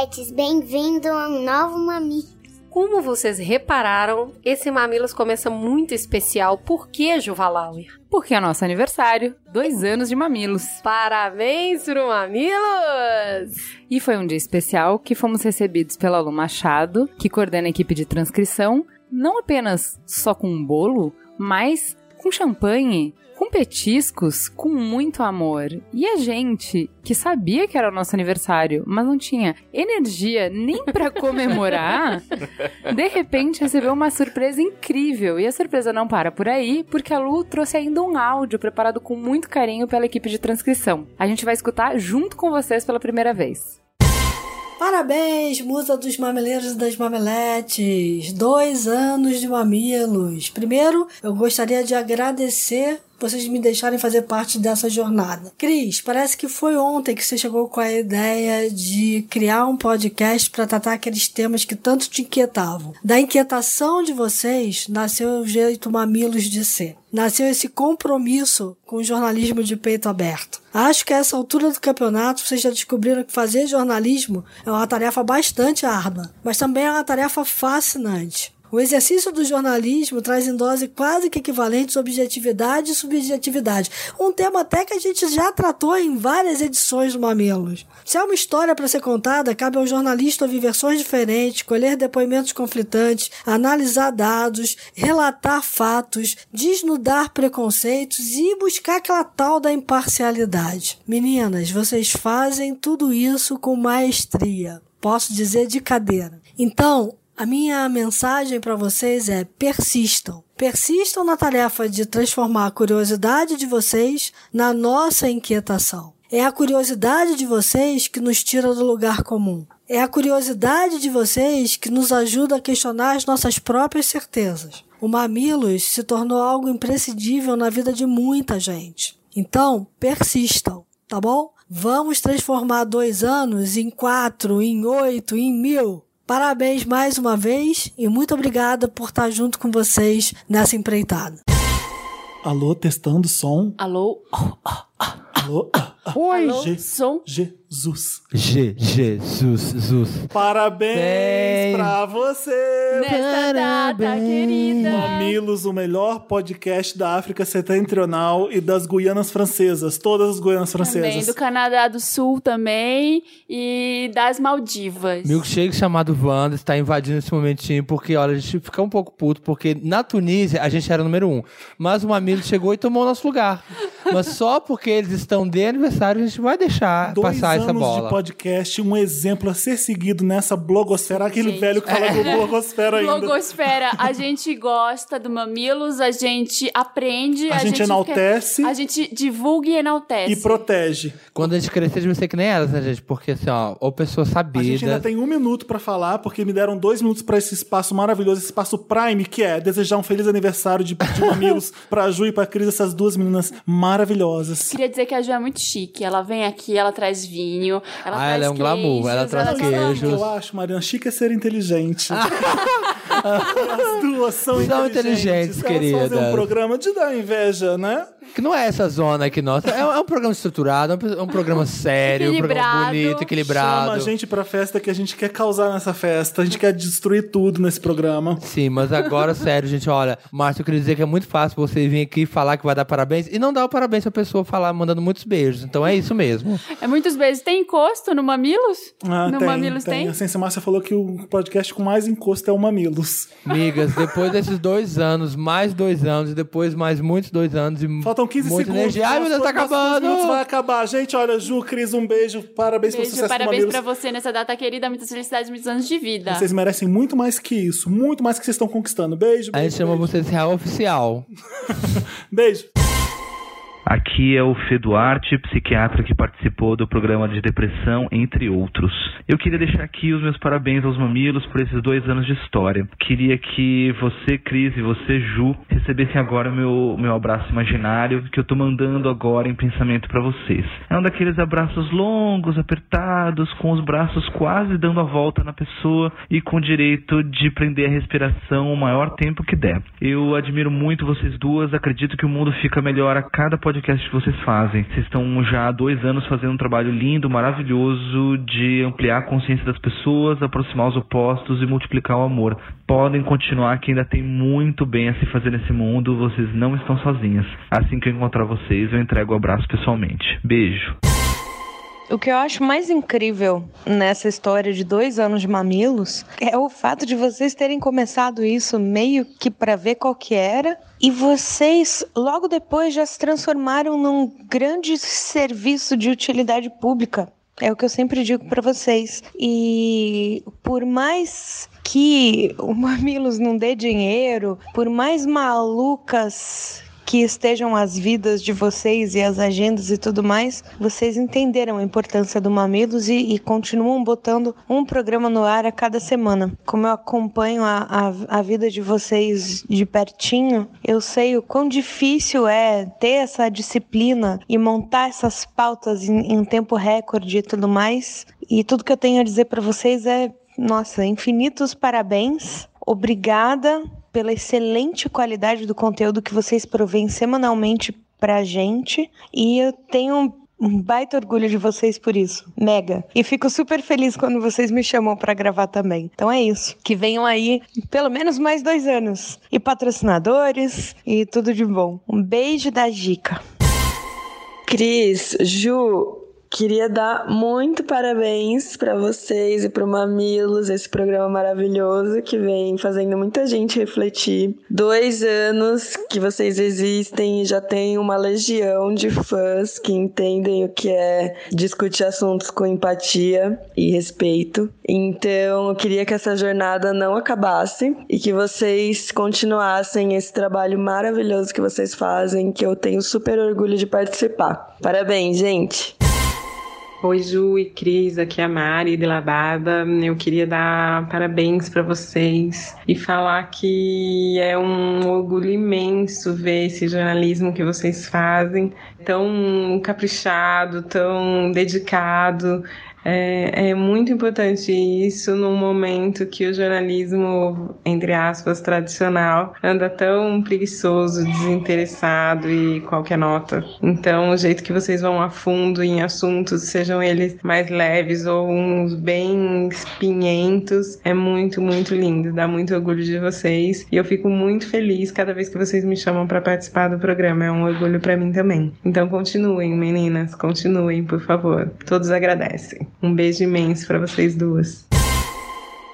mamiletes, bem-vindo a um novo Mami. Como vocês repararam, esse Mamilos começa muito especial. Por que, Juvalauer? Porque é nosso aniversário, dois anos de Mamilos. Parabéns pro Mamilos! E foi um dia especial que fomos recebidos pela Lu Machado, que coordena a equipe de transcrição, não apenas só com um bolo, mas com champanhe, com petiscos, com muito amor. E a gente, que sabia que era o nosso aniversário, mas não tinha energia nem para comemorar, de repente recebeu uma surpresa incrível. E a surpresa não para por aí, porque a Lu trouxe ainda um áudio preparado com muito carinho pela equipe de transcrição. A gente vai escutar junto com vocês pela primeira vez. Parabéns, musa dos mameleiros e das mameletes! Dois anos de mamilos! Primeiro, eu gostaria de agradecer vocês me deixarem fazer parte dessa jornada. Cris, parece que foi ontem que você chegou com a ideia de criar um podcast para tratar aqueles temas que tanto te inquietavam. Da inquietação de vocês nasceu o jeito mamilos de ser. Nasceu esse compromisso com o jornalismo de peito aberto. Acho que a essa altura do campeonato vocês já descobriram que fazer jornalismo é uma tarefa bastante árdua, mas também é uma tarefa fascinante. O exercício do jornalismo traz em dose quase que equivalentes objetividade e subjetividade, um tema até que a gente já tratou em várias edições do Mamilos. Se há uma história para ser contada, cabe ao jornalista ouvir versões diferentes, colher depoimentos conflitantes, analisar dados, relatar fatos, desnudar preconceitos e buscar aquela tal da imparcialidade. Meninas, vocês fazem tudo isso com maestria. Posso dizer de cadeira. Então, a minha mensagem para vocês é: persistam. Persistam na tarefa de transformar a curiosidade de vocês na nossa inquietação. É a curiosidade de vocês que nos tira do lugar comum. É a curiosidade de vocês que nos ajuda a questionar as nossas próprias certezas. O Mamilos se tornou algo imprescindível na vida de muita gente. Então, persistam, tá bom? Vamos transformar dois anos em quatro, em oito, em mil. Parabéns mais uma vez e muito obrigada por estar junto com vocês nessa empreitada. Alô, testando som. Alô? Oh, oh, oh. Alô? Oi, G- som. Jesus. G, Jesus, Jesus. Parabéns Bem. pra você! Nesta data, querida. Mamilos, o melhor podcast da África Setentrional e das Guianas Francesas. Todas as Guianas Também, Francesas. do Canadá do Sul também e das Maldivas. Milkshake chamado Wanda está invadindo esse momentinho porque, olha, a gente fica um pouco puto porque na Tunísia a gente era número um, mas o Mamilo chegou e tomou o nosso lugar. Mas só porque eles estão de aniversário a gente vai deixar Dois passar anos essa bola. de podcast, um exemplo a ser seguido nessa blogosfera. Aquele Gente. velho que fala do blogosfera ainda. Blogosfera, a gente gosta do Mamilos, a gente aprende, A gente fica- enaltece. a gente divulga e enaltece. E protege. Quando a gente crescer, a gente vai ser que nem elas, né, gente? Porque assim, ó, ou pessoa A gente ainda sabida. tem um minuto pra falar, porque me deram dois minutos pra esse espaço maravilhoso, esse espaço Prime, que é desejar um feliz aniversário de, de mamilos pra Ju e pra Cris, essas duas meninas maravilhosas. Queria dizer que a Ju é muito chique. Ela vem aqui, ela traz vinho, ela Ah, traz ela é um glamour, ela queijos, traz ela queijo. Eu acho, Mariana, chique é ser inteligente. As duas são, São inteligentes. inteligentes, Elas fazem um queridas. programa de dar inveja, né? Que não é essa zona aqui nossa. É, é um programa estruturado, é um, é um programa sério, um programa Equilibrado. bonito, equilibrado. Chama a gente pra festa que a gente quer causar nessa festa. A gente quer destruir tudo nesse programa. Sim, mas agora, sério, gente, olha, Márcio, eu queria dizer que é muito fácil você vir aqui falar que vai dar parabéns e não dar o parabéns pra pessoa falar mandando muitos beijos. Então é isso mesmo. É muitos beijos. Tem encosto no Mamilos? Ah, no tem, Mamilos tem. tem? A Ciência Márcia falou que o podcast com mais encosto é o Mamilos. Migas, depois desses dois anos, mais dois anos, e depois mais muitos dois anos e Falta faltam 15 Muita segundos. energia. Ai, meu Deus, tá acabando. minutos vai acabar. Gente, olha, Ju, Cris, um beijo. Parabéns pelo Beijo, sucesso do parabéns pra você nessa data querida. Muitas felicidades, muitos anos de vida. Vocês merecem muito mais que isso. Muito mais que vocês estão conquistando. Beijo, A gente beijo, chama beijo. você de real oficial. Beijo. Aqui é o Fê Duarte, psiquiatra que participou do programa de depressão, entre outros. Eu queria deixar aqui os meus parabéns aos mamilos por esses dois anos de história. Queria que você, Cris, e você, Ju, recebessem agora o meu, meu abraço imaginário que eu tô mandando agora em pensamento para vocês. É um daqueles abraços longos, apertados, com os braços quase dando a volta na pessoa e com o direito de prender a respiração o maior tempo que der. Eu admiro muito vocês duas, acredito que o mundo fica melhor a cada podcast que vocês fazem. Vocês estão já há dois anos fazendo um trabalho lindo, maravilhoso de ampliar a consciência das pessoas, aproximar os opostos e multiplicar o amor. Podem continuar que ainda tem muito bem a se fazer nesse mundo, vocês não estão sozinhas. Assim que eu encontrar vocês, eu entrego o abraço pessoalmente. Beijo. O que eu acho mais incrível nessa história de dois anos de mamilos é o fato de vocês terem começado isso meio que para ver qual que era e vocês logo depois já se transformaram num grande serviço de utilidade pública. É o que eu sempre digo para vocês. E por mais que o Mamilos não dê dinheiro, por mais malucas que estejam as vidas de vocês e as agendas e tudo mais, vocês entenderam a importância do Mamilos e, e continuam botando um programa no ar a cada semana. Como eu acompanho a, a, a vida de vocês de pertinho, eu sei o quão difícil é ter essa disciplina e montar essas pautas em, em tempo recorde e tudo mais. E tudo que eu tenho a dizer para vocês é, nossa, infinitos parabéns. Obrigada pela excelente qualidade do conteúdo que vocês provêm semanalmente pra gente. E eu tenho um baita orgulho de vocês por isso. Mega. E fico super feliz quando vocês me chamam pra gravar também. Então é isso. Que venham aí pelo menos mais dois anos. E patrocinadores e tudo de bom. Um beijo da Gica. Cris, Ju, queria dar muito parabéns para vocês e pro Mamilos, esse programa maravilhoso que vem fazendo muita gente refletir. Dois anos que vocês existem e já tem uma legião de fãs que entendem o que é discutir assuntos com empatia e respeito. Então, eu queria que essa jornada não acabasse e que vocês continuassem esse trabalho maravilhoso que vocês fazem, que eu tenho super orgulho de participar. Parabéns, gente! Oi, Ju e Cris, aqui é a Mari de Labada. Eu queria dar parabéns para vocês e falar que é um orgulho imenso ver esse jornalismo que vocês fazem, tão caprichado, tão dedicado. É, é, muito importante isso num momento que o jornalismo, entre aspas, tradicional, anda tão preguiçoso, desinteressado e qualquer nota. Então, o jeito que vocês vão a fundo em assuntos, sejam eles mais leves ou uns bem espinhentos, é muito, muito lindo. Dá muito orgulho de vocês e eu fico muito feliz cada vez que vocês me chamam para participar do programa. É um orgulho para mim também. Então, continuem, meninas, continuem, por favor. Todos agradecem. Um beijo imenso para vocês duas.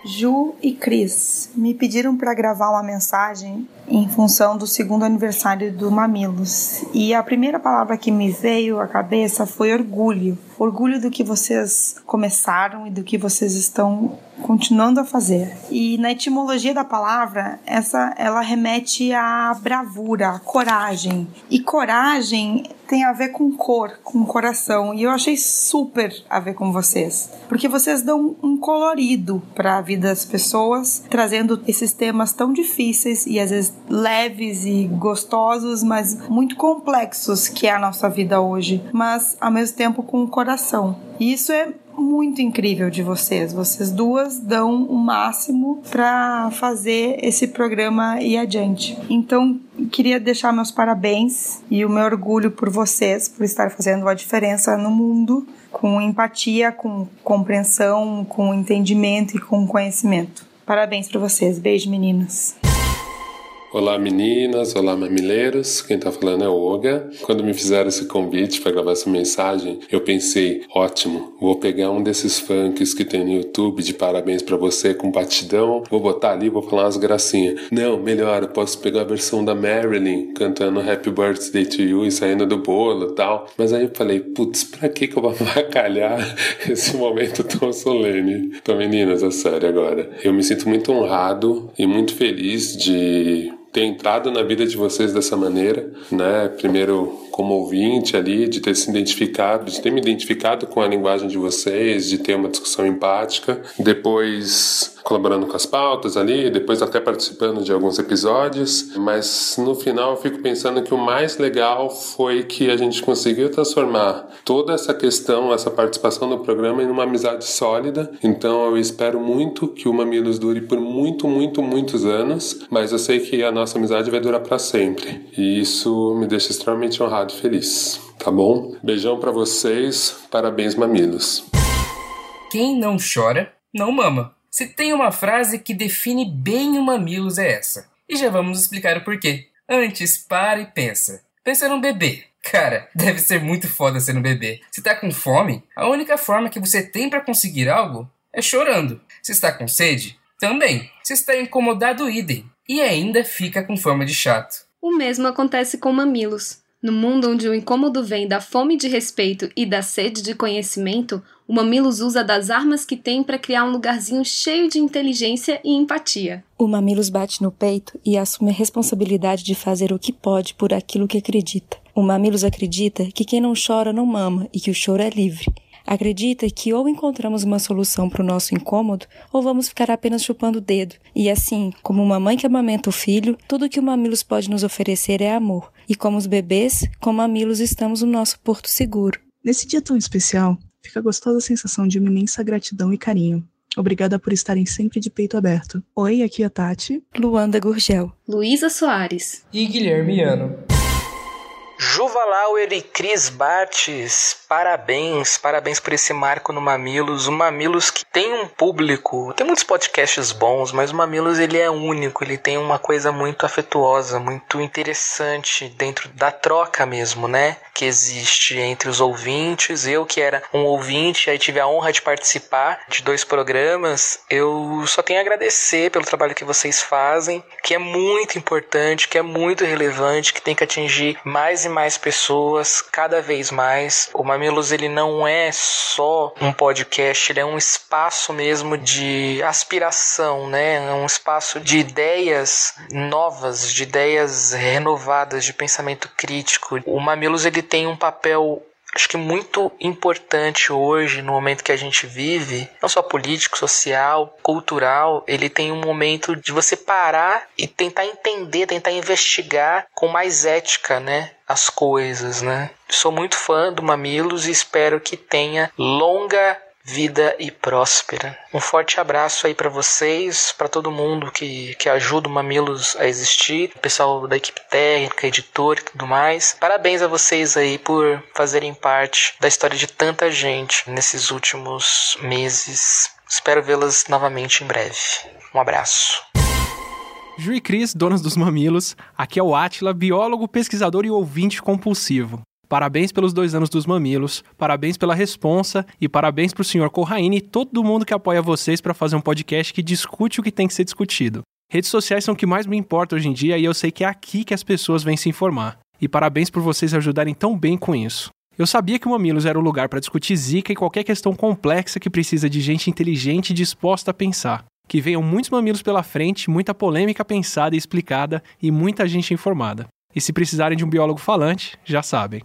Ju e Cris me pediram para gravar uma mensagem em função do segundo aniversário do Mamilos. E a primeira palavra que me veio à cabeça foi orgulho. Orgulho do que vocês começaram e do que vocês estão continuando a fazer. E na etimologia da palavra, essa ela remete à bravura, à coragem. E coragem tem a ver com cor, com coração. E eu achei super a ver com vocês, porque vocês dão um colorido para a vida das pessoas, trazendo esses temas tão difíceis e às vezes leves e gostosos, mas muito complexos que é a nossa vida hoje, mas ao mesmo tempo com o coração. E isso é muito incrível de vocês. Vocês duas dão o máximo para fazer esse programa ir adiante. Então, queria deixar meus parabéns e o meu orgulho por vocês, por estar fazendo a diferença no mundo com empatia, com compreensão, com entendimento e com conhecimento. Parabéns para vocês. Beijo, meninas. Olá meninas, olá mamileiros, quem tá falando é Olga. Quando me fizeram esse convite para gravar essa mensagem, eu pensei, ótimo, vou pegar um desses funks que tem no YouTube de parabéns para você com batidão, vou botar ali, vou falar umas gracinhas. Não, melhor, eu posso pegar a versão da Marilyn cantando Happy Birthday to You e saindo do bolo tal. Mas aí eu falei, putz, pra que que eu vou avacalhar esse momento tão solene? Então meninas, é sério agora. Eu me sinto muito honrado e muito feliz de ter entrado na vida de vocês dessa maneira, né? Primeiro como ouvinte ali, de ter se identificado, de ter me identificado com a linguagem de vocês, de ter uma discussão empática, depois colaborando com as pautas ali, depois até participando de alguns episódios, mas no final eu fico pensando que o mais legal foi que a gente conseguiu transformar toda essa questão, essa participação no programa em uma amizade sólida. Então eu espero muito que o Mamilos dure por muito, muito, muitos anos, mas eu sei que a nossa amizade vai durar para sempre. E isso me deixa extremamente honrado e feliz. Tá bom? Beijão para vocês. Parabéns, Mamilos. Quem não chora, não mama. Se tem uma frase que define bem o Mamilos é essa. E já vamos explicar o porquê. Antes, para e pensa. Pensa num bebê. Cara, deve ser muito foda ser um bebê. Se tá com fome, a única forma que você tem para conseguir algo é chorando. Se está com sede, também. Se está incomodado, idem. E ainda fica com fama de chato. O mesmo acontece com mamilos. No mundo onde o incômodo vem da fome de respeito e da sede de conhecimento, o Mamilos usa das armas que tem para criar um lugarzinho cheio de inteligência e empatia. O Mamilos bate no peito e assume a responsabilidade de fazer o que pode por aquilo que acredita. O Mamilos acredita que quem não chora não mama e que o choro é livre. Acredita que ou encontramos uma solução para o nosso incômodo ou vamos ficar apenas chupando o dedo. E assim, como uma mãe que amamenta o filho, tudo que o Mamilos pode nos oferecer é amor. E como os bebês, com Mamilos estamos no nosso porto seguro. Nesse dia tão especial, fica a gostosa sensação de uma imensa gratidão e carinho. Obrigada por estarem sempre de peito aberto. Oi, aqui é a Tati. Luanda Gurgel. Luísa Soares. E Guilherme Ano. Juvalauer e Cris Bates, parabéns, parabéns por esse marco no Mamilos. O Mamilos que tem um público, tem muitos podcasts bons, mas o Mamilos ele é único, ele tem uma coisa muito afetuosa, muito interessante dentro da troca mesmo, né? Que existe entre os ouvintes. Eu que era um ouvinte, aí tive a honra de participar de dois programas. Eu só tenho a agradecer pelo trabalho que vocês fazem, que é muito importante, que é muito relevante, que tem que atingir mais e mais pessoas, cada vez mais. O Mamilos ele não é só um podcast, ele é um espaço mesmo de aspiração, né? É um espaço de ideias novas, de ideias renovadas, de pensamento crítico. O Mamilos ele tem um papel acho que muito importante hoje, no momento que a gente vive, não só político, social, cultural, ele tem um momento de você parar e tentar entender, tentar investigar com mais ética, né? As coisas, né? Sou muito fã do Mamilos e espero que tenha longa vida e próspera. Um forte abraço aí para vocês, para todo mundo que, que ajuda o Mamilos a existir, o pessoal da equipe técnica, editor e tudo mais. Parabéns a vocês aí por fazerem parte da história de tanta gente nesses últimos meses. Espero vê-las novamente em breve. Um abraço. Ju e Cris, donas dos mamilos, aqui é o Atila, biólogo, pesquisador e ouvinte compulsivo. Parabéns pelos dois anos dos mamilos, parabéns pela responsa e parabéns pro senhor Corraine e todo mundo que apoia vocês para fazer um podcast que discute o que tem que ser discutido. Redes sociais são o que mais me importa hoje em dia e eu sei que é aqui que as pessoas vêm se informar. E parabéns por vocês ajudarem tão bem com isso. Eu sabia que o Mamilos era o lugar para discutir zica e qualquer questão complexa que precisa de gente inteligente e disposta a pensar. Que venham muitos mamilos pela frente, muita polêmica pensada e explicada e muita gente informada. E se precisarem de um biólogo falante, já sabem.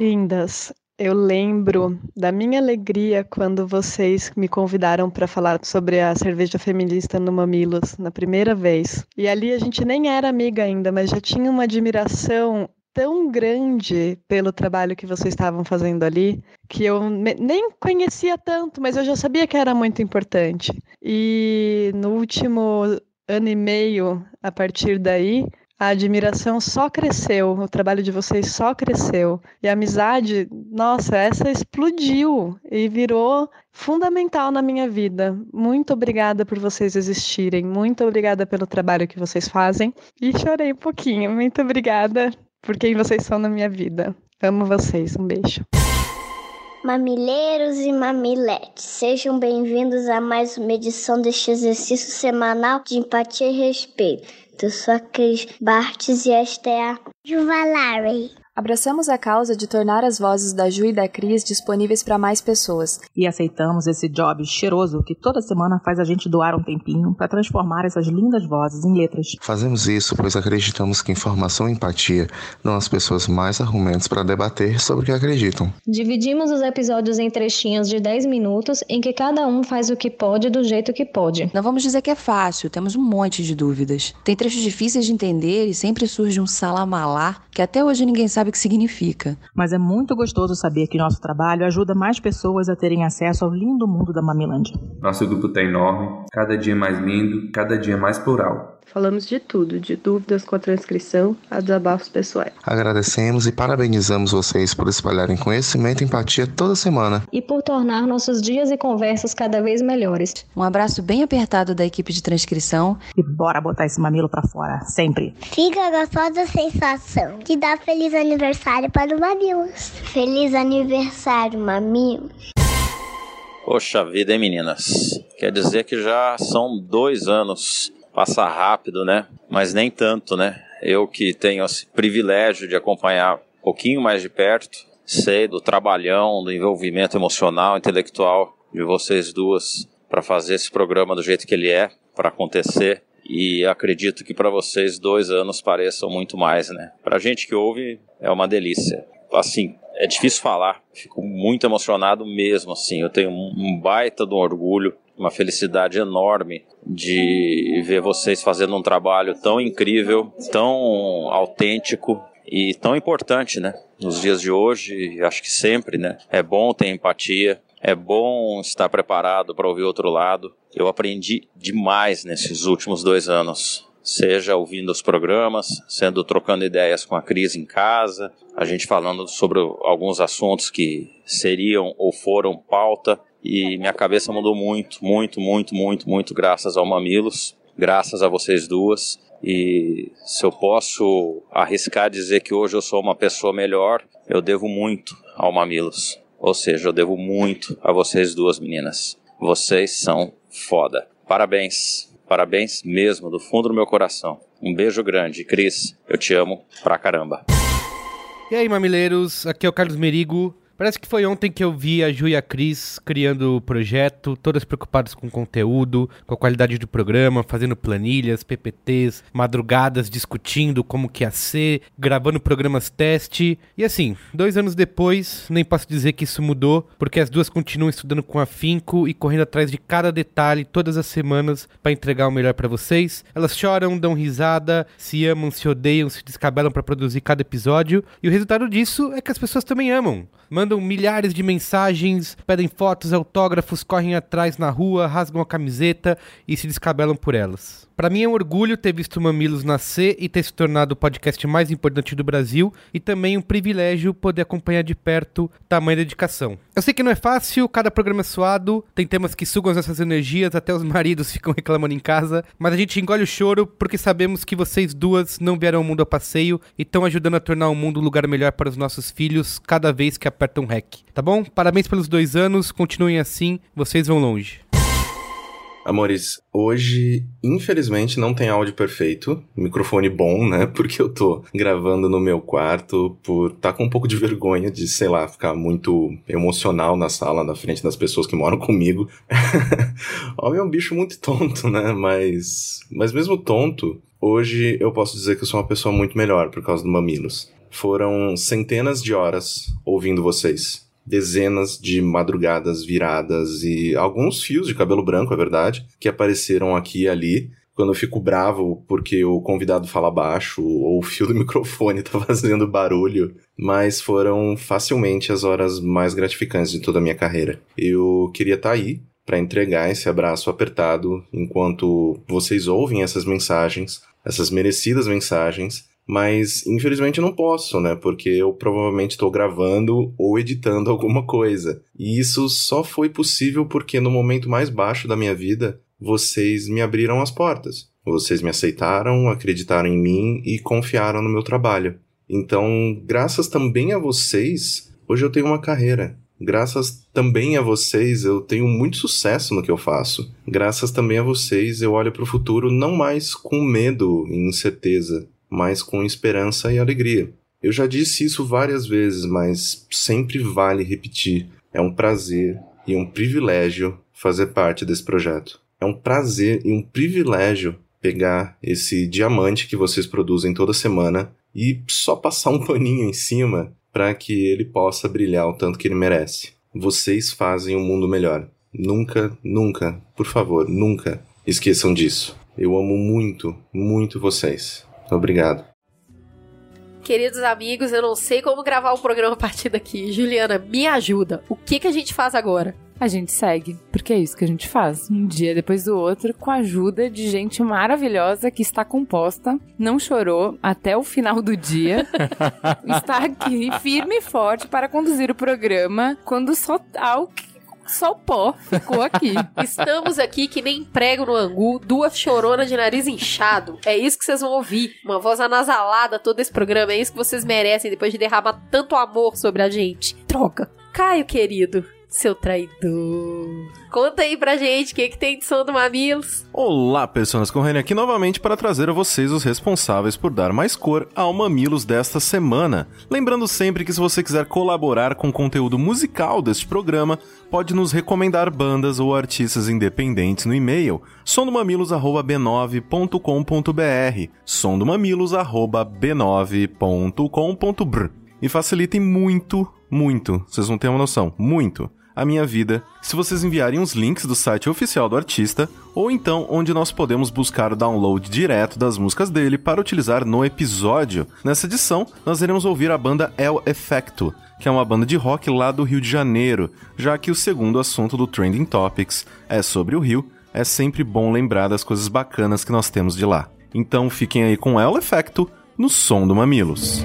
Lindas, eu lembro da minha alegria quando vocês me convidaram para falar sobre a cerveja feminista no Mamilos na primeira vez. E ali a gente nem era amiga ainda, mas já tinha uma admiração tão grande pelo trabalho que vocês estavam fazendo ali que eu nem conhecia tanto, mas eu já sabia que era muito importante. E no último ano e meio, a partir daí, A admiração só cresceu, o trabalho de vocês só cresceu. E a amizade, nossa, essa explodiu e virou fundamental na minha vida. Muito obrigada por vocês existirem, muito obrigada pelo trabalho que vocês fazem. E chorei um pouquinho. Muito obrigada por quem vocês são na minha vida. Amo vocês. Um beijo. Mamileiros e mamiletes, sejam bem-vindos a mais uma edição deste exercício semanal de empatia e respeito. A Cris Bartes e esta é Juvalari. Abraçamos a causa de tornar as vozes da Ju e da Cris disponíveis para mais pessoas. E aceitamos esse job cheiroso que toda semana faz a gente doar um tempinho para transformar essas lindas vozes em letras. Fazemos isso pois acreditamos que informação e empatia dão às pessoas mais argumentos para debater sobre o que acreditam. Dividimos os episódios em trechinhos de 10 minutos em que cada um faz o que pode do jeito que pode. Não vamos dizer que é fácil, temos um monte de dúvidas. Tem trechos difíceis de entender e sempre surge um salamalá que até hoje ninguém sabe o que significa. Mas é muito gostoso saber que nosso trabalho ajuda mais pessoas a terem acesso ao lindo mundo da Mamilândia. Nosso grupo está enorme, cada dia mais lindo, cada dia mais plural. Falamos de tudo, de dúvidas com a transcrição a desabafos pessoais. Agradecemos e parabenizamos vocês por espalharem conhecimento e empatia toda semana. E por tornar nossos dias e conversas cada vez melhores. Um abraço bem apertado da equipe de transcrição. E bora botar esse mamilo pra fora, sempre. Fica a gostosa sensação de dar feliz aniversário para o Mamilos. Feliz aniversário, Mamilos. Poxa vida, hein, meninas? Quer dizer que já são dois anos passa rápido, né? Mas nem tanto, né? Eu que tenho esse privilégio de acompanhar um pouquinho mais de perto, sei do trabalhão, do envolvimento emocional, intelectual de vocês duas para fazer esse programa do jeito que ele é, para acontecer. E acredito que para vocês dois anos pareçam muito mais, né? Para gente que ouve é uma delícia. Assim, é difícil falar. Fico muito emocionado mesmo, assim. Eu tenho um baita de um orgulho uma felicidade enorme de ver vocês fazendo um trabalho tão incrível, tão autêntico e tão importante, né? Nos dias de hoje, acho que sempre, né? É bom ter empatia, é bom estar preparado para ouvir outro lado. Eu aprendi demais nesses últimos dois anos. Seja ouvindo os programas, sendo trocando ideias com a Cris em casa, a gente falando sobre alguns assuntos que seriam ou foram pauta e minha cabeça mudou muito, muito, muito, muito, muito graças ao Mamilos, graças a vocês duas. E se eu posso arriscar dizer que hoje eu sou uma pessoa melhor, eu devo muito ao Mamilos. Ou seja, eu devo muito a vocês duas meninas. Vocês são foda. Parabéns, parabéns mesmo, do fundo do meu coração. Um beijo grande, Cris, eu te amo pra caramba. E aí, mamileiros, aqui é o Carlos Merigo. Parece que foi ontem que eu vi a Ju e a Cris criando o projeto, todas preocupadas com o conteúdo, com a qualidade do programa, fazendo planilhas, PPTs, madrugadas discutindo como que ia ser, gravando programas teste. E assim, dois anos depois, nem posso dizer que isso mudou, porque as duas continuam estudando com afinco e correndo atrás de cada detalhe todas as semanas para entregar o melhor para vocês. Elas choram, dão risada, se amam, se odeiam, se descabelam para produzir cada episódio, e o resultado disso é que as pessoas também amam mandam milhares de mensagens, pedem fotos, autógrafos, correm atrás na rua, rasgam a camiseta e se descabelam por elas. Para mim é um orgulho ter visto Mamilos nascer e ter se tornado o podcast mais importante do Brasil e também um privilégio poder acompanhar de perto tamanha dedicação. Eu sei que não é fácil, cada programa é suado, tem temas que sugam essas energias, até os maridos ficam reclamando em casa, mas a gente engole o choro porque sabemos que vocês duas não vieram ao mundo a passeio e estão ajudando a tornar o mundo um lugar melhor para os nossos filhos cada vez que apertam REC. Tá bom? Parabéns pelos dois anos, continuem assim, vocês vão longe. Amores, hoje, infelizmente, não tem áudio perfeito, microfone bom, né? Porque eu tô gravando no meu quarto por tá com um pouco de vergonha de, sei lá, ficar muito emocional na sala, na frente das pessoas que moram comigo. Homem é um bicho muito tonto, né? Mas, mas mesmo tonto, hoje eu posso dizer que eu sou uma pessoa muito melhor por causa do Mamilos. Foram centenas de horas ouvindo vocês dezenas de madrugadas viradas e alguns fios de cabelo branco, é verdade, que apareceram aqui e ali. Quando eu fico bravo porque o convidado fala baixo ou o fio do microfone tá fazendo barulho, mas foram facilmente as horas mais gratificantes de toda a minha carreira. Eu queria estar tá aí para entregar esse abraço apertado enquanto vocês ouvem essas mensagens essas merecidas mensagens, mas infelizmente não posso, né? Porque eu provavelmente estou gravando ou editando alguma coisa. E isso só foi possível porque no momento mais baixo da minha vida, vocês me abriram as portas. Vocês me aceitaram, acreditaram em mim e confiaram no meu trabalho. Então, graças também a vocês, hoje eu tenho uma carreira. Graças também a vocês, eu tenho muito sucesso no que eu faço. Graças também a vocês, eu olho para o futuro não mais com medo e incerteza, mas com esperança e alegria. Eu já disse isso várias vezes, mas sempre vale repetir. É um prazer e um privilégio fazer parte desse projeto. É um prazer e um privilégio pegar esse diamante que vocês produzem toda semana e só passar um paninho em cima para que ele possa brilhar o tanto que ele merece. Vocês fazem o um mundo melhor. Nunca, nunca, por favor, nunca esqueçam disso. Eu amo muito, muito vocês. Obrigado. Queridos amigos, eu não sei como gravar o programa a partir daqui. Juliana, me ajuda. O que, que a gente faz agora? A gente segue, porque é isso que a gente faz, um dia depois do outro, com a ajuda de gente maravilhosa que está composta, não chorou até o final do dia, está aqui firme e forte para conduzir o programa quando só há o só o pó ficou aqui. Estamos aqui que nem prego no angu, duas choronas de nariz inchado. É isso que vocês vão ouvir. Uma voz anasalada todo esse programa. É isso que vocês merecem depois de derramar tanto amor sobre a gente. Troca. Caio, querido, seu traidor. Conta aí pra gente o que, que tem de som do Mamilos. Olá, pessoas correndo aqui novamente para trazer a vocês os responsáveis por dar mais cor ao Mamilos desta semana. Lembrando sempre que se você quiser colaborar com o conteúdo musical deste programa, pode nos recomendar bandas ou artistas independentes no e-mail sondomamilos@b9.com.br, sondomamilos@b9.com.br. E facilitem muito, muito, vocês não têm uma noção, muito a minha vida se vocês enviarem os links do site oficial do artista ou então onde nós podemos buscar o download direto das músicas dele para utilizar no episódio. Nessa edição, nós iremos ouvir a banda El Effecto, que é uma banda de rock lá do Rio de Janeiro, já que o segundo assunto do Trending Topics é sobre o Rio, é sempre bom lembrar das coisas bacanas que nós temos de lá. Então fiquem aí com El Effecto no som do Mamilos.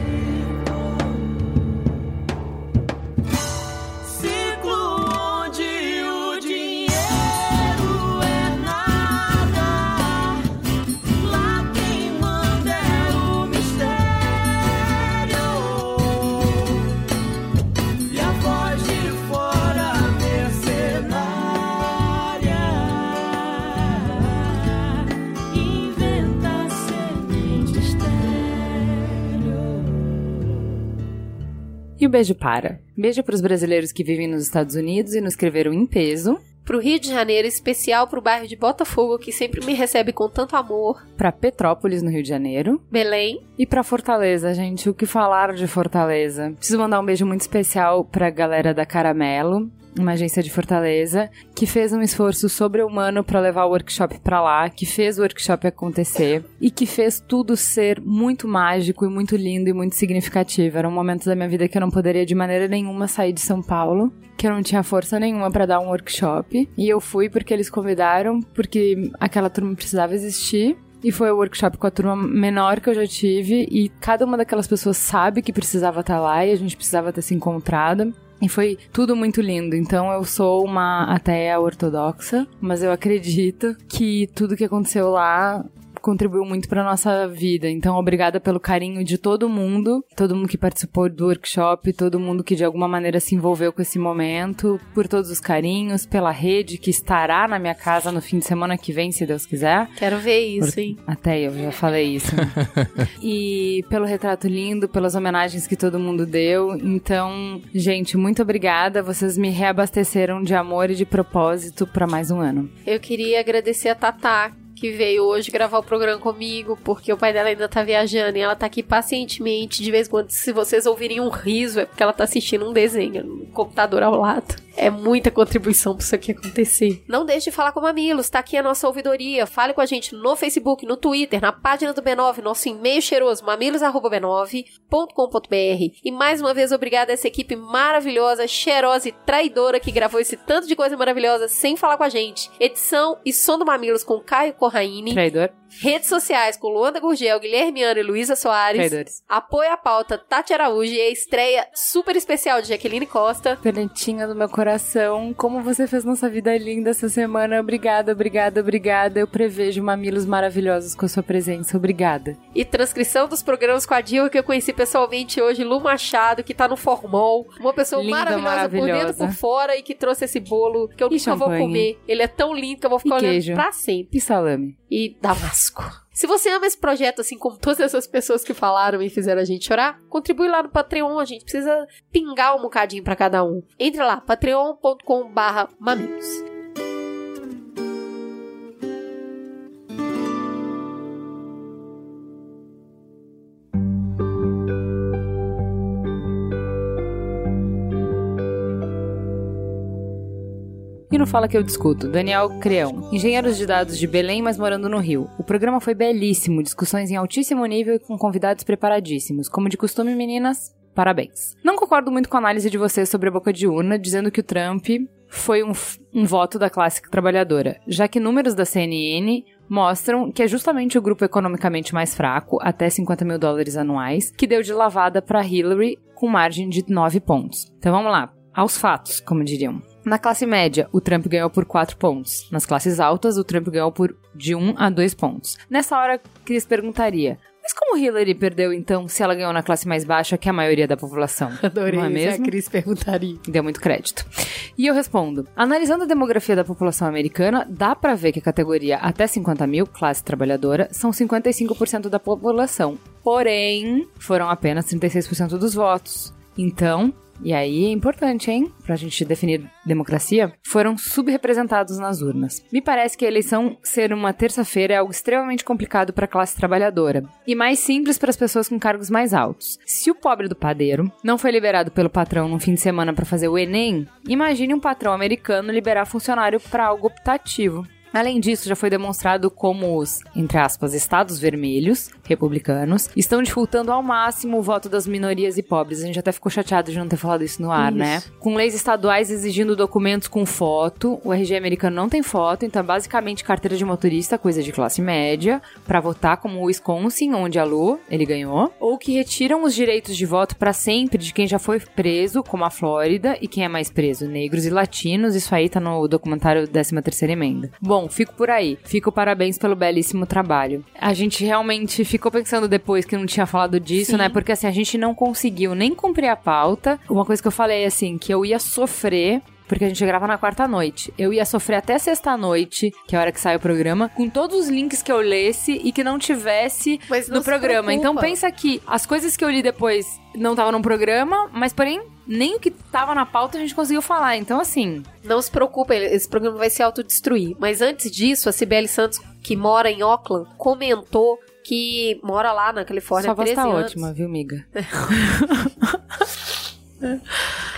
E o beijo para. Beijo para os brasileiros que vivem nos Estados Unidos e nos escreveram em peso. Pro Rio de Janeiro, especial pro bairro de Botafogo, que sempre me recebe com tanto amor. Pra Petrópolis, no Rio de Janeiro. Belém. E pra Fortaleza, gente. O que falaram de Fortaleza? Preciso mandar um beijo muito especial pra galera da Caramelo, uma agência de Fortaleza, que fez um esforço sobre-humano para levar o workshop para lá, que fez o workshop acontecer e que fez tudo ser muito mágico e muito lindo e muito significativo. Era um momento da minha vida que eu não poderia de maneira nenhuma sair de São Paulo, que eu não tinha força nenhuma para dar um workshop, e eu fui porque eles convidaram, porque aquela turma precisava existir. E foi o workshop com a turma menor que eu já tive. E cada uma daquelas pessoas sabe que precisava estar lá e a gente precisava ter se encontrado. E foi tudo muito lindo. Então eu sou uma ateia ortodoxa, mas eu acredito que tudo que aconteceu lá contribuiu muito para nossa vida. Então, obrigada pelo carinho de todo mundo, todo mundo que participou do workshop, todo mundo que de alguma maneira se envolveu com esse momento, por todos os carinhos, pela rede que estará na minha casa no fim de semana que vem, se Deus quiser. Quero ver isso, por... hein? Até eu já falei isso. Né? e pelo retrato lindo, pelas homenagens que todo mundo deu. Então, gente, muito obrigada. Vocês me reabasteceram de amor e de propósito para mais um ano. Eu queria agradecer a Tatá, que veio hoje gravar o programa comigo, porque o pai dela ainda tá viajando e ela tá aqui pacientemente. De vez em quando, se vocês ouvirem um riso, é porque ela tá assistindo um desenho no computador ao lado. É muita contribuição pra isso aqui acontecer. Não deixe de falar com Mamilos, tá aqui a nossa ouvidoria. Fale com a gente no Facebook, no Twitter, na página do B9, nosso e-mail cheiroso, mamilos.b9.com.br. E mais uma vez, obrigada a essa equipe maravilhosa, cheirosa e traidora que gravou esse tanto de coisa maravilhosa sem falar com a gente. Edição e som do Mamilos com Caio Corraine. Traidor. Redes sociais com Luanda Gurgel, Guilherme Ana e Luísa Soares. Traidores. Apoio à pauta Tati Araújo e a estreia super especial de Jaqueline Costa. Penetinha do meu coração, como você fez nossa vida linda essa semana. Obrigada, obrigada, obrigada. Eu prevejo mamilos maravilhosos com a sua presença. Obrigada. E transcrição dos programas com a Dilma que eu conheci pessoalmente hoje, Lu Machado, que tá no Formol. Uma pessoa Linda, maravilhosa, por dentro e maravilhosa. por fora e que trouxe esse bolo que eu E nunca vou champanhe. comer. Ele é tão lindo que eu vou ficar E olhando queijo. pra sempre. E salame. E Damasco. Se você ama esse projeto, assim como todas essas pessoas que falaram e fizeram a gente chorar, contribui lá no Patreon. A gente precisa pingar um bocadinho pra cada um. Entre lá, patreon.com E no Fala Que Eu Discuto, Daniel Creão, engenheiros de dados de Belém, mas morando no Rio. O programa foi belíssimo, discussões em altíssimo nível e com convidados preparadíssimos. Como de costume, meninas, parabéns. Não concordo muito com a análise de vocês sobre a boca de urna, dizendo que o Trump foi um, um voto da classe trabalhadora, já que números da CNN mostram que é justamente o grupo economicamente mais fraco, até 50 mil dólares anuais, que deu de lavada para Hillary com margem de 9 pontos. Então vamos lá, aos fatos, como diriam. Na classe média, o Trump ganhou por 4 pontos. Nas classes altas, o Trump ganhou por de 1 a 2 pontos. Nessa hora, Chris perguntaria: mas como Hillary perdeu então se ela ganhou na classe mais baixa que a maioria da população? Adorei Não é mesmo? a Cris perguntaria. Deu muito crédito. E eu respondo: analisando a demografia da população americana, dá pra ver que a categoria até 50 mil, classe trabalhadora, são 55% da população. Porém, foram apenas 36% dos votos. Então, e aí é importante, hein? Pra gente definir democracia, foram subrepresentados nas urnas. Me parece que a eleição ser uma terça-feira é algo extremamente complicado para a classe trabalhadora e mais simples para as pessoas com cargos mais altos. Se o pobre do padeiro não foi liberado pelo patrão no fim de semana para fazer o Enem, imagine um patrão americano liberar funcionário para algo optativo. Além disso, já foi demonstrado como os, entre aspas, estados vermelhos, republicanos, estão dificultando ao máximo o voto das minorias e pobres. A gente até ficou chateado de não ter falado isso no ar, Isso. né? Com leis estaduais exigindo documentos com foto, o RG americano não tem foto, então é basicamente carteira de motorista, coisa de classe média, pra votar como o Wisconsin, onde a Lu, ele ganhou, ou que retiram os direitos de voto pra sempre de quem já foi preso, como a Flórida, e quem é mais preso, negros e latinos, isso aí tá no documentário 13ª emenda. Bom, fico por aí. Fico parabéns pelo belíssimo trabalho. A gente realmente ficou pensando depois que não tinha falado disso, Sim. né? Porque assim, a gente não conseguiu nem cumprir a pauta. Uma coisa que eu falei assim, que eu ia sofrer porque a gente grava na quarta noite. Eu ia sofrer até sexta-noite, que é a hora que sai o programa, com todos os links que eu lesse e que não tivesse Mas não no se programa. Então pensa que as coisas que eu li depois não estavam no programa, mas porém, nem o que tava na pauta a gente conseguiu falar. Então, assim. Não se preocupa, ele- esse programa vai se autodestruir. Mas antes disso, a Cibele Santos, que mora em Auckland, comentou que mora lá na Califórnia Sua há voz 13 tá anos. ótima, viu, miga?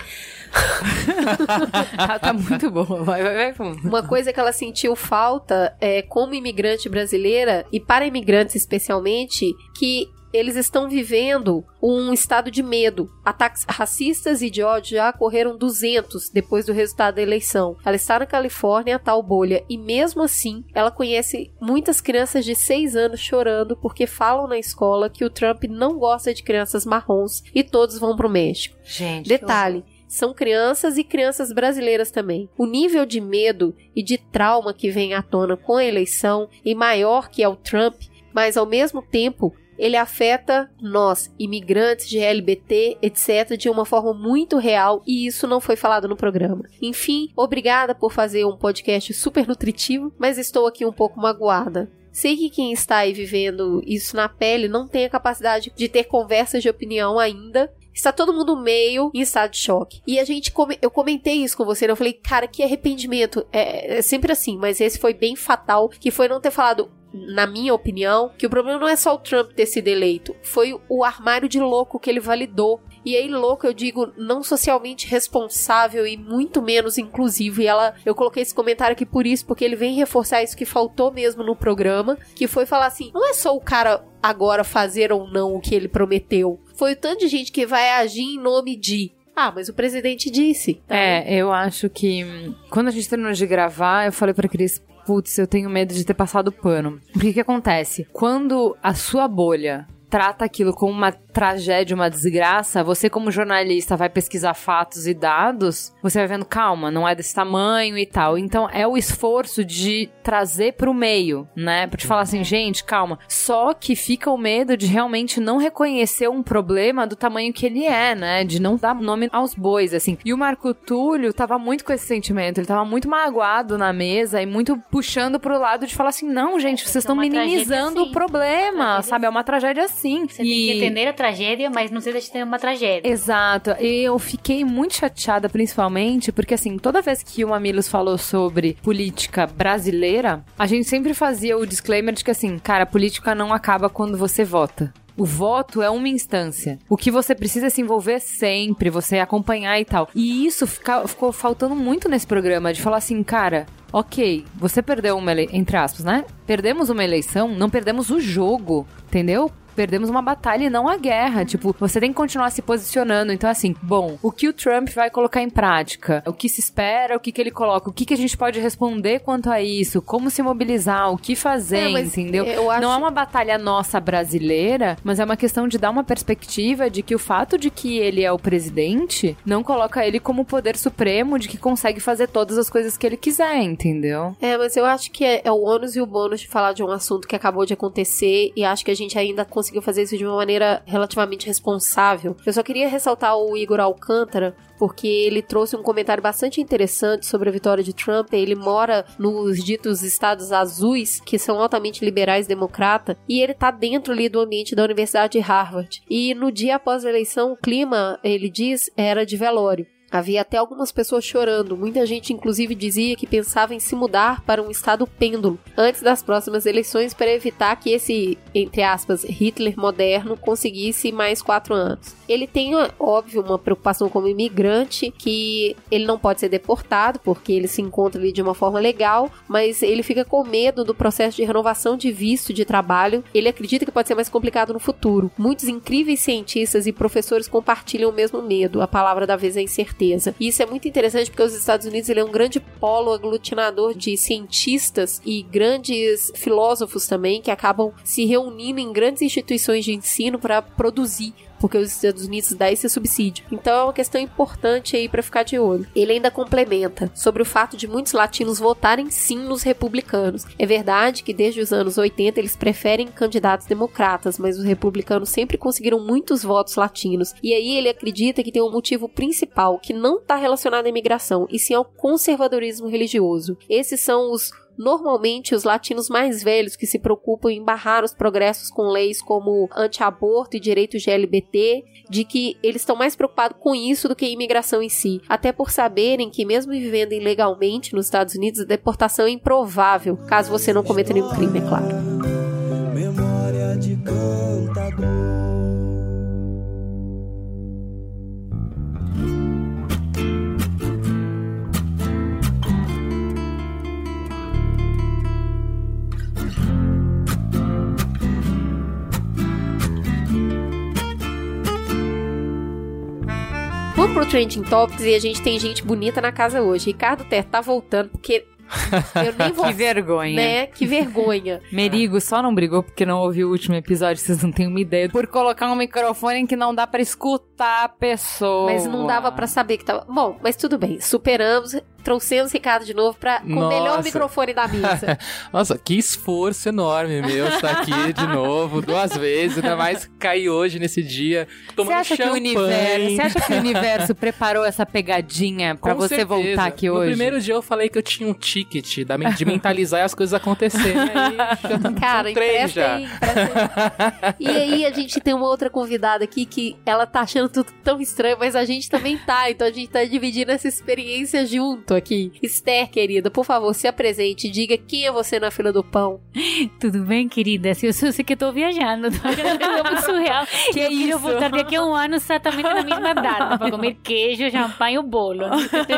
Ela tá muito boa. Vai, vai, vai. fundo. Uma coisa que ela sentiu falta é, como imigrante brasileira, e para imigrantes especialmente, que eles estão vivendo um estado de medo. Ataques racistas e de ódio já ocorreram 200 depois do resultado da eleição. Ela está na Califórnia, a tal bolha, e mesmo assim, ela conhece muitas crianças de 6 anos chorando porque falam na escola que o Trump não gosta de crianças marrons e todos vão pro México. Gente. Detalhe. São crianças e crianças brasileiras também. O nível de medo e de trauma que vem à tona com a eleição e maior que é o Trump, mas ao mesmo tempo ele afeta nós, imigrantes de LBT, etc., de uma forma muito real e isso não foi falado no programa. Enfim, obrigada por fazer um podcast super nutritivo, mas estou aqui um pouco magoada. Sei que quem está aí vivendo isso na pele não tem a capacidade de ter conversas de opinião ainda. Está todo mundo meio em estado de choque. E a gente, come- eu comentei isso com você, né? eu falei, cara, que arrependimento. É, é sempre assim, mas esse foi bem fatal, que foi não ter falado na minha opinião, que o problema não é só o Trump ter sido eleito, foi o armário de louco que ele validou. E aí, louco, eu digo, não socialmente responsável e muito menos inclusivo. E ela, eu coloquei esse comentário aqui por isso, porque ele vem reforçar isso que faltou mesmo no programa, que foi falar assim: não é só o cara agora fazer ou não o que ele prometeu. Foi o tanto de gente que vai agir em nome de. Ah, mas o presidente disse. É, eu acho que hum, quando a gente terminou de gravar, eu falei pra Cris, putz, eu tenho medo de ter passado pano. O que que acontece? Quando a sua bolha trata aquilo como uma tragédia, uma desgraça, você como jornalista vai pesquisar fatos e dados, você vai vendo, calma, não é desse tamanho e tal. Então é o esforço de trazer pro meio, né? Pra te falar assim, gente, calma. Só que fica o medo de realmente não reconhecer um problema do tamanho que ele é, né? De não dar nome aos bois, assim. E o Marco Túlio tava muito com esse sentimento, ele tava muito magoado na mesa e muito puxando pro lado de falar assim, não, gente, vocês estão minimizando o problema, sabe? É uma tragédia assim. Você tem que entender a tragédia, mas não se deixa de ter uma tragédia. Exato. E eu fiquei muito chateada, principalmente, porque assim, toda vez que o Mamilos falou sobre política brasileira, a gente sempre fazia o disclaimer de que assim, cara, a política não acaba quando você vota. O voto é uma instância. O que você precisa se envolver sempre, você acompanhar e tal. E isso fica, ficou faltando muito nesse programa, de falar assim, cara, ok, você perdeu uma eleição, entre aspas, né? Perdemos uma eleição, não perdemos o jogo, entendeu? Perdemos uma batalha e não a guerra. Tipo, você tem que continuar se posicionando. Então, assim, bom, o que o Trump vai colocar em prática? O que se espera? O que, que ele coloca? O que, que a gente pode responder quanto a isso? Como se mobilizar? O que fazer? É, entendeu? eu acho- Não é uma batalha nossa brasileira, mas é uma questão de dar uma perspectiva de que o fato de que ele é o presidente não coloca ele como poder supremo de que consegue fazer todas as coisas que ele quiser, entendeu? É, mas eu acho que é, é o ônus e o bônus de falar de um assunto que acabou de acontecer e acho que a gente ainda conseguiu fazer isso de uma maneira relativamente responsável. Eu só queria ressaltar o Igor Alcântara, porque ele trouxe um comentário bastante interessante sobre a vitória de Trump. Ele mora nos ditos estados azuis, que são altamente liberais democrata, e ele tá dentro ali do ambiente da Universidade de Harvard. E no dia após a eleição, o clima, ele diz, era de velório. Havia até algumas pessoas chorando. Muita gente, inclusive, dizia que pensava em se mudar para um estado pêndulo antes das próximas eleições para evitar que esse, entre aspas, Hitler moderno conseguisse mais quatro anos. Ele tem, óbvio, uma preocupação como imigrante, que ele não pode ser deportado porque ele se encontra ali de uma forma legal, mas ele fica com medo do processo de renovação de visto de trabalho. Ele acredita que pode ser mais complicado no futuro. Muitos incríveis cientistas e professores compartilham o mesmo medo. A palavra da vez é incerteza. E isso é muito interessante porque os Estados Unidos ele é um grande polo aglutinador de cientistas e grandes filósofos também que acabam se reunindo em grandes instituições de ensino para produzir porque os Estados Unidos dá esse subsídio. Então é uma questão importante aí para ficar de olho. Ele ainda complementa sobre o fato de muitos latinos votarem sim nos republicanos. É verdade que desde os anos 80 eles preferem candidatos democratas, mas os republicanos sempre conseguiram muitos votos latinos. E aí ele acredita que tem um motivo principal que não está relacionado à imigração, e sim ao conservadorismo religioso. Esses são os normalmente os latinos mais velhos que se preocupam em barrar os progressos com leis como anti-aborto e direitos de LGBT, de que eles estão mais preocupados com isso do que a imigração em si, até por saberem que mesmo vivendo ilegalmente nos Estados Unidos, a deportação é improvável, caso você não cometa nenhum crime, é claro. Memória de cantador. Vamos pro Trending Topics e a gente tem gente bonita na casa hoje. Ricardo Terra tá voltando porque eu nem vou... Que vergonha. Né? Que vergonha. Merigo só não brigou porque não ouviu o último episódio, vocês não têm uma ideia. Por colocar um microfone em que não dá pra escutar a pessoa. Mas não dava pra saber que tava. Bom, mas tudo bem. Superamos, trouxemos Ricardo de novo pra... com o melhor microfone da mesa. Nossa, que esforço enorme meu estar aqui de novo, duas vezes, ainda mais cair hoje nesse dia, Você tomando acha, que o champanhe. universo, você acha que o universo preparou essa pegadinha pra Com você certeza. voltar aqui no hoje? primeiro dia eu falei que eu tinha um ticket da- de mentalizar as coisas acontecerem. Aí Cara, empresta aí, empresta aí. E aí a gente tem uma outra convidada aqui que ela tá achando tudo tão estranho, mas a gente também tá. Então a gente tá dividindo essa experiência junto aqui. Esther, querida, por favor, se apresente. Diga quem é você na fila do pão. Tudo bem, querida? Se eu sou sei que eu tô viajando, tô é muito surreal. Que eu isso? quero voltar daqui a um ano exatamente na mesma data para comer queijo, champanhe e o bolo.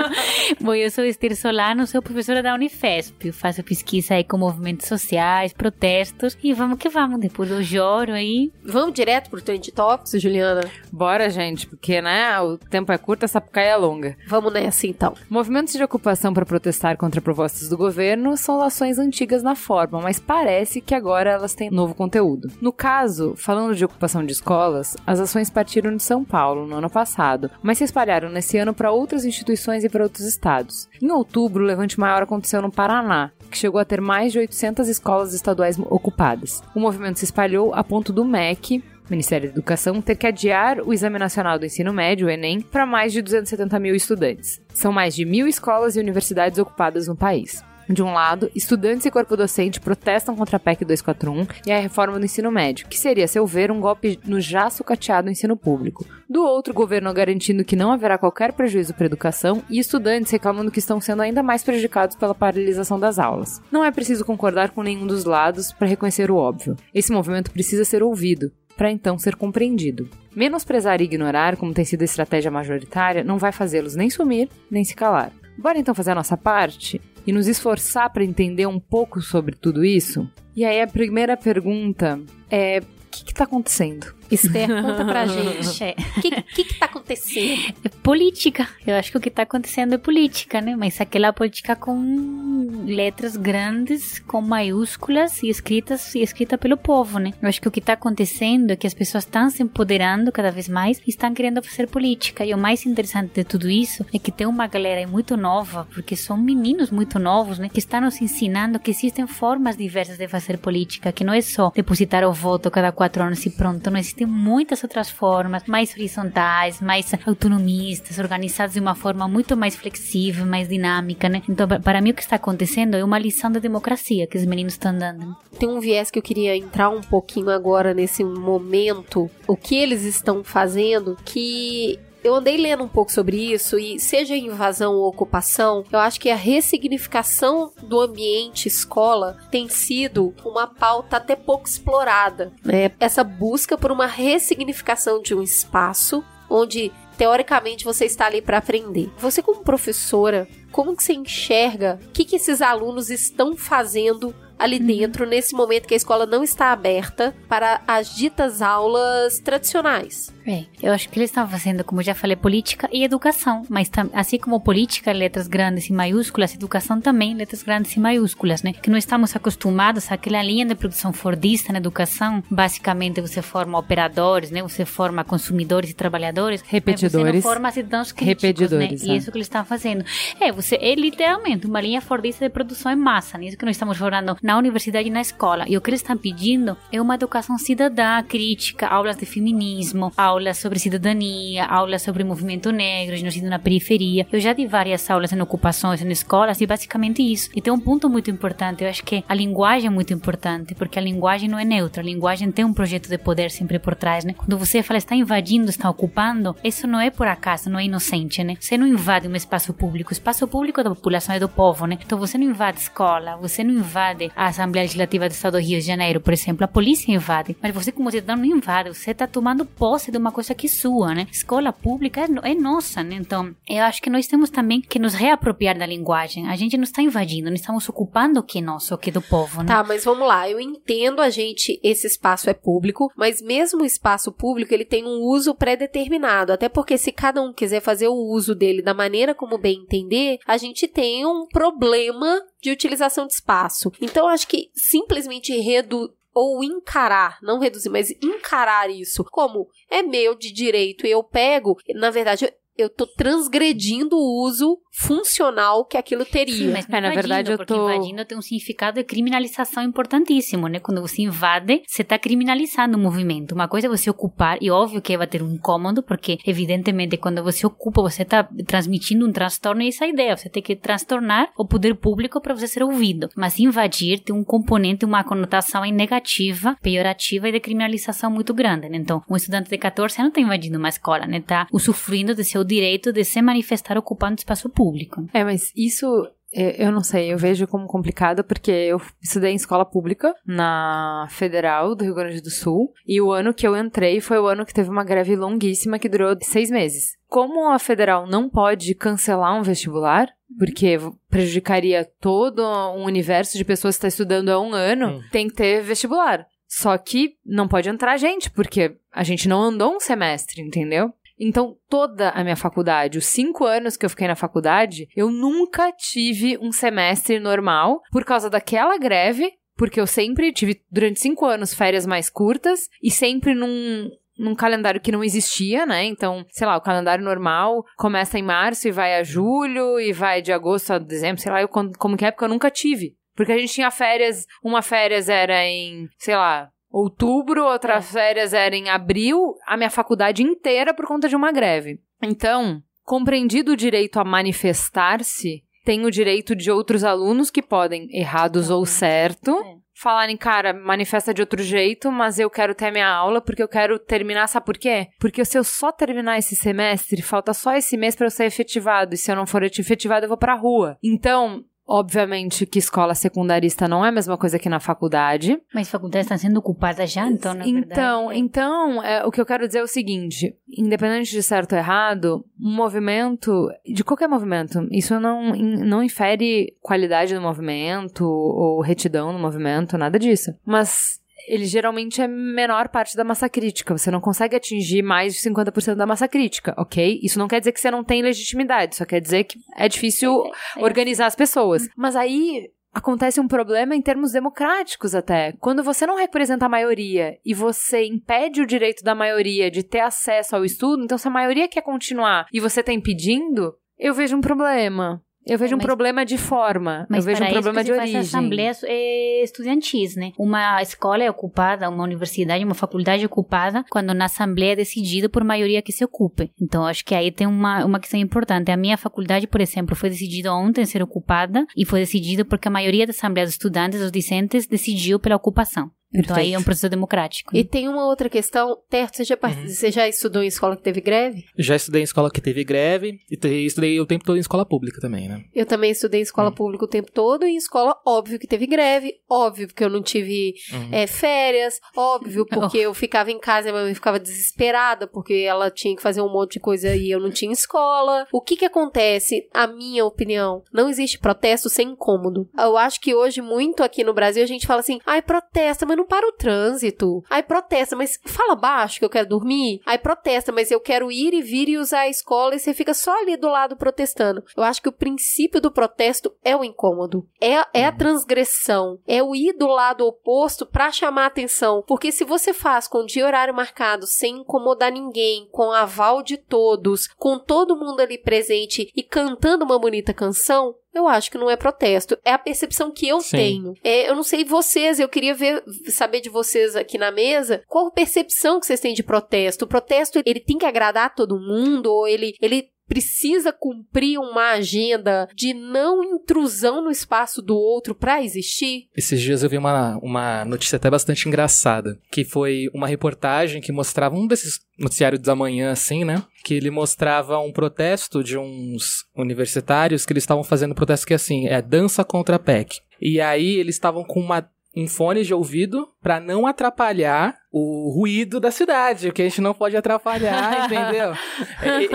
Bom, eu sou Esther Solano, sou professora da Unifesp. Eu faço pesquisa aí com movimentos sociais, protestos e vamos que vamos. Depois do joro aí. Vamos direto pro Trend Topics, Juliana? Bora, gente, porque, né, o tempo é curto, essa sapucaia é longa. Vamos nessa, então. Movimentos de ocupação para protestar contra propostas do governo são ações antigas na forma, mas parece que agora elas têm novo conteúdo. No caso, falando de ocupação de escolas, as ações partiram de São Paulo no ano passado, mas se espalharam nesse ano para outras instituições e para outros estados. Em outubro, o levante maior aconteceu no Paraná, que chegou a ter mais de 800 escolas estaduais ocupadas. O movimento se espalhou a ponto do MEC, Ministério da Educação, ter que adiar o Exame Nacional do Ensino Médio, o Enem, para mais de 270 mil estudantes. São mais de mil escolas e universidades ocupadas no país. De um lado, estudantes e corpo docente protestam contra a PEC 241 e a reforma do ensino médio, que seria, a seu ver, um golpe no já sucateado ensino público. Do outro, o governo garantindo que não haverá qualquer prejuízo para a educação e estudantes reclamando que estão sendo ainda mais prejudicados pela paralisação das aulas. Não é preciso concordar com nenhum dos lados para reconhecer o óbvio. Esse movimento precisa ser ouvido, para então ser compreendido. Menosprezar e ignorar, como tem sido a estratégia majoritária, não vai fazê-los nem sumir, nem se calar. Bora então fazer a nossa parte e nos esforçar para entender um pouco sobre tudo isso? E aí a primeira pergunta é: o que está acontecendo? Esther, conta pra gente. O que, que, que tá acontecendo? É política. Eu acho que o que tá acontecendo é política, né? Mas aquela política com letras grandes, com maiúsculas e escritas e escrita pelo povo, né? Eu acho que o que tá acontecendo é que as pessoas estão se empoderando cada vez mais e estão querendo fazer política. E o mais interessante de tudo isso é que tem uma galera muito nova, porque são meninos muito novos, né? Que estão nos ensinando que existem formas diversas de fazer política, que não é só depositar o voto cada quatro anos e pronto, não existe existem muitas outras formas, mais horizontais, mais autonomistas, organizadas de uma forma muito mais flexível, mais dinâmica, né? Então, para mim, o que está acontecendo é uma lição da democracia que os meninos estão dando. Tem um viés que eu queria entrar um pouquinho agora nesse momento, o que eles estão fazendo, que eu andei lendo um pouco sobre isso e seja invasão ou ocupação, eu acho que a ressignificação do ambiente escola tem sido uma pauta até pouco explorada, né? Essa busca por uma ressignificação de um espaço onde teoricamente você está ali para aprender. Você como professora, como que você enxerga o que, que esses alunos estão fazendo ali uhum. dentro, nesse momento que a escola não está aberta para as ditas aulas tradicionais. É, eu acho que eles estão fazendo, como já falei, política e educação, mas assim como política, letras grandes e maiúsculas, educação também, letras grandes e maiúsculas, né? Que não estamos acostumados àquela linha de produção fordista na educação. Basicamente, você forma operadores, né? Você forma consumidores e trabalhadores. Repetidores. Você não forma cidadãos críticos, Repetidores, né? E é. isso que eles estão fazendo. É, você é literalmente uma linha fordista de produção em massa, né? Isso que nós estamos formando na universidade e na escola. E o que eles estão pedindo é uma educação cidadã, crítica, aulas de feminismo, aulas sobre cidadania, aulas sobre movimento negro, genocídio na periferia. Eu já dei várias aulas em ocupações, em escolas, e basicamente isso. E tem um ponto muito importante, eu acho que a linguagem é muito importante, porque a linguagem não é neutra, a linguagem tem um projeto de poder sempre por trás, né? Quando você fala está invadindo, está ocupando, isso não é por acaso, não é inocente, né? Você não invade um espaço público, o espaço público é da população, é do povo, né? Então você não invade escola, você não invade a Assembleia Legislativa do Estado do Rio de Janeiro, por exemplo, a polícia invade. Mas você, como cidadão, não invade. Você está tomando posse de uma coisa que sua, né? Escola pública é, é nossa, né? Então, eu acho que nós temos também que nos reapropriar da linguagem. A gente não está invadindo, não estamos ocupando o que é nosso, o que é do povo, né? Tá, mas vamos lá. Eu entendo a gente, esse espaço é público, mas mesmo o espaço público, ele tem um uso pré-determinado. Até porque se cada um quiser fazer o uso dele da maneira como bem entender, a gente tem um problema de utilização de espaço. Então, acho que simplesmente redu ou encarar, não reduzir, mas encarar isso como é meu de direito e eu pego, na verdade, eu tô transgredindo o uso funcional que aquilo teria. Sim, mas é, na verdade eu tô... Porque invadindo tem um significado de criminalização importantíssimo, né? Quando você invade, você está criminalizando o movimento. Uma coisa é você ocupar, e óbvio que vai ter um incômodo, porque evidentemente quando você ocupa, você está transmitindo um transtorno e essa é ideia, você tem que transtornar o poder público para você ser ouvido. Mas invadir tem um componente, uma conotação negativa, pejorativa e de criminalização muito grande, né? Então, um estudante de 14 anos está invadindo uma escola, né? Está usufruindo de seu direito de se manifestar ocupando espaço público. É, mas isso é, eu não sei, eu vejo como complicado porque eu estudei em escola pública na Federal do Rio Grande do Sul e o ano que eu entrei foi o ano que teve uma greve longuíssima que durou seis meses. Como a Federal não pode cancelar um vestibular, porque prejudicaria todo um universo de pessoas que está estudando há um ano, hum. tem que ter vestibular. Só que não pode entrar gente, porque a gente não andou um semestre, entendeu? Então, toda a minha faculdade, os cinco anos que eu fiquei na faculdade, eu nunca tive um semestre normal por causa daquela greve, porque eu sempre tive, durante cinco anos, férias mais curtas e sempre num, num calendário que não existia, né? Então, sei lá, o calendário normal começa em março e vai a julho e vai de agosto a dezembro, sei lá, eu, como que é, porque eu nunca tive. Porque a gente tinha férias, uma férias era em, sei lá, outubro, outras é. férias era em abril, a minha faculdade inteira por conta de uma greve. Então, compreendido o direito a manifestar-se, tem o direito de outros alunos que podem, errados ou certo, é. falarem, cara, manifesta de outro jeito, mas eu quero ter a minha aula porque eu quero terminar, sabe por quê? Porque se eu só terminar esse semestre, falta só esse mês para eu ser efetivado, e se eu não for efetivado, eu vou pra rua. Então, Obviamente que escola secundarista não é a mesma coisa que na faculdade. Mas faculdades estão sendo ocupadas já, então, na então, verdade. Então, é, o que eu quero dizer é o seguinte: independente de certo ou errado, um movimento, de qualquer movimento, isso não, não infere qualidade do movimento ou retidão no movimento, nada disso. Mas ele geralmente é menor parte da massa crítica. Você não consegue atingir mais de 50% da massa crítica, ok? Isso não quer dizer que você não tem legitimidade, só quer dizer que é difícil é, é. organizar as pessoas. Uhum. Mas aí acontece um problema em termos democráticos até. Quando você não representa a maioria e você impede o direito da maioria de ter acesso ao estudo, então se a maioria quer continuar e você está impedindo, eu vejo um problema. Eu vejo um problema de forma. eu vejo um problema de origem. assembleias é, estudantis, né? Uma escola é ocupada, uma universidade, uma faculdade é ocupada quando na assembleia é decidido por maioria que se ocupe. Então, acho que aí tem uma, uma questão importante. A minha faculdade, por exemplo, foi decidida ontem ser ocupada e foi decidido porque a maioria da assembleia dos estudantes, dos discentes, decidiu pela ocupação. Então Perfeito. aí é um processo democrático. E tem uma outra questão. Terto, você já, uhum. você já estudou em escola que teve greve? Já estudei em escola que teve greve e estudei o tempo todo em escola pública também, né? Eu também estudei em escola uhum. pública o tempo todo e em escola, óbvio que teve greve, óbvio porque eu não tive uhum. é, férias, óbvio porque eu ficava em casa e a minha mãe ficava desesperada porque ela tinha que fazer um monte de coisa e eu não tinha escola. O que que acontece? A minha opinião, não existe protesto sem incômodo. Eu acho que hoje muito aqui no Brasil a gente fala assim, ai, protesta, mas não para o trânsito. Aí protesta, mas fala baixo que eu quero dormir. Aí protesta, mas eu quero ir e vir e usar a escola e você fica só ali do lado protestando. Eu acho que o princípio do protesto é o incômodo. É, é a uhum. transgressão. É o ir do lado oposto para chamar atenção. Porque se você faz com dia horário marcado, sem incomodar ninguém, com aval de todos, com todo mundo ali presente e cantando uma bonita canção, eu acho que não é protesto. É a percepção que eu Sim. tenho. É, eu não sei vocês, eu queria ver, saber de vocês aqui na mesa, qual a percepção que vocês têm de protesto? O protesto, ele tem que agradar todo mundo? Ou ele, ele precisa cumprir uma agenda de não intrusão no espaço do outro para existir? Esses dias eu vi uma, uma notícia até bastante engraçada, que foi uma reportagem que mostrava um desses noticiários da manhã, assim, né? Que ele mostrava um protesto de uns universitários que eles estavam fazendo um protesto que é assim, é dança contra a PEC. E aí eles estavam com uma um fone de ouvido para não atrapalhar o ruído da cidade, que a gente não pode atrapalhar, entendeu?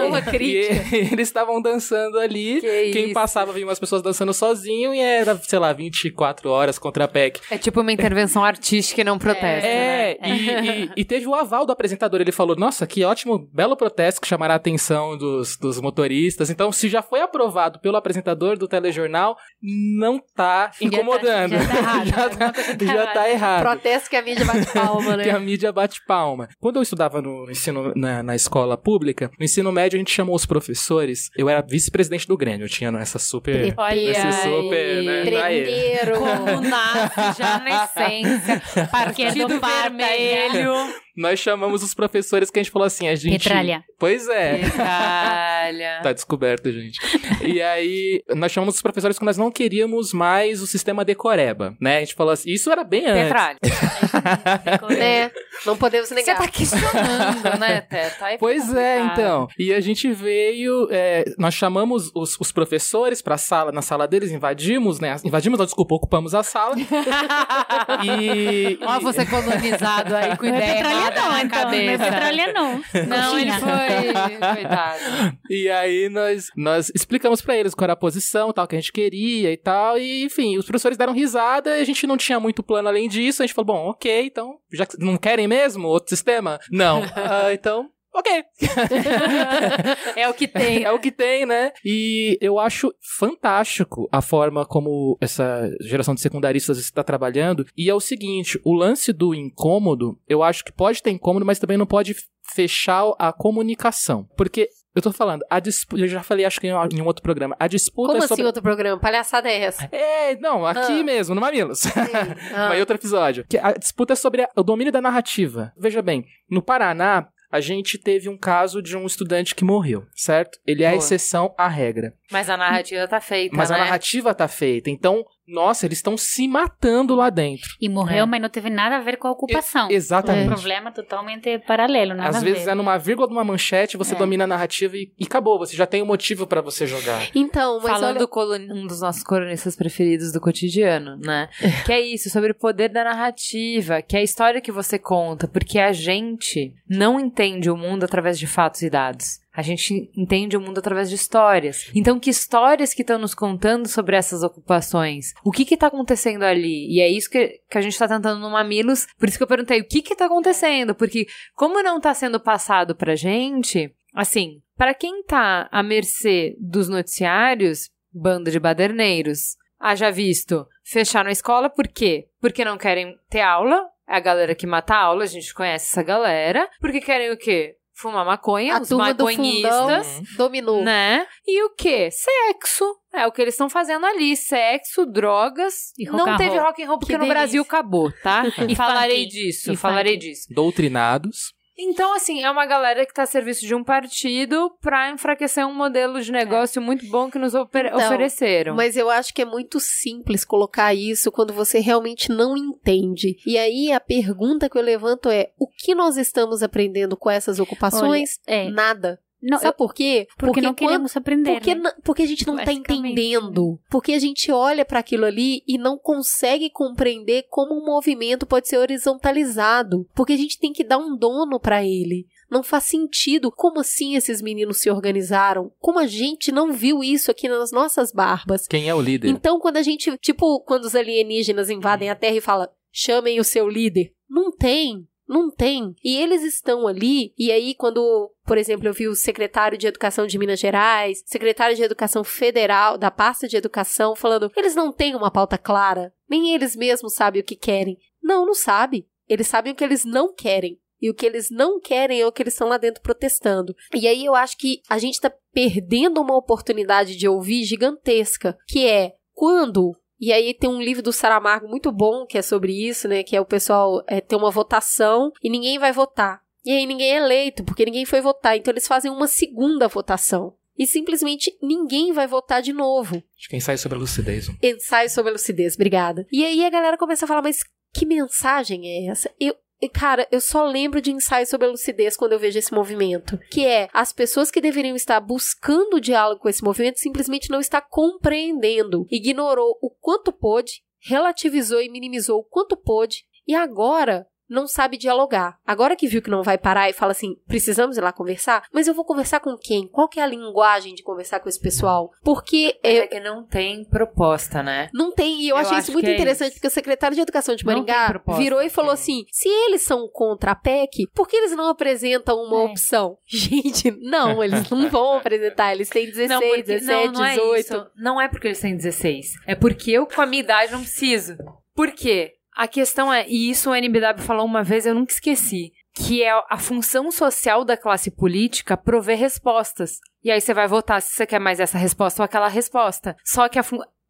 Uma crítica. E, e, eles estavam dançando ali, que quem isso? passava via umas pessoas dançando sozinho e era, sei lá, 24 horas contra a PEC. É tipo uma intervenção artística e não protesto. É, né? e, e, e, teve o aval do apresentador, ele falou, nossa, que ótimo, belo protesto que chamará a atenção dos, dos motoristas. Então, se já foi aprovado pelo apresentador do telejornal, não tá incomodando. Já tá, já tá errado. já, tá, já tá errado. Protesto que a mídia bate palma, né? mídia bate palma. Quando eu estudava no ensino, na, na escola pública, no ensino médio a gente chamou os professores. Eu era vice-presidente do Grêmio, eu tinha essa super. Olha esse super, né? Tremeiro. Como nasce já na essência. Partido vermelho. Nós chamamos os professores que a gente falou assim, a gente... Petralha. Pois é. Petralha. tá descoberto, gente. E aí, nós chamamos os professores que nós não queríamos mais o sistema decoreba, né? A gente falou assim, isso era bem antes. Petralha. é, não podemos negar. Você tá questionando, né, Teta? Pois é, então. E a gente veio, é, nós chamamos os, os professores pra sala, na sala deles, invadimos, né? Invadimos, não, desculpa, ocupamos a sala. e... Ó, você colonizado aí com ideia não, na então, cabeça. Petralha não. Não, ele foi. Coitado. E aí nós, nós explicamos pra eles qual era a posição, tal, que a gente queria e tal. E, enfim, os professores deram risada, a gente não tinha muito plano além disso. A gente falou, bom, ok, então, já não querem mesmo outro sistema? Não. ah, então, ok. é o que tem. É o que tem, né? E eu acho fantástico a forma como essa geração de secundaristas está trabalhando. E é o seguinte: o lance do incômodo, eu acho que pode ter incômodo, mas também não pode fechar a comunicação. Porque eu tô falando, a disputa. Eu já falei, acho que em um outro programa. A disputa Como é sobre. assim outro programa? Palhaçada é essa? É, não, aqui Ah. mesmo, no Mamilos. Ah. Mas outro episódio. Que a disputa é sobre a- o domínio da narrativa. Veja bem, no Paraná, a gente teve um caso de um estudante que morreu, certo? Ele é a exceção à regra. Mas a narrativa tá feita, Mas né? a narrativa tá feita. Então, nossa, eles estão se matando lá dentro. E morreu, É. mas não teve nada a ver com a ocupação. E- exatamente. Um problema totalmente paralelo, nada Às a vezes ver. é numa vírgula de uma manchete, você É. domina a narrativa e, e acabou. Você já tem um motivo pra você jogar. Então, mas Falando olha... do colun- um dos nossos colunistas preferidos do cotidiano, né? que é isso, sobre o poder da narrativa, que é a história que você conta, porque a gente não entende o mundo através de fatos e dados. A gente entende o mundo através de histórias. Então, que histórias que estão nos contando sobre essas ocupações? O que que tá acontecendo ali? E é isso que, que a gente tá tentando no Mamilos. Por isso que eu perguntei, o que que tá acontecendo? Porque como não tá sendo passado pra gente, assim, para quem tá à mercê dos noticiários, banda de baderneiros. Haja visto, fecharam a escola por quê? Porque não querem ter aula, é a galera que mata a aula, a gente conhece essa galera. Porque querem o quê? Fumar maconha, A os turma do maconhistas, fundão dominou. né? E o quê? Sexo. É o que eles estão fazendo ali, sexo, drogas. E rock não and teve rock and roll porque Que no Brasil acabou, tá? E falarei disso, E falarei funk. disso. Doutrinados. Então, assim, é uma galera que tá a serviço de um partido pra enfraquecer um modelo de negócio muito bom que nos Então, ofereceram. Mas eu acho que é muito simples colocar isso quando você realmente não entende. E aí a pergunta que eu levanto é: o que nós estamos aprendendo com essas ocupações? Olha, é. Nada. Não, Sabe eu- por quê? Porque, não quando- queremos aprender. Porque, né? não- porque a gente não tá entendendo. Porque a gente olha para aquilo ali e não consegue compreender como um movimento pode ser horizontalizado. Porque a gente tem que dar um dono para ele. Não faz sentido. Como assim esses meninos se organizaram? Como a gente não viu isso aqui nas nossas barbas? Quem é o líder? Então, quando a gente, tipo, quando os alienígenas invadem a Terra e fala, chamem o seu líder, não tem. Não tem. E eles estão ali, e aí, quando, por exemplo, eu vi o secretário de Educação de Minas Gerais, secretário de Educação Federal, da pasta de Educação, falando, eles não têm uma pauta clara, nem eles mesmos sabem o que querem. Não, não sabe. Eles sabem o que eles não querem. E o que eles não querem é o que eles estão lá dentro protestando. E aí eu acho que a gente tá perdendo uma oportunidade de ouvir gigantesca, que é quando e aí tem um livro do Saramago muito bom que é sobre isso, né? Que é o pessoal é, ter uma votação e ninguém vai votar. E aí ninguém é eleito, porque ninguém foi votar. Então eles fazem uma segunda votação. E simplesmente ninguém vai votar de novo. Acho que ensaio sobre a lucidez. Ensaio sobre a lucidez, obrigada. E aí a galera começa a falar, mas que mensagem é essa? Eu, cara, eu só lembro de ensaio sobre a lucidez quando eu vejo esse movimento. Que é as pessoas que deveriam estar buscando diálogo com esse movimento simplesmente não está compreendendo. Ignorou o quanto pôde, relativizou e minimizou o quanto pôde, e agora não sabe dialogar. Agora que viu que não vai parar e fala assim, precisamos ir lá conversar, mas eu vou conversar com quem? Qual que é a linguagem de conversar com esse pessoal? Porque é, é que não tem proposta, né? não tem, e eu, Eu achei isso muito é interessante, isso. porque o secretário de Educação de Maringá virou e falou é. assim: se eles são contra a PEC, por que eles não apresentam uma É. opção? Gente, não, eles não vão apresentar, eles têm 16, não, porque, 17, não, não é 18. isso. Não é porque eles têm 16. É porque eu, com a minha idade, não preciso. Por quê? A questão é, e isso o NBW falou uma vez, eu nunca esqueci, que é a função social da classe política prover respostas. E aí você vai votar se você quer mais essa resposta ou aquela resposta. Só que a,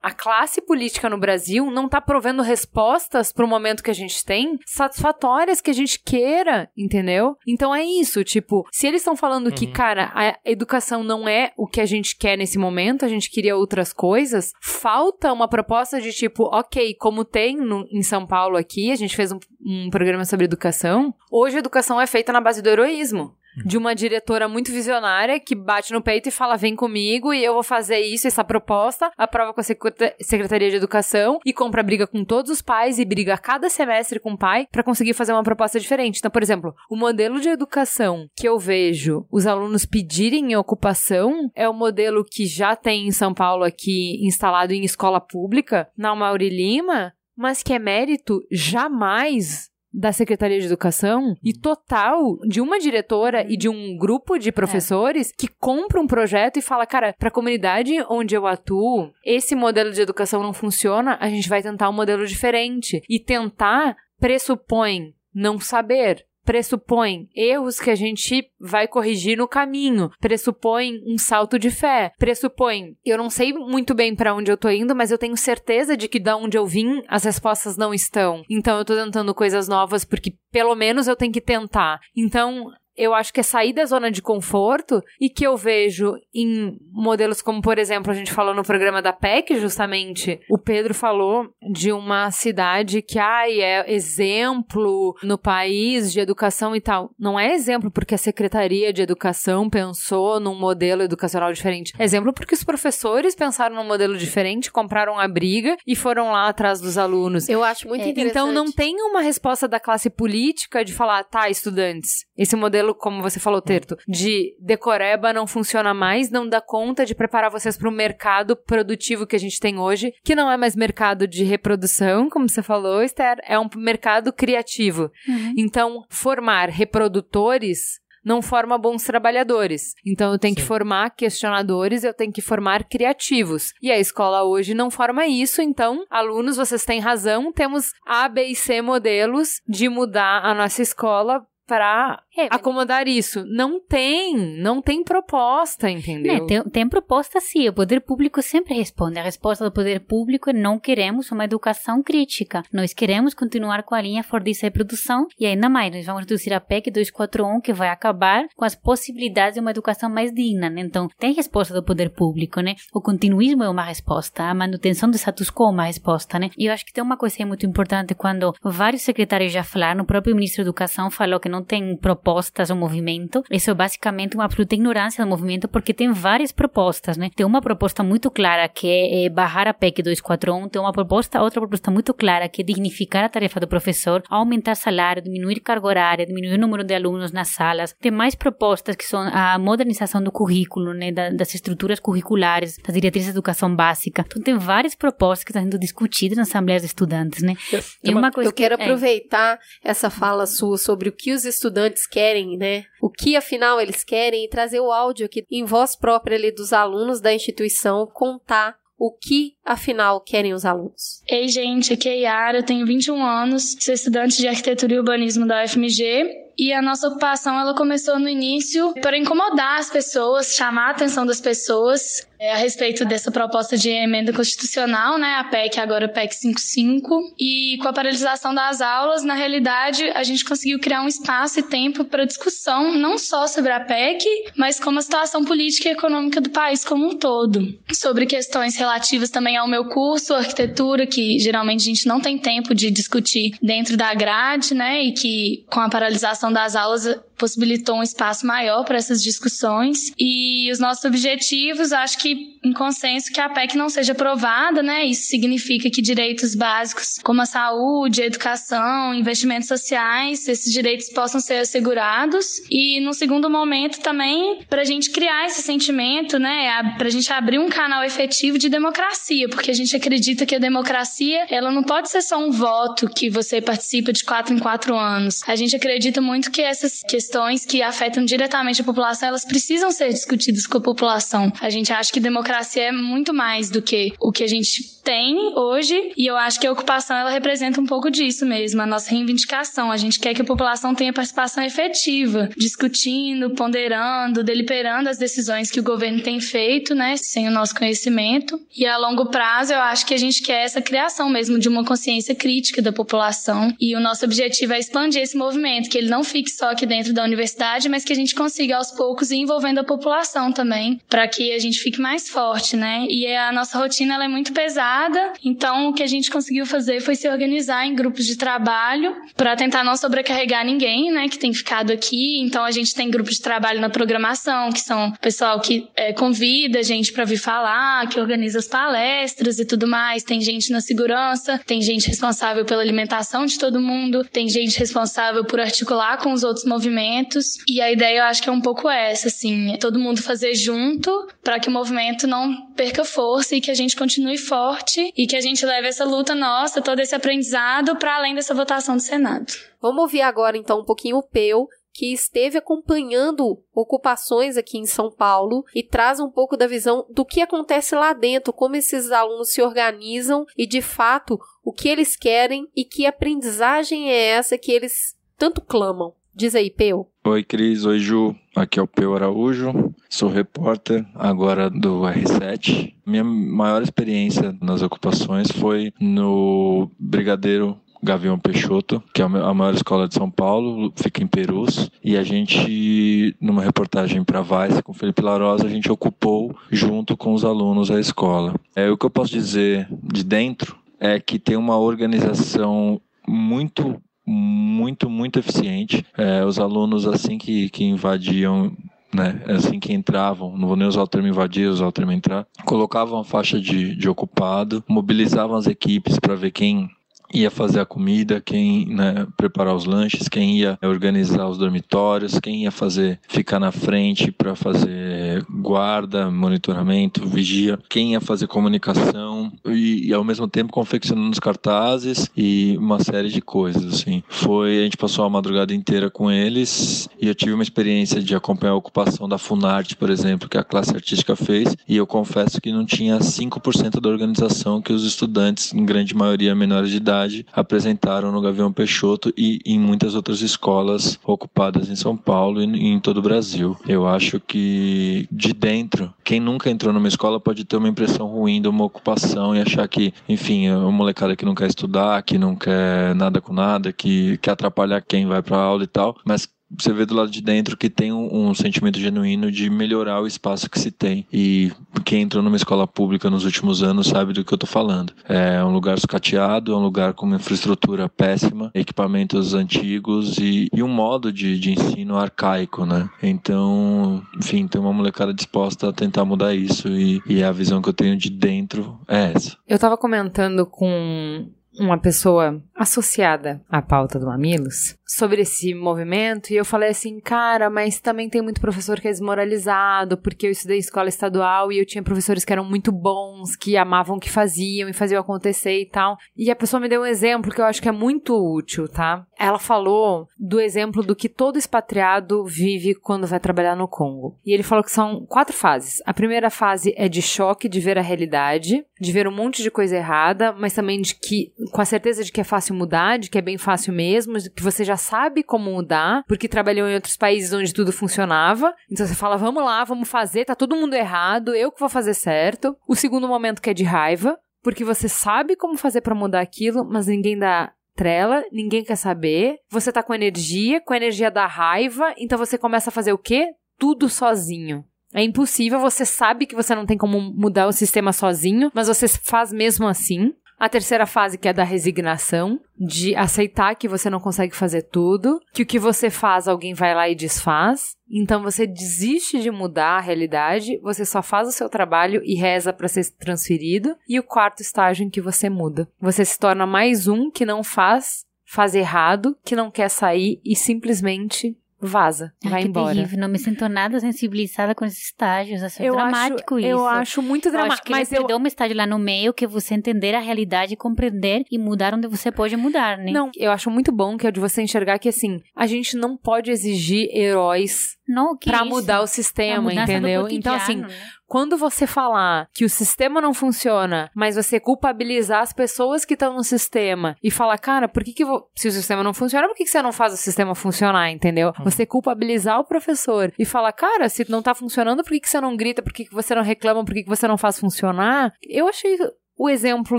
a classe política no Brasil não tá provendo respostas pro momento que a gente tem satisfatórias que a gente queira, entendeu? Então é isso, tipo, se eles estão falando que, cara, a educação não é o que a gente quer nesse momento, a gente queria outras coisas, falta uma proposta de tipo, ok, como tem no- em São Paulo aqui, a gente fez um, um programa sobre educação, hoje a educação é feita na base do heroísmo de uma diretora muito visionária que bate no peito e fala: vem comigo e eu vou fazer isso, essa proposta, aprova com a Secreta- Secretaria de Educação e compra briga com todos os pais e briga cada semestre com o pai pra conseguir fazer uma proposta diferente. Então, por exemplo, o modelo de educação que eu vejo os alunos pedirem em ocupação é o modelo que já tem em São Paulo aqui instalado em escola pública, na Mauri Lima, mas que é mérito jamais da Secretaria de Educação e total de uma diretora e de um grupo de professores que compra um projeto e fala, cara, para a comunidade onde eu atuo, esse modelo de educação não funciona, a gente vai tentar um modelo diferente. E tentar pressupõe não saber, pressupõe erros que a gente vai corrigir no caminho, pressupõe um salto de fé, pressupõe eu não sei muito bem para onde eu tô indo, mas eu tenho certeza de que da onde eu vim as respostas não estão. Então eu tô tentando coisas novas porque pelo menos eu tenho que tentar. Então eu acho que é sair da zona de conforto e que eu vejo em modelos como, por exemplo, a gente falou no programa da PEC, justamente, o Pedro falou de uma cidade que, ai, é exemplo no país de educação e tal. Não é exemplo porque a Secretaria de Educação pensou num modelo educacional diferente. É exemplo porque os professores pensaram num modelo diferente, compraram a briga e foram lá atrás dos alunos. Eu acho muito É, interessante. Então não tem uma resposta da classe política de falar, tá, estudantes, esse modelo, como você falou, Terto, de decoreba não funciona mais, não dá conta de preparar vocês para o mercado produtivo que a gente tem hoje, que não é mais mercado de reprodução, como você falou, Esther, é um mercado criativo. Então, formar reprodutores não forma bons trabalhadores. Então eu tenho que formar questionadores, eu tenho que formar criativos. E a escola hoje não forma isso, então, alunos, vocês têm razão, temos A, B e C modelos de mudar a nossa escola para acomodar isso. Não tem, não tem proposta, entendeu? Né, tem, tem proposta sim, o poder público sempre responde. A resposta do poder público é não queremos uma educação crítica. Nós queremos continuar com a linha Fordice e produção e ainda mais, nós vamos reduzir a PEC 241 que vai acabar com as possibilidades de uma educação mais digna. Né? Então, tem resposta do poder público, né? O continuismo é uma resposta, a manutenção do status quo é uma resposta, né? E eu acho que tem uma coisa muito importante quando vários secretários já falaram, o próprio ministro da Educação falou que não tem propostas ao movimento. Isso é basicamente uma absoluta ignorância do movimento, porque tem várias propostas, né? Tem uma proposta muito clara que é, é barrar a PEC 241, tem uma proposta, outra proposta muito clara que é dignificar a tarefa do professor, aumentar salário, diminuir carga horária, diminuir o número de alunos nas salas. Tem mais propostas que são a modernização do currículo, né? Da, das estruturas curriculares, das diretrizes de educação básica. Então tem várias propostas que estão sendo discutidas nas assembleias de estudantes, né? E uma coisa eu quero que- é. aproveitar essa fala sua sobre o que os estudantes querem, né? O que afinal eles querem e trazer o áudio aqui em voz própria ali dos alunos da instituição contar o que afinal querem os alunos. Ei, gente, aqui é Yara, tenho 21 anos, sou estudante de arquitetura e urbanismo da UFMG. E a nossa ocupação ela começou no início para incomodar as pessoas, chamar a atenção das pessoas é, a respeito dessa proposta de emenda constitucional, né, a PEC agora PEC 55. E com a paralisação das aulas, na realidade, a gente conseguiu criar um espaço e tempo para discussão não só sobre a PEC, mas como a situação política e econômica do país como um todo. Sobre questões relativas também ao meu curso, arquitetura, que geralmente a gente não tem tempo de discutir dentro da grade, né, e que com a paralisação das aulas possibilitou um espaço maior para essas discussões. E os nossos objetivos, acho que em consenso que a PEC não seja aprovada, né? Isso significa que direitos básicos como a saúde, a educação, investimentos sociais, esses direitos possam ser assegurados. E no segundo momento também para a gente criar esse sentimento, né? Para a gente abrir um canal efetivo de democracia, porque a gente acredita que a democracia ela não pode ser só um voto que você participa de quatro em quatro anos. A gente acredita muito que essas questões que afetam diretamente a população, elas precisam ser discutidas com a população. A gente acha que democracia é muito mais do que o que a gente tem hoje, e eu acho que a ocupação ela representa um pouco disso mesmo, a nossa reivindicação. A gente quer que a população tenha participação efetiva, discutindo, ponderando, deliberando as decisões que o governo tem feito, né, sem o nosso conhecimento. E a longo prazo, eu acho que a gente quer essa criação mesmo de uma consciência crítica da população, e o nosso objetivo é expandir esse movimento, que ele não fique só aqui dentro da universidade, mas que a gente consiga aos poucos ir envolvendo a população também, para que a gente fique mais forte, né? E a nossa rotina ela é muito pesada, então o que a gente conseguiu fazer foi se organizar em grupos de trabalho para tentar não sobrecarregar ninguém, né, que tem ficado aqui. Então a gente tem grupos de trabalho na programação, que são o pessoal que é, convida a gente para vir falar, que organiza as palestras e tudo mais. Tem gente na segurança, tem gente responsável pela alimentação de todo mundo, tem gente responsável por articular com os outros movimentos movimentos. E a ideia eu acho que é um pouco essa, assim, é todo mundo fazer junto para que o movimento não perca força e que a gente continue forte e que a gente leve essa luta nossa, todo esse aprendizado para além dessa votação do Senado. Vamos ouvir agora então um pouquinho o Peu, que esteve acompanhando ocupações aqui em São Paulo e traz um pouco da visão do que acontece lá dentro, como esses alunos se organizam e de fato o que eles querem e que aprendizagem é essa que eles tanto clamam. Diz aí, Peu. Oi, Cris. Oi, Ju. Aqui é o Peu Araújo. Sou repórter agora do R7. Minha maior experiência nas ocupações foi no Brigadeiro Gavião Peixoto, que é a maior escola de São Paulo, fica em Perus, e a gente, numa reportagem para Vice com Felipe Larosa, a gente ocupou junto com os alunos a escola. É o que eu posso dizer de dentro é que tem uma organização muito muito muito eficiente. É, os alunos assim que, que invadiam né, assim que entravam, não vou nem usar o termo invadir, usar o termo entrar, colocavam a faixa de, de ocupado, mobilizavam as equipes para ver quem ia fazer a comida, quem né, preparar os lanches, quem ia organizar os dormitórios, quem ia fazer ficar na frente para fazer guarda, monitoramento, vigia, quem ia fazer comunicação e, e, ao mesmo tempo confeccionando os cartazes e uma série de coisas assim. Foi a gente passou a madrugada inteira com eles e eu tive uma experiência de acompanhar a ocupação da Funarte, por exemplo, que a classe artística fez e eu confesso que não tinha 5% da organização que os estudantes, em grande maioria menores de idade apresentaram no Gavião Peixoto e em muitas outras escolas ocupadas em São Paulo e em todo o Brasil. Eu acho que de dentro, quem nunca entrou numa escola pode ter uma impressão ruim de uma ocupação e achar que, enfim, é uma molecada que não quer estudar, que não quer nada com nada, que quer atrapalhar quem vai para aula e tal, mas você vê do lado de dentro que tem um, um, sentimento genuíno de melhorar o espaço que se tem. E quem entrou numa escola pública nos últimos anos sabe do que eu estou falando. É um lugar sucateado, é um lugar com uma infraestrutura péssima, equipamentos antigos e, e um modo de, de ensino arcaico, né? Então, enfim, tem uma molecada disposta a tentar mudar isso e, e a visão que eu tenho de dentro é essa. Eu estava comentando com uma pessoa associada à pauta do Mamilos sobre esse movimento e eu falei assim, cara, mas também tem muito professor que é desmoralizado porque eu estudei escola estadual e eu tinha professores que eram muito bons, que amavam o que faziam e faziam acontecer e tal. E a pessoa me deu um exemplo que eu acho que é muito útil, tá? Ela falou do exemplo do que todo expatriado vive quando vai trabalhar no Congo. E ele falou que são quatro fases. A primeira fase é de choque de ver a realidade, de ver um monte de coisa errada, mas também de que com a certeza de que é fácil mudar, de que é bem fácil mesmo, que você já sabe como mudar, porque trabalhou em outros países onde tudo funcionava. Então você fala, vamos lá, vamos fazer, tá todo mundo errado, eu que vou fazer certo. O segundo momento que é de raiva, porque você sabe como fazer para mudar aquilo, mas ninguém dá trela, ninguém quer saber. Você tá com energia, com a energia da raiva, então você começa a fazer o quê? Tudo sozinho. É impossível, você sabe que você não tem como mudar o sistema sozinho, mas você faz mesmo assim. A terceira fase, que é da resignação, de aceitar que você não consegue fazer tudo, que o que você faz alguém vai lá e desfaz. Então você desiste de mudar a realidade, você só faz o seu trabalho e reza para ser transferido. E o quarto estágio em que você muda. Você se torna mais um que não faz, faz errado, que não quer sair e simplesmente vaza, Ai, vai que embora. Terrível. Não me sinto nada sensibilizada com esses estágios. É Eu dramático acho- isso. eu acho muito Eu acho dramático, que mas ele eu- deu um estágio lá no meio que é você entender a realidade, compreender e mudar onde você pode mudar, né? Não, eu acho muito bom que é de você enxergar que assim, a gente não pode exigir heróis não, que pra isso? mudar o sistema, entendeu? Então assim, né? Quando você falar que o sistema não funciona, mas você culpabilizar as pessoas que estão no sistema e falar, cara, por que que vo- se o sistema não funciona, por que que você não faz o sistema funcionar, entendeu? Você culpabilizar o professor e falar, cara, se não tá funcionando, por que que você não grita, por que que você não reclama, por que que você não faz funcionar? Eu achei o exemplo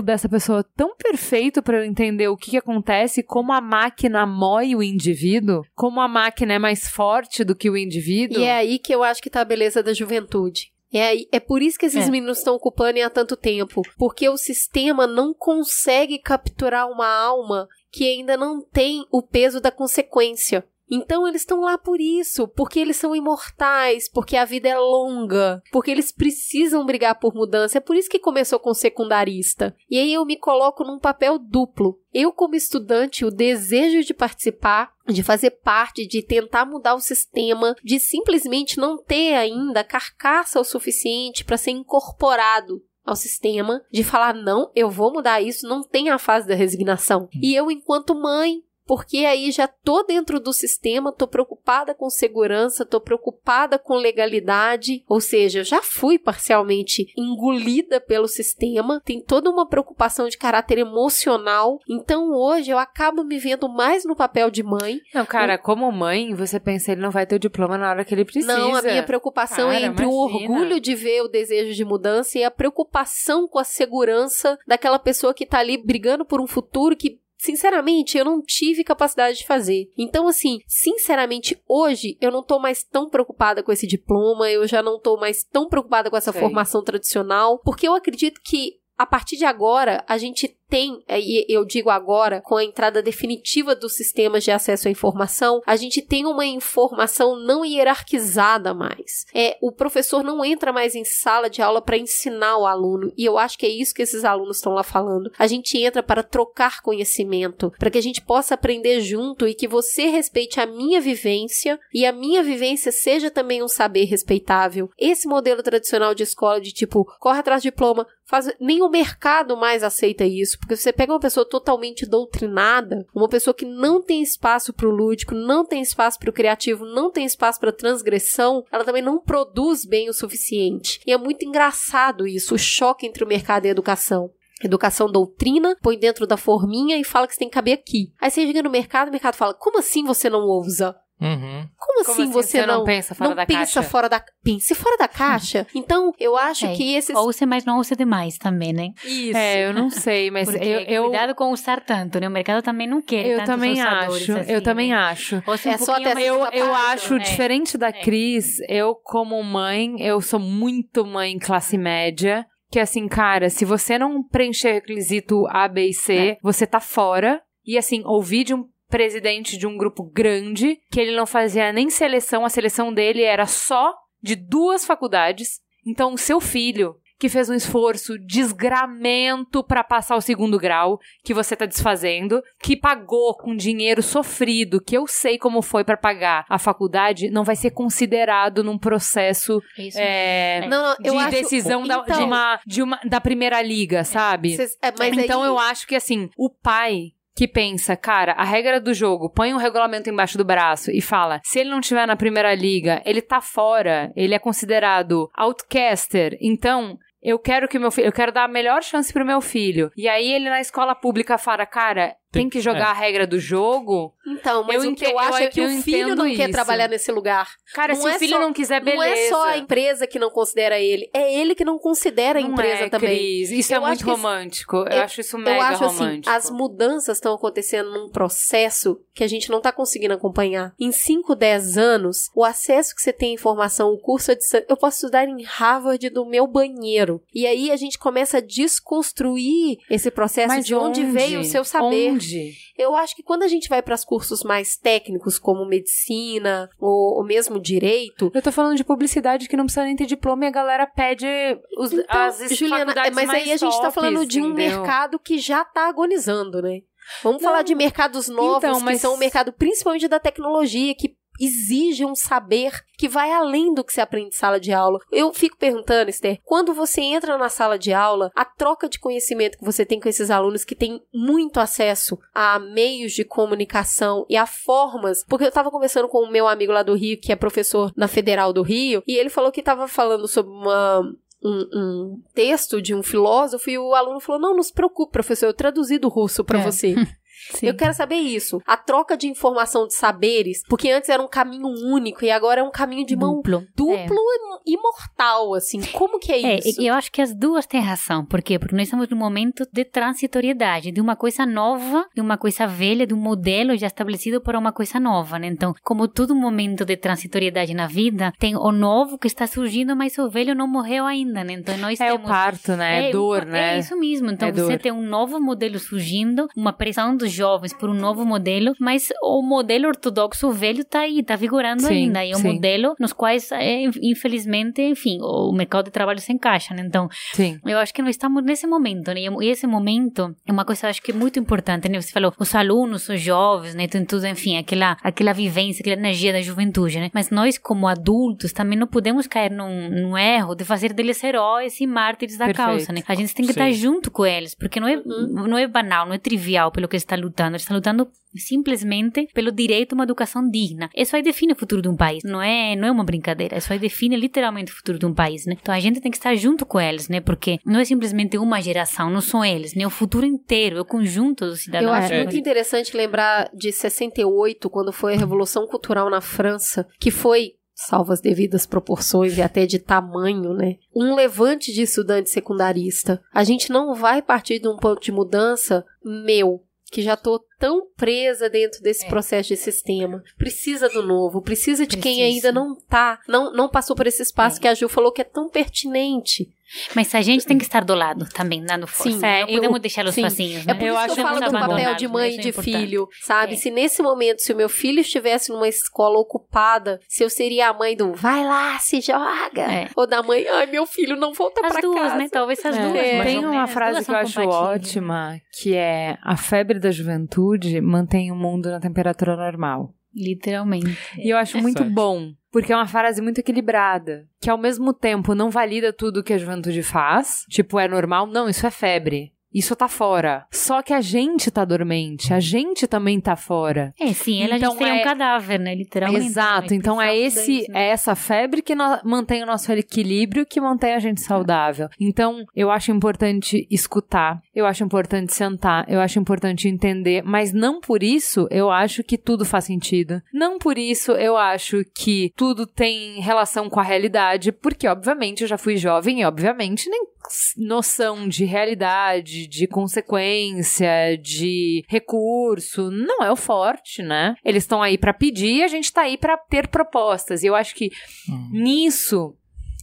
dessa pessoa tão perfeito para eu entender o que, que acontece, como a máquina mói o indivíduo, como a máquina é mais forte do que o indivíduo. E é aí que eu acho que tá a beleza da juventude. É, aí, é por isso que esses É. meninos estão ocupando há tanto tempo. Porque o sistema não consegue capturar uma alma que ainda não tem o peso da consequência. Então eles estão lá por isso, porque eles são imortais, porque a vida é longa, porque eles precisam brigar por mudança. É por isso que começou com secundarista. E aí eu me coloco num papel duplo. Eu, como estudante, o desejo de participar, de fazer parte, de tentar mudar o sistema, de simplesmente não ter ainda carcaça o suficiente para ser incorporado ao sistema, de falar não, eu vou mudar isso, não tem a fase da resignação. E eu, enquanto mãe, porque aí já tô dentro do sistema, tô preocupada com segurança, tô preocupada com legalidade, ou seja, já fui parcialmente engolida pelo sistema, tem toda uma preocupação de caráter emocional. Então hoje eu acabo me vendo mais no papel de mãe. Não, cara, como mãe, você pensa ele não vai ter o diploma na hora que ele precisa. Não, a minha preocupação Cara, é entre o imagina. orgulho de ver o desejo de mudança e a preocupação com a segurança daquela pessoa que tá ali brigando por um futuro que Sinceramente, eu não tive capacidade de fazer. Então, assim, sinceramente, hoje eu não tô mais tão preocupada com esse diploma, eu já não tô mais tão preocupada com essa Sei. formação tradicional, porque eu acredito que a partir de agora, a gente tem, é, e eu digo agora, com a entrada definitiva dos sistemas de acesso à informação, a gente tem uma informação não hierarquizada mais. É, o professor não entra mais em sala de aula para ensinar o aluno, e eu acho que é isso que esses alunos estão lá falando. A gente entra para trocar conhecimento, para que a gente possa aprender junto e que você respeite a minha vivência e a minha vivência seja também um saber respeitável. Esse modelo tradicional de escola de tipo, corre atrás de diploma, faz nem o mercado mais aceita isso, porque você pega uma pessoa totalmente doutrinada, uma pessoa que não tem espaço para o lúdico, não tem espaço para o criativo, não tem espaço para transgressão, ela também não produz bem o suficiente. E é muito engraçado isso, o choque entre o mercado e a educação. Educação doutrina, põe dentro da forminha e fala que você tem que caber aqui. Aí você chega no mercado, o mercado fala: como assim você não ousa? Uhum. Como, Como assim, assim você, você não pensa fora não da pensa caixa? fora da pense fora da caixa? então, eu acho É, que esses Ouse, mas não use demais também, né? Isso. É, eu não sei, mas Porque eu, eu, cuidado com usar tanto, né? O mercado também não quer eu também acho, assim, eu também né? acho. Use um É só até mais Eu, eu acho, né? diferente da Cris, eu como mãe, eu sou muito mãe classe média, que assim, cara, se você não preencher requisito A, B e C, você tá fora. E assim, ouvi de um presidente de um grupo grande que ele não fazia nem seleção, a seleção dele era só de duas faculdades. Então, o seu filho que fez um esforço desgramento pra passar o segundo grau, que você tá desfazendo, que pagou com dinheiro sofrido, que eu sei como foi pra pagar a faculdade, não vai ser considerado num processo Isso. é, Não, não, de acho- decisão da, de então- uma, de uma, da primeira liga, sabe? Cês- é, mas então aí- eu acho que assim, o pai que pensa, cara, a regra do jogo, põe um regulamento embaixo do braço e fala, se ele não tiver na primeira liga, ele tá fora, ele é considerado outcaster, então eu quero que meu filho, eu quero dar a melhor chance pro meu filho. E aí ele na escola pública fala, cara, tem, que jogar é. a regra do jogo. Então, mas Eu o que eu acho eu- é que eu o filho não quer isso. trabalhar nesse lugar. Cara, Não se é o filho só- não quiser, beleza. Não é só a empresa que não considera ele, é ele que não considera a Não empresa é, também. Cris, Isso Eu é muito romântico. Eu, eu- acho isso Eu mega acho romântico. assim, as mudanças estão acontecendo num processo que a gente não tá conseguindo acompanhar. Em 5, 10 anos, o acesso que você tem à informação, o curso de eu posso estudar em Harvard do meu banheiro. E aí a gente começa a desconstruir esse processo Mas de onde, veio o seu saber. Onde? Eu acho que quando a gente vai para os cursos mais técnicos, como medicina ou, ou mesmo direito, Eu tô falando de publicidade que não precisa nem ter diploma e a galera pede os, Então, as Juliana, faculdades mas aí a gente tá tops, falando de um entendeu? mercado que já tá agonizando, né? Vamos Não. falar de mercados novos Então, que mas- são o mercado principalmente da tecnologia, que exige um saber que vai além do que se aprende em sala de aula. Eu fico perguntando, Esther, quando você entra na sala de aula, a troca de conhecimento que você tem com esses alunos que têm muito acesso a meios de comunicação e a formas, porque eu tava conversando com o meu amigo lá do Rio, que é professor na Federal do Rio, e ele falou que tava falando sobre uma um, um texto de um filósofo e o aluno falou: Não, não se preocupe, professor, eu traduzi do russo pra É. você. Sim. Eu quero saber isso. A troca de informação de saberes, porque antes era um caminho único e agora é um caminho de mão Duplo. duplo e imortal, assim. Como que é, É, isso? eu acho que as duas têm razão. Por quê? Porque nós estamos num momento de transitoriedade, de uma coisa nova, de uma coisa velha, de um modelo já estabelecido para uma coisa nova, né? Então, como todo momento de transitoriedade na vida, tem o novo que está surgindo, mas o velho não morreu ainda, né? Então, nós É o temos... parto, né? É, dor, é né? isso mesmo. Então, É você dor. tem um novo modelo surgindo, uma pressão do os jovens por um novo modelo, mas o modelo ortodoxo velho tá aí, tá vigorando Sim, ainda. E é um sim. modelo nos quais, é, infelizmente, enfim, o mercado de trabalho se encaixa, né? Então, Sim. eu acho que nós estamos nesse momento, né? E esse momento é uma coisa, eu acho que é muito importante, né? Você falou, os alunos, os jovens, né? Tem tudo, enfim, aquela, aquela vivência, aquela energia da juventude, né? Mas nós, como adultos, também não podemos cair num, num erro de fazer deles heróis e mártires da Perfeito. causa, né? A gente tem que Sim. estar junto com eles, porque não é, não é banal, não é trivial pelo que eles estão lutando. Eles estão lutando simplesmente pelo direito a uma educação digna. Isso aí define o futuro de um país. Não é, não é uma brincadeira. Isso aí define literalmente o futuro de um país, né? Então a gente tem que estar junto com eles, né? Porque não é simplesmente uma geração, não são eles, né? O futuro inteiro, é o conjunto dos cidadãos. Eu acho muito interessante lembrar de 68, quando foi a Revolução Cultural na França, que foi salvo as devidas proporções e até de tamanho, né? Um levante de estudante secundarista. A gente não vai partir de um ponto de mudança meu, que já tô tão presa dentro desse processo de sistema. Precisa do novo, precisa de quem ainda não tá, não, não passou por esse espaço que a Ju falou que é tão pertinente. Mas a gente tem que estar do lado também, dando força. Sim, É, eu- não podemos deixá-los sim. sozinhos, É né? por isso que eu falo do papel de mãe e de filho, sabe? Se nesse momento, se o meu filho estivesse numa escola ocupada, se eu seria a mãe do vai lá, se joga. Ou da mãe, ai, meu filho não volta As pra duas, casa. né? Talvez as É, duas. mais Tem uma menos. frase que eu acho ótima, que é a febre da juventude mantém o mundo na temperatura normal. Literalmente. E eu acho muito bom, porque é uma frase muito equilibrada, que ao mesmo tempo não valida tudo que a juventude faz, tipo, é normal, não, isso é febre. Isso tá fora. Só que a gente tá dormente, a gente também tá fora. É, sim, ela Então já seria é- um cadáver, né? Literalmente. Exato, então é esse é essa febre que mantém o nosso equilíbrio, que mantém a gente saudável. Então, eu acho importante escutar, eu acho importante sentar, eu acho importante entender, mas não por isso eu acho que tudo faz sentido. Não por isso eu acho que tudo tem relação com a realidade, porque obviamente eu já fui jovem e obviamente nem noção de realidade, de consequência, de recurso, não é o forte, né? Eles estão aí pra pedir, a gente tá aí pra ter propostas. E eu acho que nisso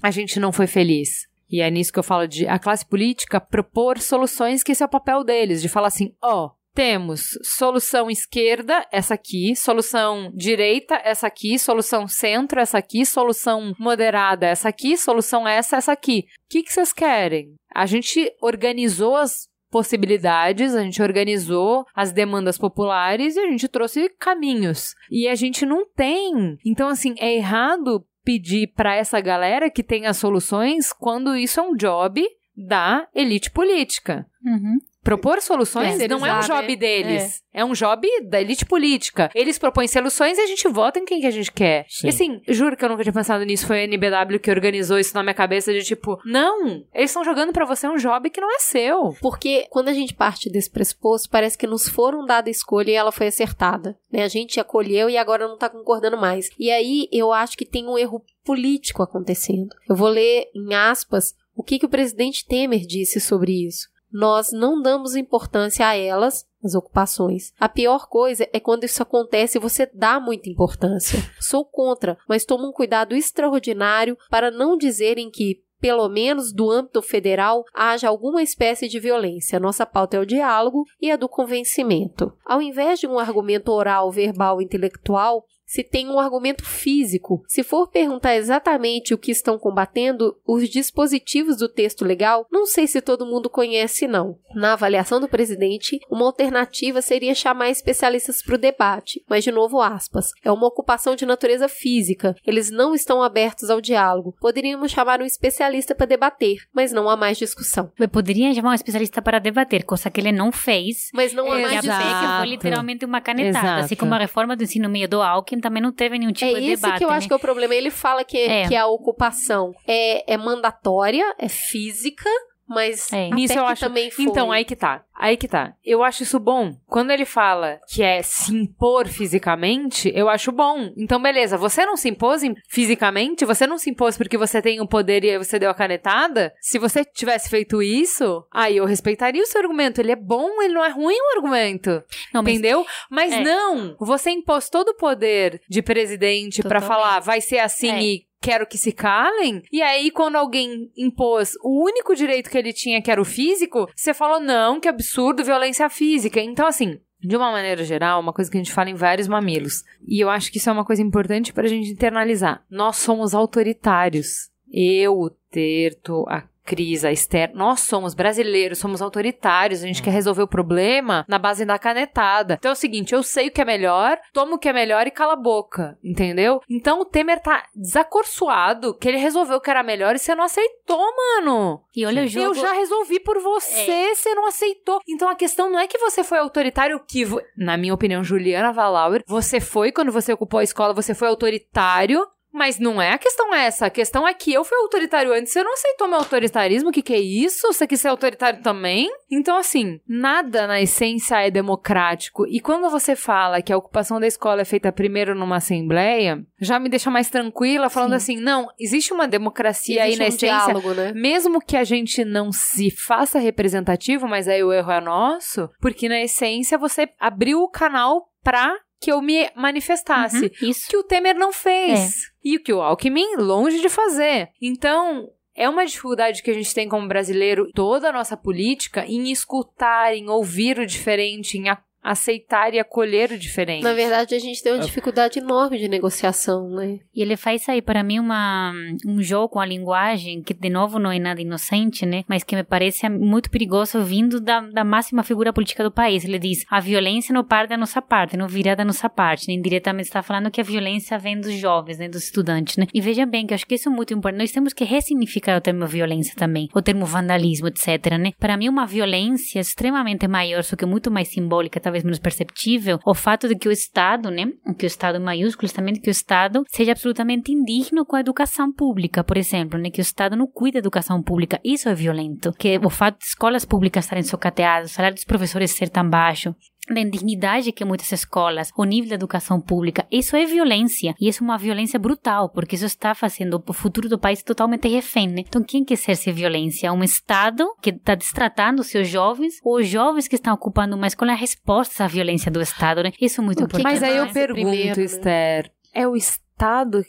a gente não foi feliz. E é nisso que eu falo de a classe política propor soluções que esse é o papel deles, de falar assim, ó, temos solução esquerda, essa aqui, solução direita, essa aqui, solução centro, essa aqui, solução moderada, essa aqui, solução essa, essa aqui. O que que vocês querem? A gente organizou as possibilidades, a gente organizou as demandas populares e a gente trouxe caminhos. E a gente não tem. Então, assim, é errado pedir para essa galera que tem as soluções quando isso é um job da elite política. Uhum. Propor soluções É, não é um job deles. É. um job da elite política. Eles propõem soluções e a gente vota em quem que a gente quer. Sim. E assim, juro que eu nunca tinha pensado nisso. Foi a NBW que organizou isso na minha cabeça de tipo, não, eles estão jogando pra você um job que não é seu. Porque quando a gente parte desse pressuposto, parece que nos foram dada a escolha e ela foi acertada. Né? A gente acolheu e agora não tá concordando mais. E aí eu acho que tem um erro político acontecendo. Eu vou ler em aspas o que, que o presidente Temer disse sobre isso. Nós não damos importância a elas, as ocupações. A pior coisa é quando isso acontece e você dá muita importância. Sou contra, mas tomo um cuidado extraordinário para não dizerem que pelo menos do âmbito federal, haja alguma espécie de violência. Nossa pauta é o diálogo e a do convencimento. Ao invés de um argumento oral, verbal, intelectual, se tem um argumento físico. Se for perguntar exatamente o que estão combatendo, os dispositivos do texto legal, não sei se todo mundo conhece, não. Na avaliação do presidente, uma alternativa seria chamar especialistas para o debate, mas de novo aspas. É uma ocupação de natureza física. Eles não estão abertos ao diálogo. Poderíamos chamar um especialista para debater, mas não há mais discussão. Eu poderia chamar um especialista para debater, coisa que ele não fez. Mas não há E mais discussão. foi literalmente uma canetada. Exato. Assim como a reforma do ensino meio do Alckmin também não teve nenhum tipo é de debate. que eu né? acho que é o problema. Ele fala que, É. que a ocupação é, é mandatória, é física, mas a Nisso eu acho. também foi. Então, aí que tá. Aí que tá. Eu acho isso bom. Quando ele fala que é se impor fisicamente, eu acho bom. Então, beleza, você não se impôs fisicamente, você não se impôs porque você tem o poder e aí você deu a canetada. Se você tivesse feito isso, aí eu respeitaria o seu argumento. Ele é bom, ele não é ruim o argumento. mas- entendeu? Mas É. não, você impôs todo o poder de presidente pra Totalmente. falar, vai ser assim É. e quero que se calem. E aí, quando alguém impôs o único direito que ele tinha, que era o físico, você falou, não, que absurdo, violência física. Então, assim. de uma maneira geral, uma coisa que a gente fala em vários mamilos. E eu acho que isso é uma coisa importante pra gente internalizar. Nós somos autoritários. Eu, o Terto, a Cris, a Esther, nós somos brasileiros, somos autoritários, a gente quer resolver o problema na base da canetada. Então é o seguinte, eu sei o que é melhor, tomo o que é melhor e cala a boca, entendeu? Então o Temer tá desacorçoado que ele resolveu o que era melhor e você não aceitou, mano. E olha o jogo- Eu já resolvi por você, você não aceitou. Então a questão não é que você foi autoritário, que, na minha opinião, Juliana Valauer, você foi quando você ocupou a escola, você foi autoritário. Mas não é a questão essa. A questão é que eu fui autoritário antes. Você não aceitou meu autoritarismo? O que, que é isso? Você quis ser autoritário também? Então, assim, nada na essência é democrático. E quando você fala que a ocupação da escola é feita primeiro numa assembleia, já me deixa mais tranquila, falando assim: não, existe uma democracia Existe aí na um essência. diálogo, né? Mesmo que a gente não se faça representativo, mas aí o erro é nosso, porque na essência você abriu o canal pra que eu me manifestasse. Uhum, isso. Que o Temer não fez. E o que o Alckmin longe de fazer. Então, é uma dificuldade que a gente tem como brasileiro, toda a nossa política, em escutar, em ouvir o diferente, em aceitar e acolher o diferente. Na verdade, a gente tem uma dificuldade enorme de negociação, né? E ele faz aí, para mim, uma, um jogo com a linguagem que, de novo, não é nada inocente, né? Mas que me parece muito perigoso vindo da, da máxima figura política do país. Ele diz: a violência não parte da nossa parte, não virá da nossa parte. Né? Indiretamente está falando que a violência vem dos jovens, né? dos estudantes, né? E veja bem que eu acho que isso é muito importante. Nós temos que ressignificar o termo violência também, o termo vandalismo, etc, né? Para mim, uma violência extremamente maior, só que muito mais simbólica, talvez menos perceptível, o fato de que o Estado, né? Que o Estado em maiúsculos também, que o Estado seja absolutamente indigno com a educação pública, por exemplo, né? Que o Estado não cuida da educação pública. Isso é violento. Que o fato de escolas públicas estarem socateadas, o salário dos professores ser tão baixo, da indignidade que muitas escolas, o nível da educação pública, isso é violência. E isso é uma violência brutal, porque isso está fazendo o futuro do país totalmente refém, né? Então, quem quer ser se violência? Um Estado que está destratando os seus jovens, ou os jovens que estão ocupando uma escola, a resposta à violência do Estado, né? Isso é muito importante. Mas aí eu pergunto, Primeiro? Esther, é o Estado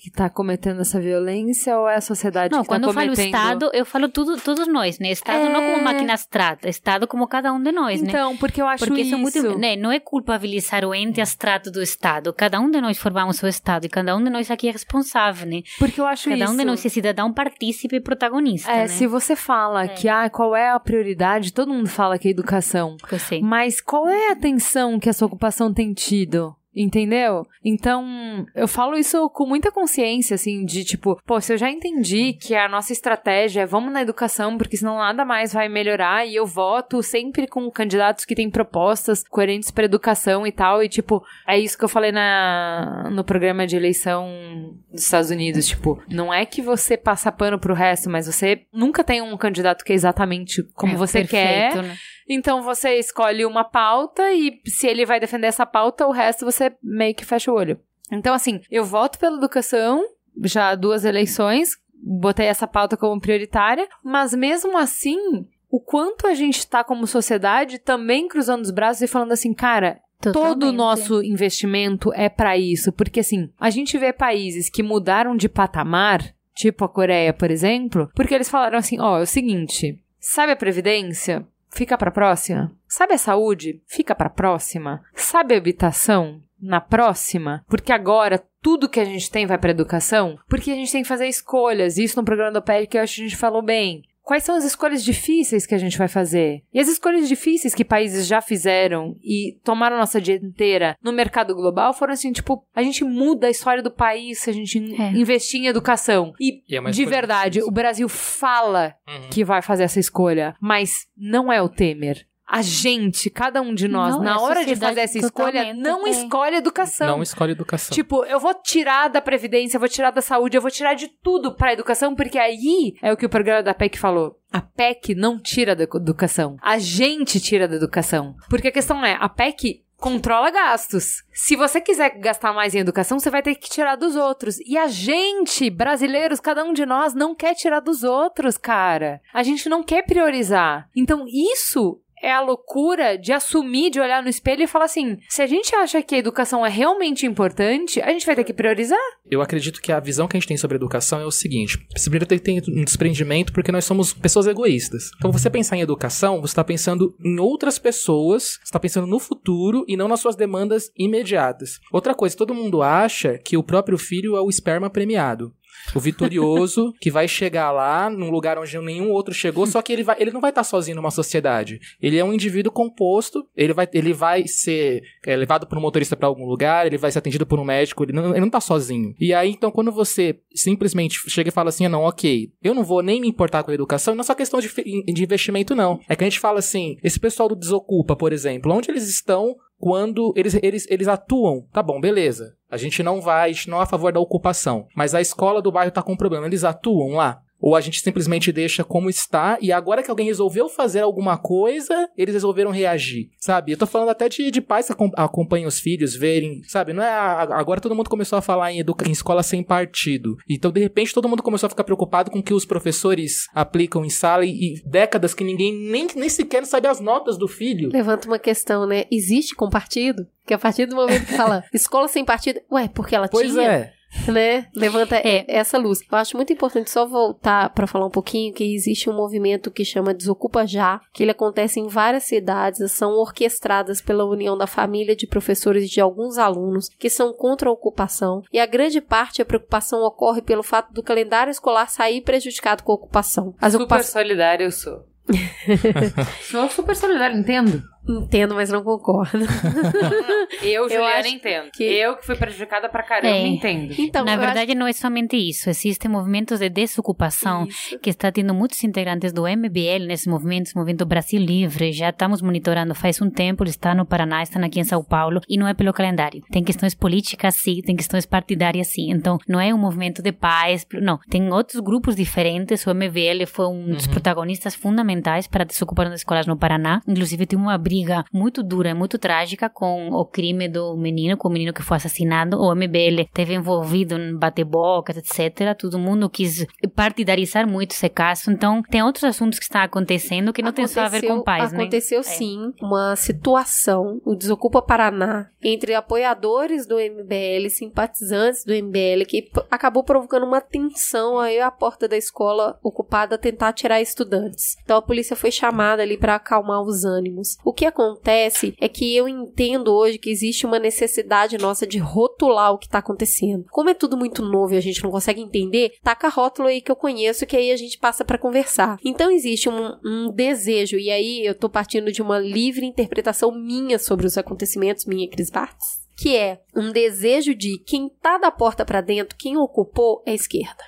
que tá cometendo essa violência ou é a sociedade Não, que tá quando eu falo cometendo? Estado, eu falo tudo, todos nós, né? Estado não como máquina abstrata, Estado como cada um de nós, né? Então, porque eu acho porque isso... é muito, né? Não é culpabilizar o ente abstrato do Estado. Cada um de nós formamos o Estado e cada um de nós aqui é responsável, né? Porque eu acho Cada um de isso- nós é cidadão partícipe e protagonista, É, né? se você fala que ah, qual é a prioridade, todo mundo fala que é educação. Mas qual é a atenção que essa ocupação tem tido? Entendeu? Então, eu falo isso com muita consciência, assim, de tipo, pô, se eu já entendi que a nossa estratégia é vamos na educação, porque senão nada mais vai melhorar, e eu voto sempre com candidatos que têm propostas coerentes pra educação e tal, e tipo, é isso que eu falei na, no programa de eleição dos Estados Unidos, tipo, não é que você passa pano pro resto, mas você nunca tem um candidato que é exatamente como É, você perfeito, quer. né? Então você escolhe uma pauta e se ele vai defender essa pauta, o resto você meio que fecha o olho. Então, assim, eu voto pela educação, já há duas eleições, botei essa pauta como prioritária, mas mesmo assim, o quanto a gente tá como sociedade também cruzando os braços e falando assim, cara. Todo o nosso investimento é pra isso, porque assim, a gente vê países que mudaram de patamar, tipo a Coreia, por exemplo, porque eles falaram assim: ó, é o seguinte, sabe a previdência? Fica pra próxima. Sabe a saúde? Fica pra próxima. Sabe a habitação? Na próxima, porque agora tudo que a gente tem vai pra educação, porque a gente tem que fazer escolhas. Isso no programa do PEC que eu acho que a gente falou bem. Quais são as escolhas difíceis que a gente vai fazer? E as escolhas difíceis que países já fizeram e tomaram nossa dianteira no mercado global foram assim, tipo, a gente muda a história do país se a gente in- investir em educação. E, E é de verdade, o Brasil fala Uhum. que vai fazer essa escolha, mas não é o Temer. A gente, cada um de nós, Não, na hora de fazer essa escolha, não é. escolhe educação. Não escolhe educação. Tipo, eu vou tirar da previdência, eu vou tirar da saúde, eu vou tirar de tudo pra educação, porque aí é o que o programa da PEC falou. A PEC não tira da educação. A gente tira da educação. Porque a questão é, a PEC controla gastos. Se você quiser gastar mais em educação, você vai ter que tirar dos outros. E a gente, brasileiros, cada um de nós não quer tirar dos outros, cara. A gente não quer priorizar. Então, isso é a loucura de assumir, de olhar no espelho e falar assim: se a gente acha que a educação é realmente importante, a gente vai ter que priorizar. Eu acredito que a visão que a gente tem sobre a educação é o seguinte: primeiro tem ter um desprendimento porque nós somos pessoas egoístas. Então, você pensar em educação, você está pensando em outras pessoas, está pensando no futuro e não nas suas demandas imediatas. Outra coisa, todo mundo acha que o próprio filho é o esperma premiado. O vitorioso que vai chegar lá num lugar onde nenhum outro chegou, só que ele, vai, ele não vai estar sozinho numa sociedade. Ele é um indivíduo composto, ele vai, ele vai ser é, levado por um motorista para algum lugar, ele vai ser atendido por um médico, ele não, ele não tá sozinho. E aí, então, quando você simplesmente chega e fala assim, ah, não, ok, eu não vou nem me importar com a educação, não é só questão de, de investimento, não. É que a gente fala assim, esse pessoal do Desocupa, por exemplo, onde eles estão quando eles, eles, eles atuam, tá bom, beleza. A gente não vai, a gente não é a favor da ocupação. Mas a escola do bairro tá com problema. Eles atuam lá. Ou a gente simplesmente deixa como está e agora que alguém resolveu fazer alguma coisa, eles resolveram reagir, sabe? Eu tô falando até de, de pais que acompanham os filhos, verem, sabe? Não é a, agora todo mundo começou a falar em, educa, em escola sem partido. Então, de repente, todo mundo começou a ficar preocupado com o que os professores aplicam em sala e, e décadas que ninguém nem, nem sequer sabe as notas do filho. Levanta uma questão, né? Existe com partido? Que a partir do momento que fala escola sem partido, ué, porque ela pois tinha. Pois é né? Levanta é. essa luz. Eu acho muito importante só voltar para falar um pouquinho que existe um movimento que chama Desocupa Já, que ele acontece em várias cidades, são orquestradas pela união da família de professores e de alguns alunos que são contra a ocupação. E a grande parte da preocupação ocorre pelo fato do calendário escolar sair prejudicado com a ocupação. As Super ocupa... solidário eu sou. sou super solidário, entendo. Entendo, mas não concordo. eu, Juliana, eu entendo. Que... Eu que fui prejudicada pra caramba, é. entendo. Então, Na verdade, acho... não é somente isso. Existem movimentos de desocupação isso. que está tendo muitos integrantes do MBL nesses movimentos, movimento Brasil Livre. Já estamos monitorando faz um tempo. Ele está no Paraná, está aqui em São Paulo. E não é pelo calendário. Tem questões políticas, sim. Tem questões partidárias, sim. Então, não é um movimento de paz. Não. Tem outros grupos diferentes. O MBL foi um dos uhum. protagonistas fundamentais para a desocupação das escolas no Paraná. Inclusive, tem uma briga briga muito dura, muito trágica com o crime do menino, com o menino que foi assassinado. O MBL teve envolvido em bate-bocas, etc. Todo mundo quis partidarizar muito esse caso. Então, tem outros assuntos que estão acontecendo que não tem só a ver com paz, né? Aconteceu né? sim é. uma situação, o Desocupa Paraná, entre apoiadores do MBL, simpatizantes do MBL, que acabou provocando uma tensão aí à porta da escola ocupada a tentar tirar estudantes. Então a polícia foi chamada ali para acalmar os ânimos. O que que acontece é que eu entendo hoje que existe uma necessidade nossa de rotular o que está acontecendo. Como é tudo muito novo e a gente não consegue entender, taca rótulo aí que eu conheço que aí a gente passa para conversar. Então existe um, um, desejo, e aí eu tô partindo de uma livre interpretação minha sobre os acontecimentos, minha Cris Bartz, que é um desejo de quem tá da porta para dentro, quem ocupou é a esquerda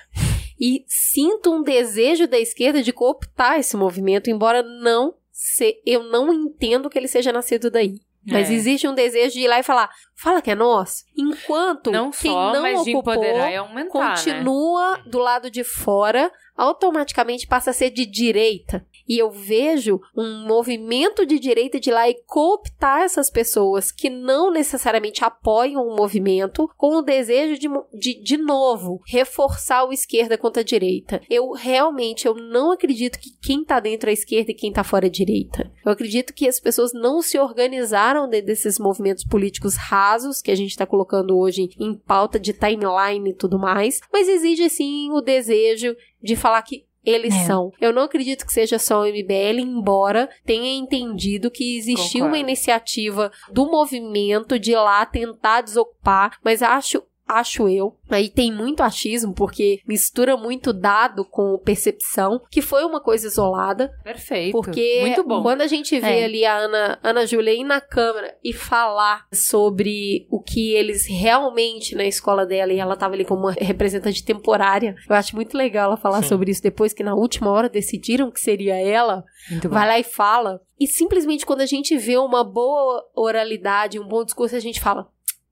e sinto um desejo da esquerda de cooptar esse movimento, embora não se, eu não entendo que ele seja nascido daí. Mas é. existe um desejo de ir lá e falar, fala que é nosso. Enquanto não quem só, não mas ocupou, aumentar, continua né? do lado de fora, automaticamente passa a ser de direita. E eu vejo um movimento de direita de lá e cooptar essas pessoas que não necessariamente apoiam o movimento com o desejo de, de, de novo, reforçar o esquerda contra a direita. Eu realmente eu não acredito que quem tá dentro é esquerda e quem tá fora é direita. Eu acredito que as pessoas não se organizaram dentro desses movimentos políticos rasos que a gente está colocando hoje em pauta de timeline e tudo mais, mas exige sim o desejo de falar que eles é. são. Eu não acredito que seja só o MBL, embora tenha entendido que existiu Concordo. uma iniciativa do movimento de ir lá tentar desocupar, mas acho acho eu. Aí tem muito achismo, porque mistura muito dado com percepção, que foi uma coisa isolada. Perfeito. Porque muito bom. quando a gente vê é. ali a Ana, Ana Júlia ir na câmera e falar sobre o que eles realmente na escola dela, e ela tava ali como uma representante temporária, eu acho muito legal ela falar Sim. sobre isso depois que na última hora decidiram que seria ela. Muito vai bom. lá e fala. E simplesmente quando a gente vê uma boa oralidade, um bom discurso, a gente fala: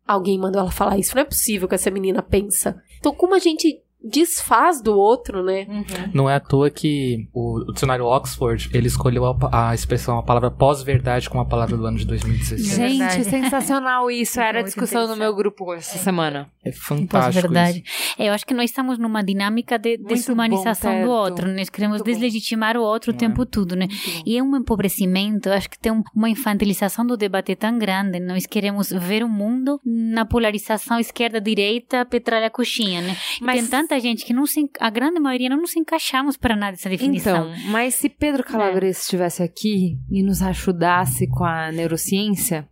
Alguém mandou ela falar isso. Não é possível que essa menina pensa. Então, como a gente desfaz do outro, né? Não é à toa que o, o dicionário Oxford, ele escolheu a, a expressão, a palavra pós-verdade como a palavra do ano de 2016. Gente, sensacional isso. Era a discussão no meu grupo essa semana. É fantástico verdade. isso. Eu acho que nós estamos numa dinâmica de desumanização bom, do outro. Nós queremos deslegitimar o outro o tempo todo, né? E é um empobrecimento, eu acho que tem um- uma infantilização do debate tão grande. Nós queremos ver o mundo na polarização esquerda-direita, petralha coxinha, né? E tem tanta gente que não se, a grande maioria não nos encaixamos para nada dessa definição. Então, mas se Pedro Calabres estivesse aqui e nos ajudasse com a neurociência,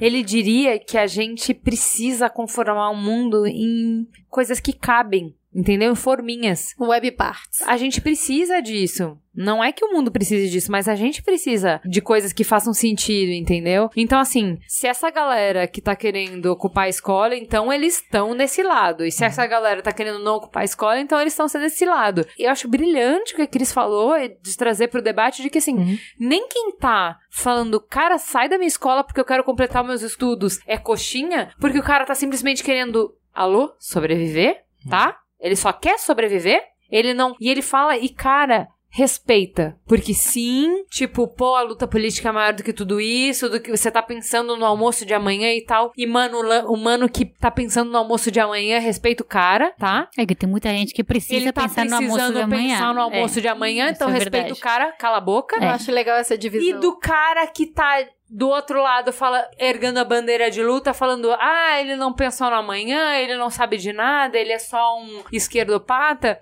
ele diria que a gente precisa conformar o mundo em coisas que cabem, entendeu? Forminhas. Web parts. A gente precisa disso. Não é que o mundo precise disso, mas a gente precisa de coisas que façam sentido, entendeu? Então, assim, se essa galera que tá querendo ocupar a escola, então eles estão nesse lado. E se essa galera tá querendo não ocupar a escola, então eles estão desse lado. Eu acho brilhante o que a Cris falou, é de trazer pro debate de que, assim, nem quem tá falando, cara, sai da minha escola porque eu quero completar meus estudos, é coxinha, porque o cara tá simplesmente querendo, alô, sobreviver, tá? Ele só quer sobreviver, ele não. E ele fala, e cara. Respeita. Porque sim, tipo, pô, a luta política é maior do que tudo isso, do que você tá pensando no almoço de amanhã e tal. E, mano, o mano que tá pensando no almoço de amanhã, respeita o cara, tá? É que tem muita gente que precisa Ele tá pensar no almoço de amanhã. pensar no almoço É. de amanhã, então é respeita o cara, cala a boca. Eu acho legal essa divisão. E do cara que tá do outro lado, fala, ergando a bandeira de luta, falando, ah, ele não pensou no amanhã, ele não sabe de nada, ele é só um esquerdopata.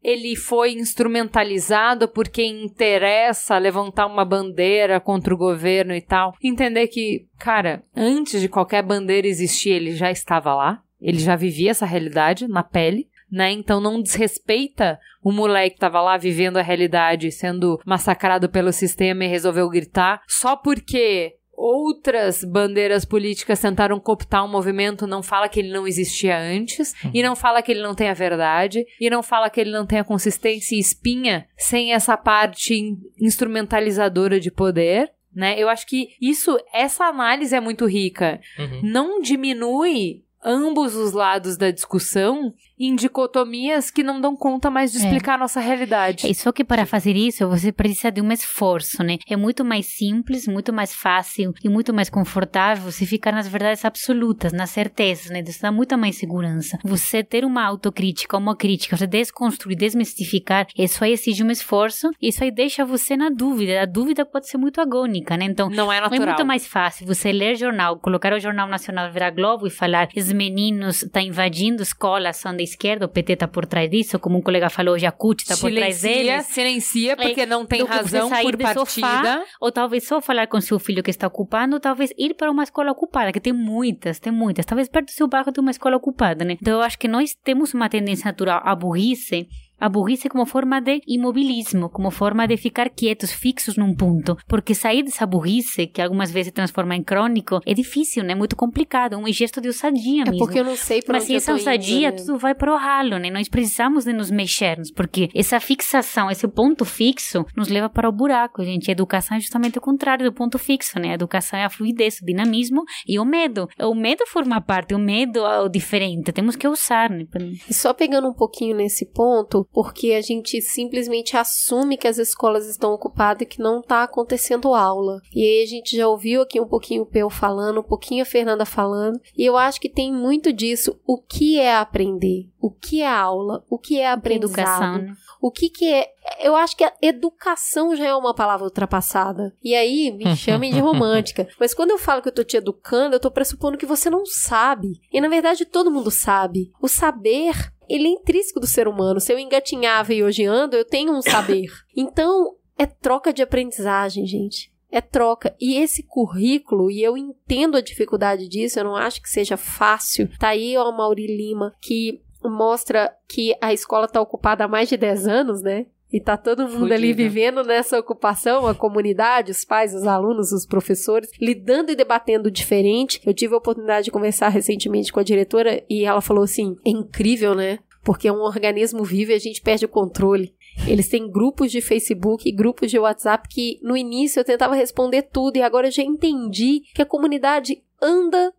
Ele foi instrumentalizado por quem interessa levantar uma bandeira contra o governo e tal. Entender que, cara, antes de qualquer bandeira existir, ele já estava lá. Ele já vivia essa realidade na pele. Né? Então não desrespeita o moleque que tava lá vivendo a realidade, sendo massacrado pelo sistema e resolveu gritar só porque outras bandeiras políticas tentaram cooptar um movimento, não fala que ele não existia antes, e não fala que ele não tem a verdade, e não fala que ele não tem a consistência e espinha sem essa parte in- instrumentalizadora de poder. Né? Eu acho que isso, essa análise é muito rica. Não diminui ambos os lados da discussão em dicotomias que não dão conta mais de É. explicar a nossa realidade. É só que para fazer isso você precisa de um esforço, né? É muito mais simples, muito mais fácil e muito mais confortável você ficar nas verdades absolutas, nas certezas, né? Isso dá muita mais segurança. Você ter uma autocrítica, uma crítica, você desconstruir, desmistificar, isso aí exige um esforço e isso aí deixa você na dúvida. A dúvida pode ser muito agônica, né? Então, não é é natural. muito mais fácil você ler jornal, colocar o Jornal Nacional virar Globo e falar esses meninos tá invadindo escolas, são da esquerda, o PT tá por trás disso, como um colega falou, hoje a CUT tá por trás Silencia, deles. silencia, porque não tem razão por partida. Sofá, ou talvez só falar com seu filho que está ocupando, ou talvez ir para uma escola ocupada, que tem muitas, tem muitas. Talvez perto do seu bairro tem uma escola ocupada, né? Então eu acho que nós temos uma tendência natural à burrice, a burrice como forma de imobilismo, como forma de ficar quietos, fixos num ponto. Porque sair dessa burrice, que algumas vezes se transforma em crônico, é difícil, né? É muito complicado. É um gesto de ousadia É mesmo. porque eu não sei pra Mas se essa tô indo, ousadia, né? tudo vai pro ralo, né? Nós precisamos de nos mexermos, porque essa fixação, esse ponto fixo, nos leva para o buraco, gente. A educação é justamente o contrário do ponto fixo, né? A educação é a fluidez, o dinamismo e o medo. O medo forma parte, o medo é o diferente. Temos que usar, né? E só pegando um pouquinho nesse ponto, porque a gente simplesmente assume que as escolas estão ocupadas e que não está acontecendo aula. E aí a gente já ouviu aqui um pouquinho o Peu falando, um pouquinho a Fernanda falando, e eu acho que tem muito disso. O que é aprender? O que é aula? O que é aprendizado? educação, né? O que que é... Eu acho que a educação já é uma palavra ultrapassada. E aí, me chamem de romântica. Mas quando eu falo que eu tô te educando, eu tô pressupondo que você não sabe. E na verdade todo mundo sabe. O saber, ele é intrínseco do ser humano. Se eu engatinhava e hoje ando, eu tenho um saber. Então, é troca de aprendizagem, gente. É troca. E esse currículo, e eu entendo a dificuldade disso, eu não acho que seja fácil. Tá aí ó, a Mauri Lima, que mostra que a escola tá ocupada há mais de 10 anos, né? E tá todo mundo ali vivendo nessa ocupação, a comunidade, os pais, os alunos, os professores, lidando e debatendo diferente. Eu tive a oportunidade de conversar recentemente com a diretora e ela falou assim: é incrível, né? Porque é um organismo vivo e a gente perde o controle. Eles têm grupos de Facebook e grupos de WhatsApp que no início eu tentava responder tudo e agora eu já entendi que a comunidade anda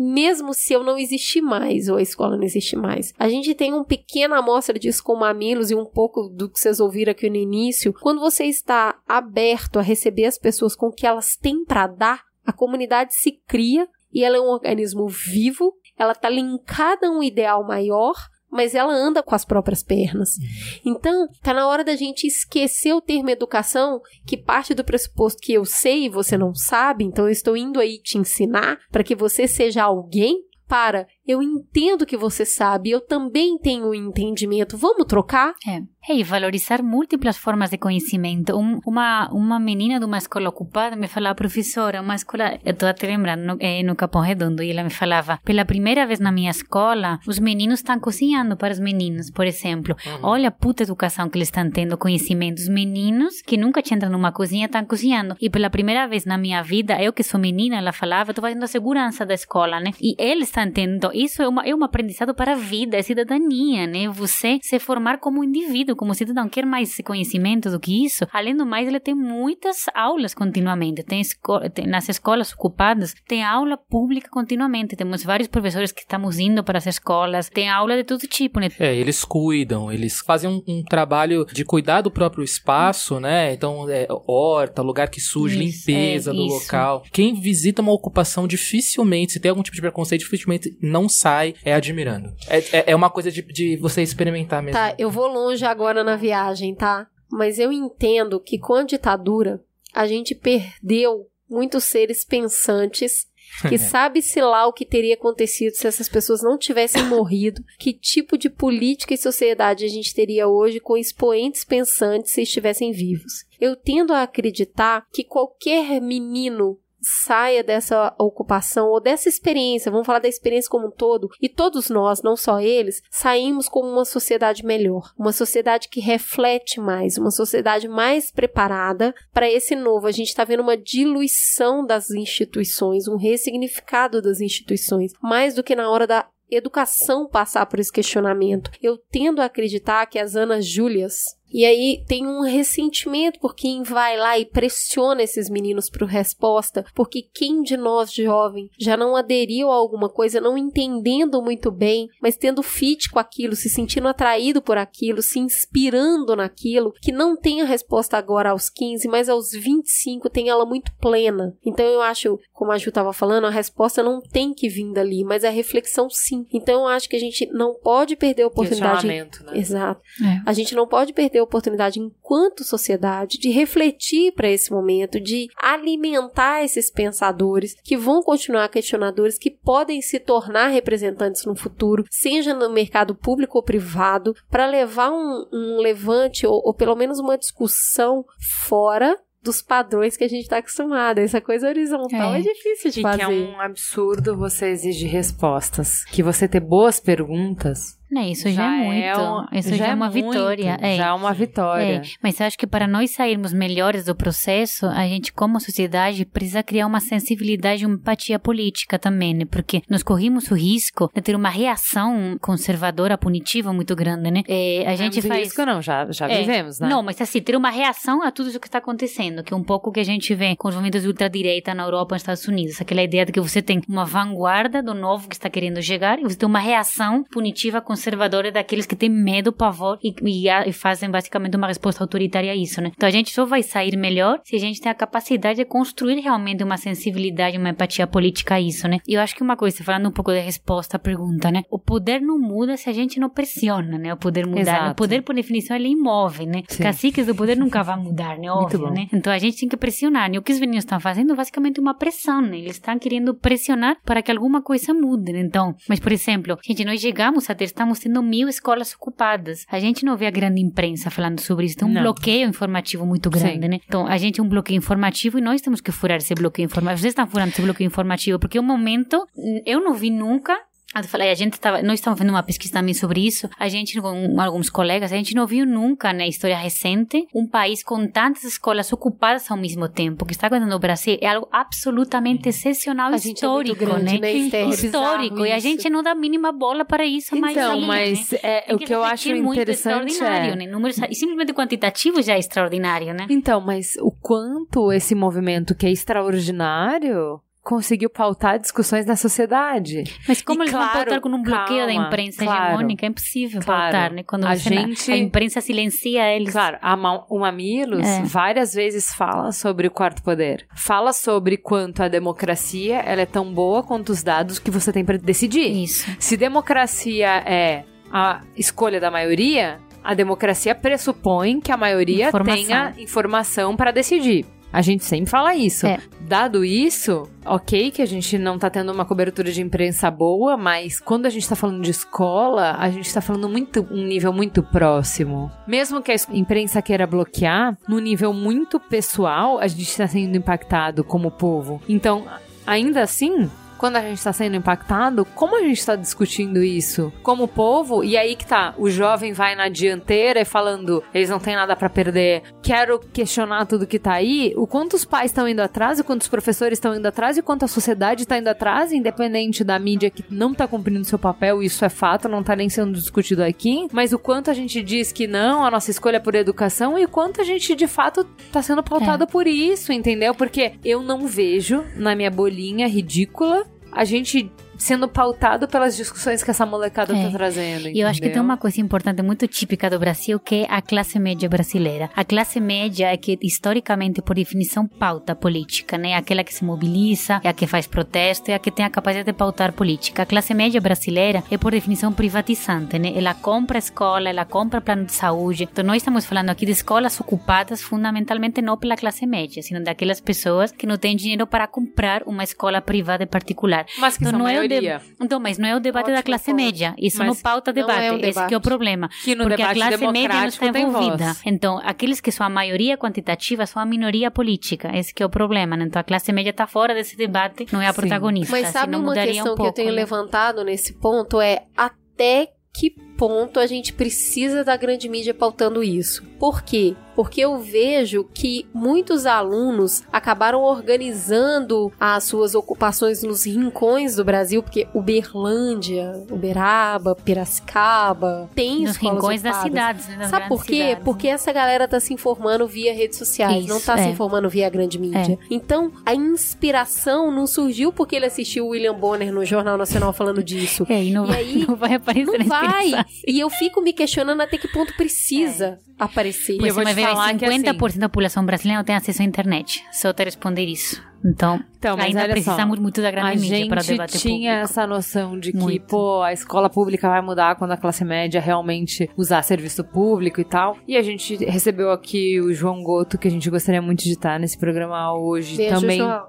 mesmo se eu não existir mais ou a escola não existir mais. A gente tem uma pequena amostra disso com mamilos e um pouco do que vocês ouviram aqui no início. Quando você está aberto a receber as pessoas com o que elas têm para dar, a comunidade se cria e ela é um organismo vivo, ela está linkada a um ideal maior, mas ela anda com as próprias pernas. Então, tá na hora da gente esquecer o termo educação, que parte do pressuposto que eu sei e você não sabe, então eu estou indo aí te ensinar para que você seja alguém para eu entendo que você sabe, eu também tenho um entendimento, vamos trocar? É. E valorizar múltiplas formas de conhecimento. Um, uma, uma menina de uma escola ocupada me falava, professora, uma escola, eu estou até lembrando, no, é, no Capão Redondo, e ela me falava, pela primeira vez na minha escola, os meninos estão cozinhando para os meninos, por exemplo. Uhum. Olha a puta educação que eles estão tendo, conhecimento. Os meninos que nunca tinham entrado numa cozinha estão cozinhando. E pela primeira vez na minha vida, eu que sou menina, ela falava, estou fazendo a segurança da escola, né? E eles estão tendo isso é, uma, é um aprendizado para a vida, é cidadania, né? Você se formar como indivíduo, como cidadão. Quer mais conhecimento do que isso? Além do mais, ele tem muitas aulas continuamente. Tem, esco tem nas escolas ocupadas, tem aula pública continuamente. Temos vários professores que estamos indo para as escolas. Tem aula de todo tipo, né? É, eles cuidam, eles fazem um, um trabalho de cuidar do próprio espaço, né? Então, é, horta, lugar que suja, isso, limpeza é, do isso. local. Quem visita uma ocupação dificilmente, se tem algum tipo de preconceito, dificilmente não sai é admirando. É, é, é uma coisa de, de você experimentar mesmo. Tá, eu vou longe agora na viagem, tá? Mas eu entendo que com a ditadura, a gente perdeu muitos seres pensantes que sabe-se lá o que teria acontecido se essas pessoas não tivessem morrido, que tipo de política e sociedade a gente teria hoje com expoentes pensantes se estivessem vivos. Eu tendo a acreditar que qualquer menino saia dessa ocupação ou dessa experiência, vamos falar da experiência como um todo, e todos nós, não só eles, saímos como uma sociedade melhor, uma sociedade que reflete mais, uma sociedade mais preparada para esse novo. A gente está vendo uma diluição das instituições, um ressignificado das instituições, mais do que na hora da educação passar por esse questionamento. Eu tendo a acreditar que as Ana Júlias e aí tem um ressentimento por quem vai lá e pressiona esses meninos por resposta, porque quem de nós jovem já não aderiu a alguma coisa, não entendendo muito bem, mas tendo fit com aquilo, se sentindo atraído por aquilo, se inspirando naquilo, que não tem a resposta agora aos 15, mas aos 25 tem ela muito plena. Então eu acho, como a Ju estava falando, a resposta não tem que vir dali, mas a reflexão sim. Então eu acho que a gente não pode perder a oportunidade. Né? Exato. É. A gente não pode perder a oportunidade, enquanto sociedade, de refletir para esse momento, de alimentar esses pensadores que vão continuar questionadores, que podem se tornar representantes no futuro, seja no mercado público ou privado, para levar um, um levante ou, ou pelo menos uma discussão fora dos padrões que a gente está acostumado. Essa coisa horizontal é, é difícil de e fazer. Que é um absurdo você exigir respostas. Que você ter boas perguntas né, isso já, já é muito. É um, isso já, já, é uma muito, vitória. É. Já é uma vitória. É. Mas eu acho que para nós sairmos melhores do processo, a gente, como sociedade, precisa criar uma sensibilidade e uma empatia política também, né? Porque nós corrimos o risco de ter uma reação conservadora, punitiva muito grande, né? É, a gente faz. risco não, já, já é. vivemos, né? Não, mas assim, ter uma reação a tudo isso que está acontecendo, que é um pouco que a gente vê com os movimentos de ultradireita na Europa e nos Estados Unidos. Aquela ideia de que você tem uma vanguarda do novo que está querendo chegar e você tem uma reação punitiva conservadora conservadores daqueles que têm medo, pavor e, e, e, fazem basicamente uma resposta autoritária a isso, né? Então a gente só vai sair melhor se a gente tem a capacidade de construir realmente uma sensibilidade, uma empatia política a isso, né? E eu acho que uma coisa, falando um pouco da resposta à pergunta, né? O poder não muda se a gente não pressiona, né? O poder mudar. Exato. O poder, por definição, ele é imóvel, né? Sim. Caciques do poder nunca vão mudar, né? Óbvio, né? Então a gente tem que pressionar. E o que os meninos estão fazendo é basicamente uma pressão, né? Eles estão querendo pressionar para que alguma coisa mude, né? Então, mas por exemplo, gente, nós chegamos a ter, estamos tendo mil escolas ocupadas. A gente não vê a grande imprensa falando sobre isso. Tem um não. bloqueio informativo muito grande, Sim. né? Então, a gente tem um bloqueio informativo e nós temos que furar esse bloqueio informativo. Vocês estão furando esse bloqueio informativo porque é um momento, eu não vi nunca eu falei, a gente tava, nós estamos fazendo uma pesquisa também sobre isso. A gente, com alguns colegas, a gente não viu nunca na história recente um país com tantas escolas ocupadas ao mesmo tempo. O que está acontecendo no Brasil é algo absolutamente excepcional, a histórico, é grande, né? né? Histórico. E a gente não dá a mínima bola para isso então, mais ainda, mas né? é, o que eu acho interessante é... Né? Números, e simplesmente quantitativo já é extraordinário, né? Então, mas o quanto esse movimento que é extraordinário conseguiu pautar discussões na sociedade. Mas como E eles vão claro, pautar com um bloqueio da calma, imprensa claro. hegemônica? É impossível Claro. pautar, né? Quando A gente- a imprensa silencia eles. Claro, a o Mamilos É. várias vezes fala sobre o quarto poder. Fala sobre quanto a democracia ela é tão boa quanto os dados que você tem pra decidir. Isso. Se democracia é a escolha da maioria, a democracia pressupõe que a maioria Informação. tenha informação para decidir. A gente sempre fala isso. É. Dado isso, ok que a gente não tá tendo uma cobertura de imprensa boa, mas quando a gente tá falando de escola, a gente tá falando muito um nível muito próximo. Mesmo que a imprensa queira bloquear, no nível muito pessoal, a gente tá sendo impactado como povo. Então, ainda assim, quando a gente está sendo impactado, como a gente está discutindo isso como povo? E aí que tá, o jovem vai na dianteira e falando, eles não têm nada pra perder, quero questionar tudo que tá aí. O quanto os pais estão indo atrás, o quanto os professores estão indo atrás, e o quanto a sociedade tá indo atrás, independente da mídia que não tá cumprindo seu papel, isso é fato, não tá nem sendo discutido aqui. Mas o quanto a gente diz que não, a nossa escolha é por educação, e o quanto a gente de fato tá sendo pautado por isso, entendeu? Porque eu não vejo na minha bolinha ridícula a gente sendo pautado pelas discussões que essa molecada É. tá trazendo. E eu acho que tem entendeu? uma coisa importante, muito típica do Brasil, que é a classe média brasileira. A classe média é que, historicamente, por definição, pauta política, né? Aquela que se mobiliza, é a que faz protesto, é a que tem a capacidade de pautar política. A classe média brasileira é, por definição, privatizante, né? Ela compra escola, ela compra plano de saúde. Então, nós estamos falando aqui de escolas ocupadas fundamentalmente não pela classe média, sino daquelas pessoas que não têm dinheiro para comprar uma escola privada e particular. Mas que Então, são não é o maioria. de- Então, mas não é o debate da classe média. Isso Mas não pauta não debate. é o Esse que é o debate. problema. Que no Porque a debate classe média não está envolvida. voz. Então, aqueles que são a maioria quantitativa são a minoria política. Esse que é o problema. né? Então, a classe média está fora desse debate, não é a protagonista. Mas sabe uma questão um pouco, que eu tenho né? levantado nesse ponto é até que ponto a gente precisa da grande mídia pautando isso. Por quê? Porque eu vejo que muitos alunos acabaram organizando as suas ocupações nos rincões do Brasil, porque Uberlândia, Uberaba, Piracicaba, tem Nos rincões das ocupadas. cidades, né? Das Sabe por quê? cidades, Porque essa galera tá se informando via redes sociais, não Isso, tá se é. informando via grande mídia. Então, a inspiração não surgiu porque ele assistiu o William Bonner no Jornal Nacional falando disso. É, e não vai- aí, não vai aparecer Não vai. E eu fico me questionando até que ponto precisa aparecer. Pois mas vê, 50% da população brasileira não tem acesso à internet. Só te responder isso. Então, Então, ainda precisamos só, muito da grande a mídia gente para o debate tinha público. essa noção de que, Muito. pô, a escola pública vai mudar quando a classe média realmente usar serviço público e tal. E a gente recebeu aqui o João Goto, que a gente gostaria muito de estar nesse programa hoje Beijo, também. João.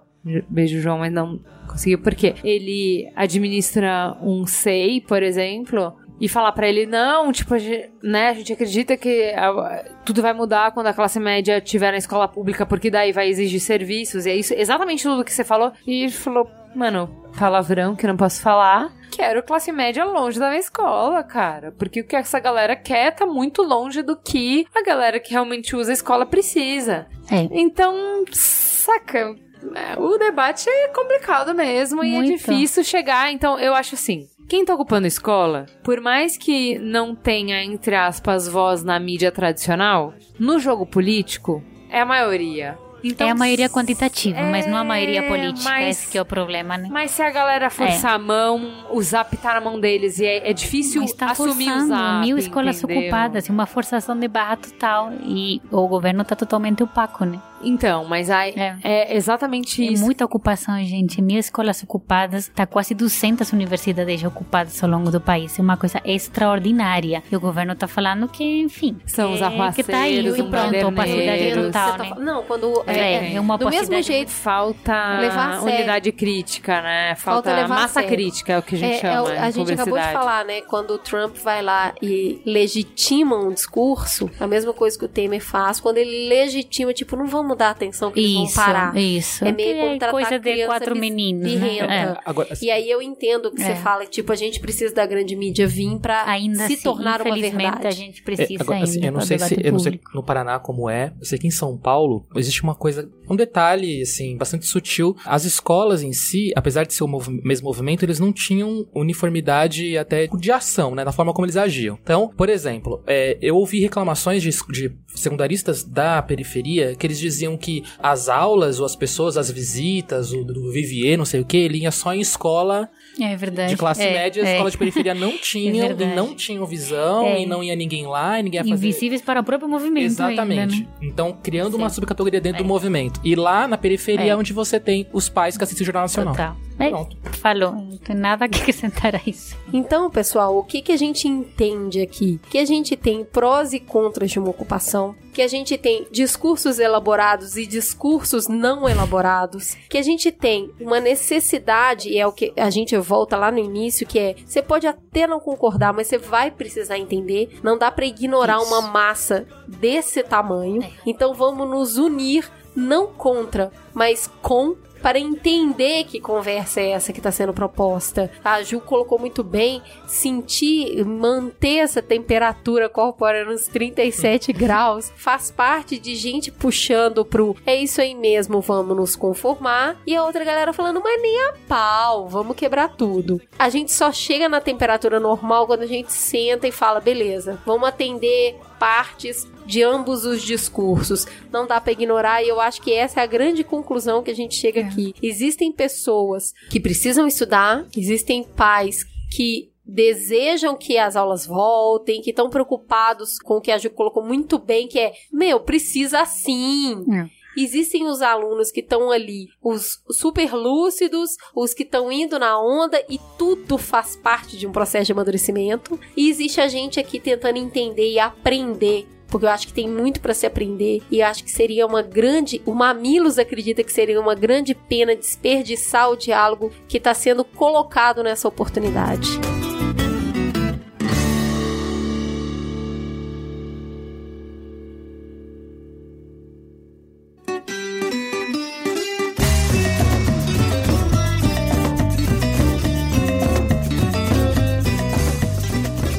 Beijo, João, mas não conseguiu. Porque ele administra um SEI, por exemplo, e falar pra ele, não, tipo, a gente, né, a gente acredita que ah, tudo vai mudar quando a classe média estiver na escola pública, porque daí vai exigir serviços, e é isso, exatamente tudo que você falou. E ele falou, mano, palavrão que não posso falar. Quero classe média longe da minha escola, cara. Porque o que essa galera quer tá muito longe do que a galera que realmente usa a escola precisa. É. Então, saca? é, O debate é complicado mesmo e é Muito. difícil chegar. Então, eu acho assim. Quem tá ocupando escola, por mais que não tenha, entre aspas, voz na mídia tradicional, no jogo político, é a maioria. Então, é a maioria quantitativa, mas não a maioria é, política. mas- Esse que é o problema, né? Mas se a galera forçar É. a mão, o zap tá na mão deles e é, é difícil Mas tá assumir o forçando zap, mil escolas entendeu? ocupadas, uma forçação de barra total. E o governo tá totalmente opaco, né? Então, mas aí é, exatamente É isso. muita ocupação, gente. Mil escolas ocupadas, tá quase 200 universidades já ocupadas ao longo do país. É uma coisa extraordinária. E o governo tá falando que, enfim. São os é, que tá aí arruaceiros, e pronto, opacidade baderneiros. total, tá né? fal- Não, quando. É, é uma do mesmo jeito. Falta Levar a sério. unidade crítica, né? Falta Falta, massa crítica, é o que a gente É, chama. é o- em a gente acabou de falar, né? Quando o Trump vai lá e legitima um discurso, a mesma coisa que o Temer faz, quando ele legitima, tipo, não vamos dar atenção que eles vão Isso, parar. isso. É meio É como tratar coisa de quatro meninos, né? birrenta. É. Agora, assim, E aí eu entendo o que É. você fala, tipo, a gente precisa da grande mídia vir pra Ainda se assim, tornar uma verdade. a gente É, precisa agora, assim, ainda eu não para sei se eu não sei no Paraná como é. Eu sei que em São Paulo existe uma coisa, um detalhe assim bastante sutil. As escolas em si, apesar de ser o mov- mesmo movimento, eles não tinham uniformidade até de ação, né, na forma como eles agiam. Então, por exemplo, é, eu ouvi reclamações de, de secundaristas da periferia que eles diziam diziam que as aulas, ou as pessoas, as visitas, o do Vivier, não sei o que, ele ia só em escola É verdade. de classe É, média, é. escola de periferia não tinham, e verdade. não tinham visão, É. e não ia ninguém lá, e ninguém ia fazer... Invisíveis para o próprio movimento Exatamente. ainda, né? Então, criando uma subcategoria dentro do movimento. E lá na periferia É. é onde você tem os pais que assistem o Jornal Nacional. Total. É, falou, não tem nada que acrescentar a isso. Então, pessoal, o que, que a gente entende aqui? Que a gente tem prós e contras de uma ocupação, que a gente tem discursos elaborados e discursos não elaborados, que a gente tem uma necessidade, e é o que a gente volta lá no início, que é, você pode até não concordar, mas você vai precisar entender, não dá pra ignorar uma massa desse tamanho. Então vamos nos unir não contra, mas com para entender que conversa é essa que está sendo proposta. A Ju colocou muito bem, sentir, manter essa temperatura corpórea nos 37 graus, faz parte de gente puxando pro é isso aí mesmo, vamos nos conformar, e a outra galera falando, mas nem a pau, vamos quebrar tudo. A gente só chega na temperatura normal quando a gente senta e fala, beleza, vamos atender partes de ambos os discursos. Não dá pra ignorar e eu acho que essa é a grande conclusão que a gente chega aqui. Existem pessoas que precisam estudar, existem pais que desejam que as aulas voltem, que estão preocupados com o que a Ju colocou muito bem, que é, meu, precisa sim. Existem os alunos que estão ali, os super lúcidos, os que estão indo na onda e tudo faz parte de um processo de amadurecimento. E existe a gente aqui tentando entender e aprender porque eu acho que tem muito para se aprender e acho que seria uma grande, o Mamilos acredita que seria uma grande pena desperdiçar o diálogo que está sendo colocado nessa oportunidade.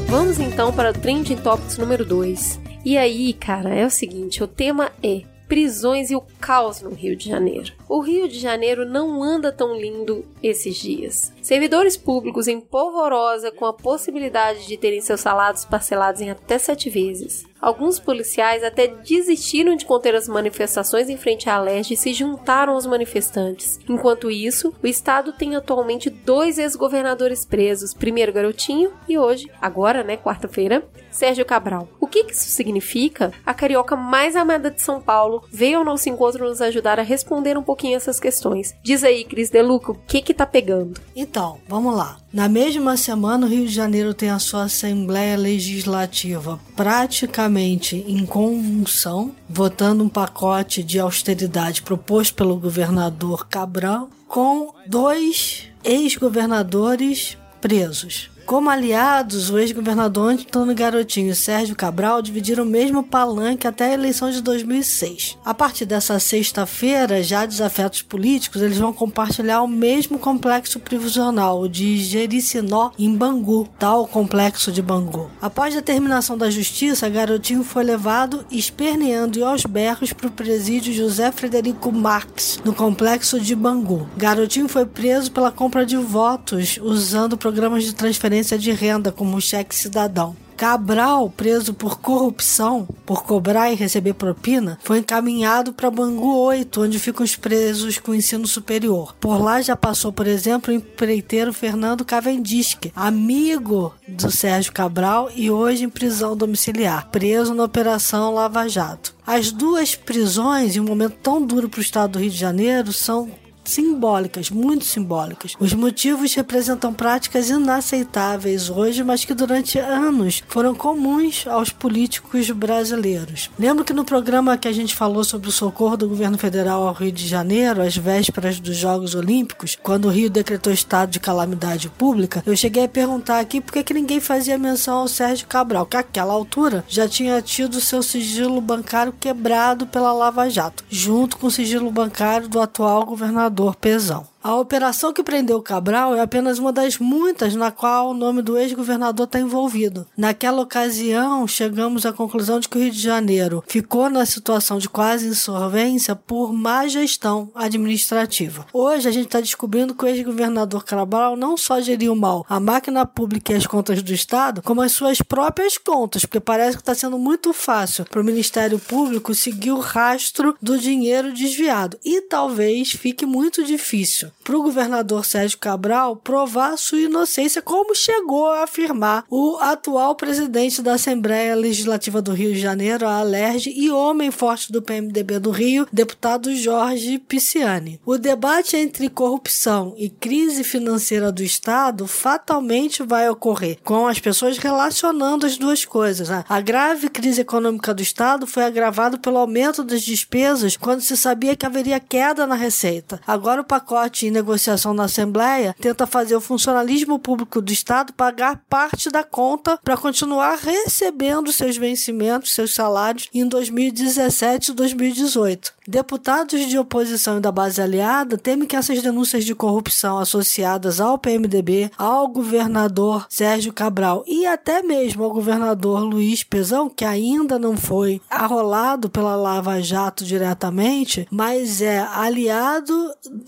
Vamos então para o Trending Topics número 2. E aí, cara, é o seguinte: o tema é prisões e o caos no Rio de Janeiro. O Rio de Janeiro não anda tão lindo esses dias. Servidores públicos em polvorosa com a possibilidade de terem seus salários parcelados em até sete vezes. Alguns policiais até desistiram de conter as manifestações em frente à Leste e se juntaram aos manifestantes. Enquanto isso, o estado tem atualmente dois ex-governadores presos, primeiro Garotinho e hoje, agora, né, quarta-feira, Sérgio Cabral. O que isso significa? A carioca mais amada de São Paulo veio ao nosso encontro nos ajudar a responder um pouquinho essas questões. Diz aí, Cris Deluca, o que que tá pegando? Então, vamos lá. Na mesma semana, o Rio de Janeiro tem a sua Assembleia Legislativa praticamente em convulsão, votando um pacote de austeridade proposto pelo governador Cabral, com dois ex-governadores presos. Como aliados, o ex-governador Antônio Garotinho e Sérgio Cabral dividiram o mesmo palanque até a eleição de 2006. A partir dessa sexta-feira, já desafetos políticos, eles vão compartilhar o mesmo complexo prisional, de Jericinó, em Bangu, tal complexo de Bangu. Após a determinação da justiça, Garotinho foi levado esperneando e aos berros para o presídio José Frederico Marques, no complexo de Bangu. Garotinho foi preso pela compra de votos usando programas de transferência de renda como cheque cidadão. Cabral, preso por corrupção, por cobrar e receber propina, foi encaminhado para Bangu 8, onde ficam os presos com ensino superior. Por lá já passou, por exemplo, o empreiteiro Fernando Cavendish, amigo do Sérgio Cabral e hoje em prisão domiciliar, preso na Operação Lava Jato. As duas prisões, em um momento tão duro para o estado do Rio de Janeiro, são simbólicas, muito simbólicas. Os motivos representam práticas inaceitáveis hoje, mas que durante anos foram comuns aos políticos brasileiros. Lembro que no programa que a gente falou sobre o socorro do governo federal ao Rio de Janeiro, às vésperas dos Jogos Olímpicos, quando o Rio decretou estado de calamidade pública, eu cheguei a perguntar aqui por que, que ninguém fazia menção ao Sérgio Cabral, que àquela altura já tinha tido seu sigilo bancário quebrado pela Lava Jato, junto com o sigilo bancário do atual governador Pezão. A operação que prendeu Cabral é apenas uma das muitas na qual o nome do ex-governador está envolvido. Naquela ocasião, chegamos à conclusão de que o Rio de Janeiro ficou na situação de quase insolvência por má gestão administrativa. Hoje a gente está descobrindo que o ex-governador Cabral não só geriu mal a máquina pública e as contas do Estado, como as suas próprias contas, porque parece que está sendo muito fácil para o Ministério Público seguir o rastro do dinheiro desviado. E talvez fique muito difícil para o governador Sérgio Cabral provar sua inocência, como chegou a afirmar o atual presidente da Assembleia Legislativa do Rio de Janeiro, a Alerj, e homem forte do PMDB do Rio, deputado Jorge Pisciani. O debate entre corrupção e crise financeira do Estado fatalmente vai ocorrer, com as pessoas relacionando as duas coisas. Né? A grave crise econômica do Estado foi agravada pelo aumento das despesas quando se sabia que haveria queda na receita. Agora o pacote em negociação na Assembleia tenta fazer o funcionalismo público do Estado pagar parte da conta para continuar recebendo seus vencimentos, seus salários em 2017 e 2018. Deputados de oposição e da base aliada temem que essas denúncias de corrupção associadas ao PMDB, ao governador Sérgio Cabral e até mesmo ao governador Luiz Pezão, que ainda não foi arrolado pela Lava Jato diretamente, mas é aliado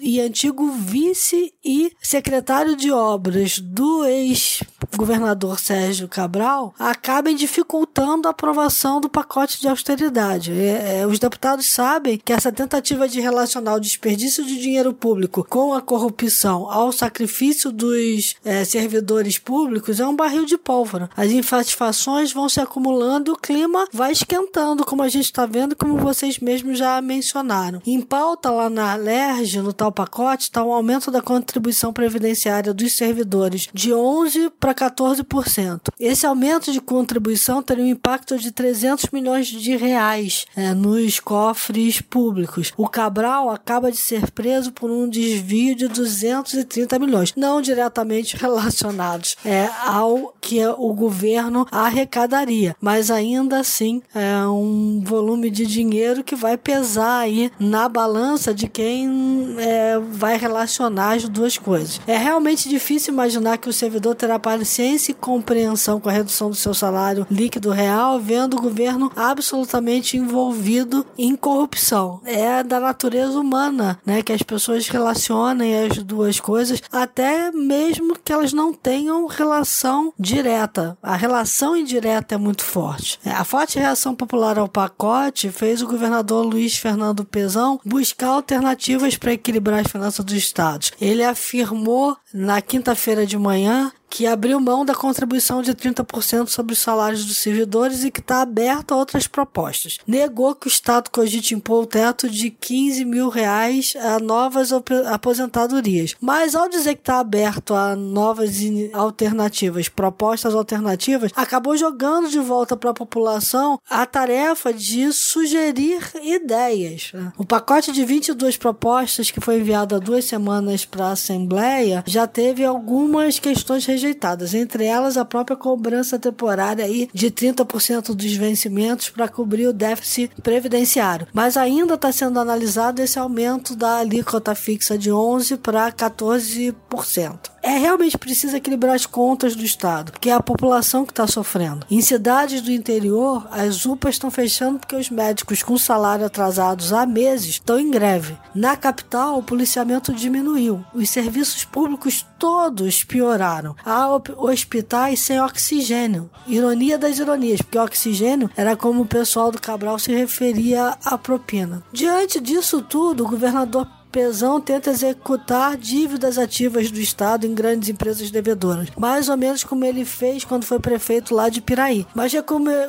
e antigo vice e secretário de obras do ex-governador Sérgio Cabral, acabem dificultando a aprovação do pacote de austeridade. É, é, os deputados sabem que essa tentativa de relacionar o desperdício de dinheiro público com a corrupção ao sacrifício dos é, servidores públicos é um barril de pólvora. As insatisfações vão se acumulando o clima vai esquentando, como a gente está vendo, como vocês mesmos já mencionaram. Em pauta lá na LERJ, no tal pacote, está um aumento da contribuição previdenciária dos servidores de 11% para 14%. Esse aumento de contribuição teria um impacto de 300 milhões de reais é, nos cofres públicos. O Cabral acaba de ser preso por um desvio de 230 milhões, não diretamente relacionados é, ao que o governo arrecadaria, mas ainda assim é um volume de dinheiro que vai pesar aí na balança de quem é, vai relacionar as duas coisas. É realmente difícil imaginar que o servidor terá paciência e compreensão com a redução do seu salário líquido real, vendo o governo absolutamente envolvido em corrupção é da natureza humana, né? Que as pessoas relacionem as duas coisas, até mesmo que elas não tenham relação direta. A relação indireta é muito forte. É, a forte reação popular ao pacote fez o governador Luiz Fernando Pezão buscar alternativas para equilibrar as finanças dos estados. Ele afirmou na quinta-feira de manhã que abriu mão da contribuição de 30% sobre os salários dos servidores e que está aberto a outras propostas. Negou que o Estado cogite impor o teto de 15 mil reais a novas aposentadorias. Mas ao dizer que está aberto a novas alternativas, propostas alternativas, acabou jogando de volta para a população a tarefa de sugerir ideias. O pacote de 22 propostas que foi enviado há duas semanas para a Assembleia já teve algumas questões registradas rejeitadas, entre elas a própria cobrança temporária aí de 30% dos vencimentos para cobrir o déficit previdenciário. Mas ainda está sendo analisado esse aumento da alíquota fixa de 11% para 14% é realmente precisa equilibrar as contas do Estado, porque é a população que está sofrendo. Em cidades do interior, as UPAs estão fechando porque os médicos com salário atrasados há meses estão em greve. Na capital, o policiamento diminuiu. Os serviços públicos todos pioraram. Há hospitais sem oxigênio. Ironia das ironias, porque oxigênio era como o pessoal do Cabral se referia à propina. Diante disso tudo, o governador Pezão tenta executar dívidas ativas do Estado em grandes empresas devedoras, mais ou menos como ele fez quando foi prefeito lá de Piraí. Mas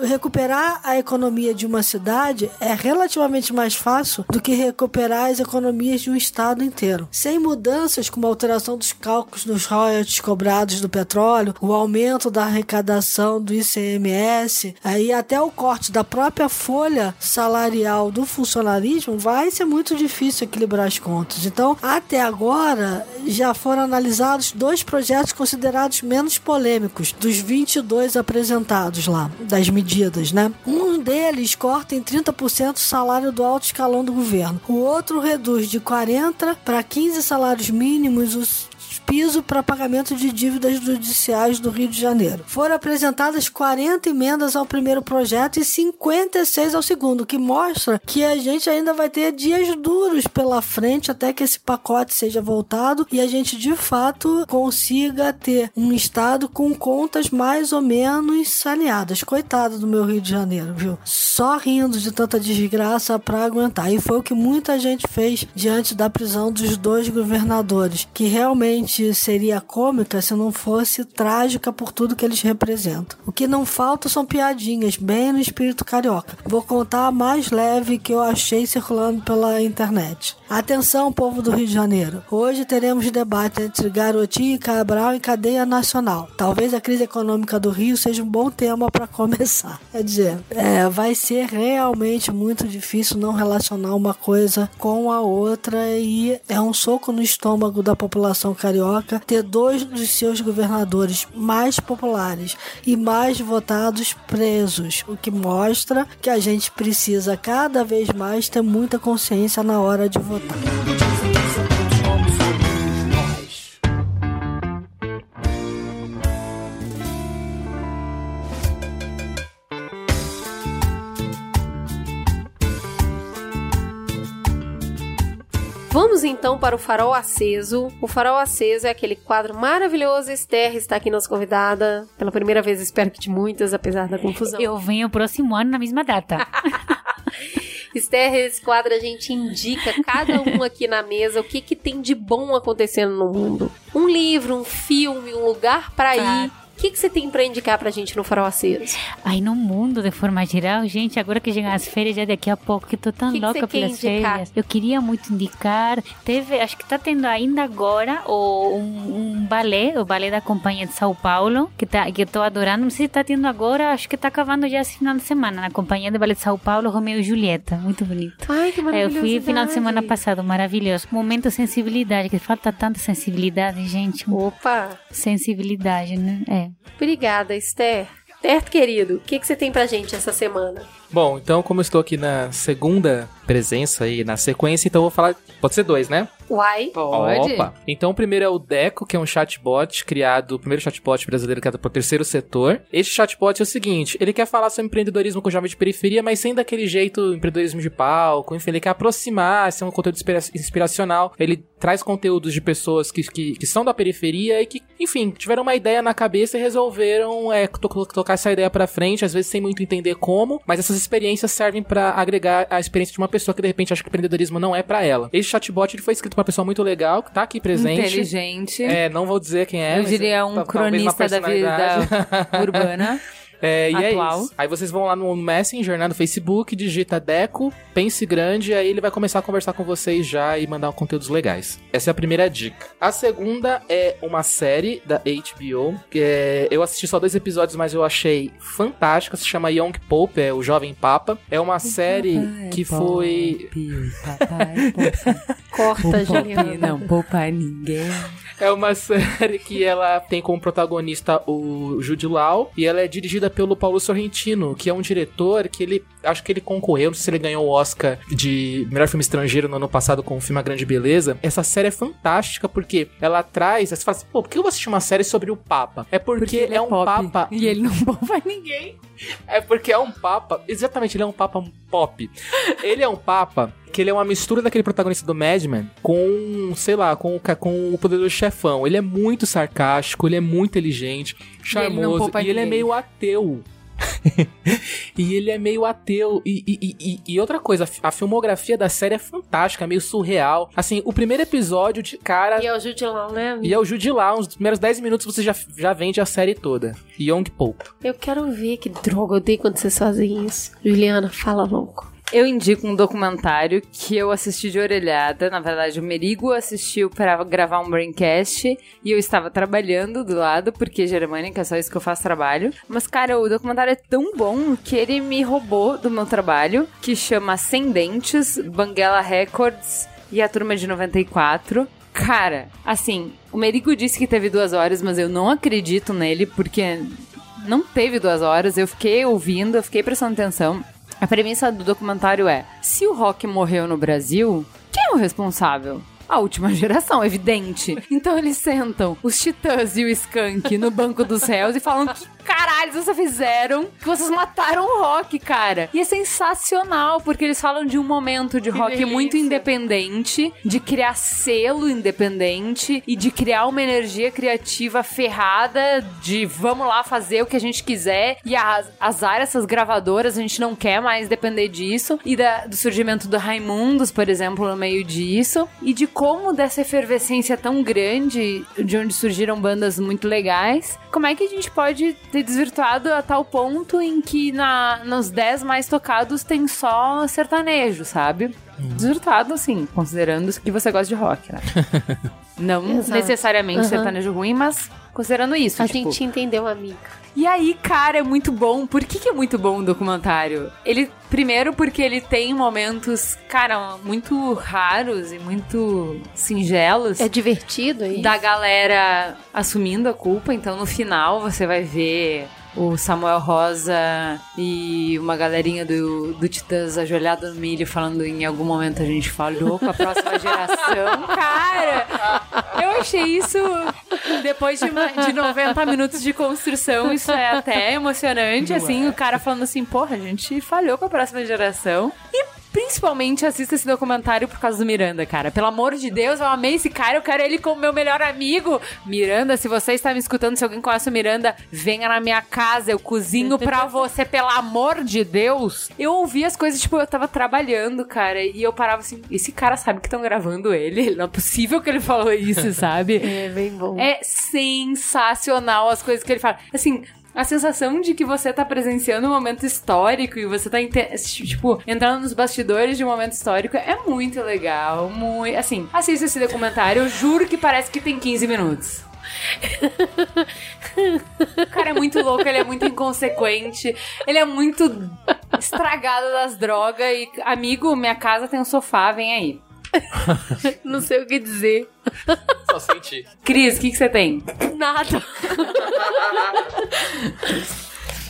recuperar a economia de uma cidade é relativamente mais fácil do que recuperar as economias de um Estado inteiro. Sem mudanças como a alteração dos cálculos dos royalties cobrados do petróleo, o aumento da arrecadação do ICMS, aí até o corte da própria folha salarial do funcionalismo, vai ser muito difícil equilibrar as contas pontos. Então, até agora, já foram analisados dois projetos considerados menos polêmicos dos 22 apresentados lá, das medidas, né? Um deles corta em 30% o salário do alto escalão do governo. O outro reduz de 40 para 15 salários mínimos os piso para pagamento de dívidas judiciais do Rio de Janeiro. Foram apresentadas 40 emendas ao primeiro projeto e 56 ao segundo, o que mostra que a gente ainda vai ter dias duros pela frente até que esse pacote seja voltado e a gente de fato consiga ter um estado com contas mais ou menos saneadas. Coitado do meu Rio de Janeiro, viu? Só rindo de tanta desgraça para aguentar. E foi o que muita gente fez diante da prisão dos dois governadores, que realmente seria cômica se não fosse trágica por tudo que eles representam. O que não falta são piadinhas, bem no espírito carioca. Vou contar a mais leve que eu achei circulando pela internet. Atenção, povo do Rio de Janeiro. Hoje teremos debate entre Garotinho e Cabral em cadeia nacional. Talvez a crise econômica do Rio seja um bom tema para começar. Quer dizer, é, vai ser realmente muito difícil não relacionar uma coisa com a outra e é um soco no estômago da população carioca ter dois dos seus governadores mais populares e mais votados presos, o que mostra que a gente precisa cada vez mais ter muita consciência na hora de votar. Vamos então para o Farol Aceso. O Farol Aceso é aquele quadro maravilhoso. Esther está aqui nossa convidada. Pela primeira vez, espero que de muitas, apesar da confusão. Eu venho próximo ano na mesma data. Esther, esse quadro a gente indica cada um aqui na mesa o que, que tem de bom acontecendo no mundo. Um livro, um filme, um lugar para ir. O que, que você tem pra indicar pra gente no Farol Aceros? Ai, no mundo, de forma geral, gente, agora que chegam as férias, já daqui a pouco, que tô tão Que que louca quer pelas indicar? férias. Eu queria muito indicar. Teve, acho que tá tendo ainda agora o, um, um balé, o balé da Companhia de São Paulo, que, tá, que eu tô adorando. Não sei se tá tendo agora, acho que tá acabando já esse final de semana, na Companhia de Balé de São Paulo, Romeu e Julieta. Muito bonito. Ai, que É, Eu fui final de semana passado, maravilhoso. Momento sensibilidade, que falta tanta sensibilidade, gente. Opa! Sensibilidade, né? É. Obrigada, Esther. Esther, querido, o que, que você tem pra gente essa semana? Bom, então como eu estou aqui na segunda presença aí, na sequência, então eu vou falar... Pode ser dois, né? Uai? Opa! Então o primeiro é o Deco, que é um chatbot criado, o primeiro chatbot brasileiro criado por terceiro setor. Este chatbot é o seguinte, ele quer falar sobre empreendedorismo com jovem de periferia, mas sem daquele jeito empreendedorismo de palco, enfim, ele quer aproximar, ser um conteúdo inspira- inspiracional. Ele traz conteúdos de pessoas que, que, que são da periferia e que, enfim, tiveram uma ideia na cabeça e resolveram é, to- to- tocar essa ideia pra frente, às vezes sem muito entender como, mas essas experiências servem pra agregar a experiência de uma pessoa que de repente acha que empreendedorismo não é pra ela. Esse chatbot ele foi escrito por uma pessoa muito legal, que tá aqui presente. Inteligente. É, não vou dizer quem é. Eu diria um tá- talvez uma cronista da vida urbana. É, e Atual. é isso. Aí vocês vão lá no Messenger, né, no Facebook, digita Deco, pense grande, aí ele vai começar a conversar com vocês já e mandar conteúdos legais. Essa é a primeira dica. A segunda é uma série da HBO, que é, eu assisti só dois episódios, mas eu achei fantástica, se chama Young Pope, é o Jovem Papa. É uma série que foi... Corta, O Pop não poupa ninguém. É uma série que ela tem como protagonista o Jude Law e ela é dirigida pelo Paulo Sorrentino, que é um diretor que ele acho que ele concorreu, não sei se ele ganhou o Oscar de melhor filme estrangeiro no ano passado com o filme A Grande Beleza. Essa série é fantástica porque ela traz, você fala assim, pô, por que eu vou assistir uma série sobre o Papa? É porque, ele é, é um papa E ele não poupa ninguém. é porque é um papa, exatamente, ele é um papa pop. Ele é um papa que ele é uma mistura daquele protagonista do Mad Men com, sei lá, com, com o poderoso chefão. Ele é muito sarcástico, ele é muito inteligente, ele não charmoso poupa e, ele é meio ateu. e ele é meio ateu. E, e- e- e- e outra coisa, a filmografia da série é fantástica, meio surreal. Assim, o primeiro episódio de cara. E é o Jude Law, né? E é o Jude Law, uns primeiros 10 minutos você já, já vende a série toda. Young Pope. Eu quero ver que droga eu dei quando vocês fazem isso. Juliana, fala louco. Eu indico um documentário que eu assisti de orelhada. Na verdade, o Merigo assistiu para gravar um braincast e eu estava trabalhando do lado, porque germânica é só isso que eu faço trabalho. Mas, cara, o documentário é tão bom que ele me roubou do meu trabalho, que chama Sem Dentes, Banguela Records. e a turma de 94. Cara, assim, o Merigo disse que teve duas horas, mas eu não acredito nele, porque não teve duas horas. Eu fiquei ouvindo, eu fiquei prestando atenção. A premissa do documentário é: se o rock morreu no Brasil, quem é o responsável? A última geração, evidente. Então eles sentam os Titãs e o Skank no banco dos réus e falam que caralho vocês fizeram que vocês mataram o rock, cara. E é sensacional, porque eles falam de um momento de rock delícia. muito independente, de criar selo independente e de criar uma energia criativa ferrada de vamos lá fazer o que a gente quiser e as, azar essas gravadoras, a gente não quer mais depender disso. E da- do surgimento do Raimundos, por exemplo, no meio disso. E de como dessa efervescência tão grande, de onde surgiram bandas muito legais, como é que a gente pode ter desvirtuado a tal ponto em que na, nos 10 mais tocados tem só sertanejo, sabe? Desvirtuado, assim, considerando que você gosta de rock, né? Não Exato. necessariamente Aham. sertanejo ruim, mas considerando isso. A tipo. gente entendeu, amiga. E aí, cara, é muito bom. Por que, que é muito bom o documentário? Ele, primeiro, porque ele tem momentos, cara, muito raros e muito singelos. É divertido aí. Da galera assumindo a culpa. Então, no final, você vai ver o Samuel Rosa e uma galerinha do, do Titãs ajoelhada no milho falando em algum momento a gente falhou com a próxima geração. Cara, eu achei isso, depois de, uma- de 90 minutos de construção, isso é até emocionante, Não assim, é. o cara falando assim, porra, a gente falhou com a próxima geração. E principalmente assista esse documentário por causa do Miranda, cara. Pelo amor de Deus, eu amei esse cara, eu quero ele como meu melhor amigo. Miranda, se você está me escutando, se alguém conhece o Miranda, venha na minha casa, eu cozinho pra você, pelo amor de Deus. Eu ouvi as coisas, tipo, eu tava trabalhando, cara, e eu parava assim, esse cara sabe que estão gravando ele, não é possível que ele falou isso, sabe? É, bem bom. É sensacional as coisas que ele fala. Assim, a sensação de que você tá presenciando um momento histórico e você tá, tipo, entrando nos bastidores de um momento histórico é muito legal. Muito. Assim, assista esse documentário, eu juro que parece que tem 15 minutos. O cara é muito louco, ele é muito inconsequente, ele é muito estragado das drogas e, amigo, minha casa tem um sofá, vem aí. Não sei o que dizer. Só senti. Cris, o que que você tem? Nada.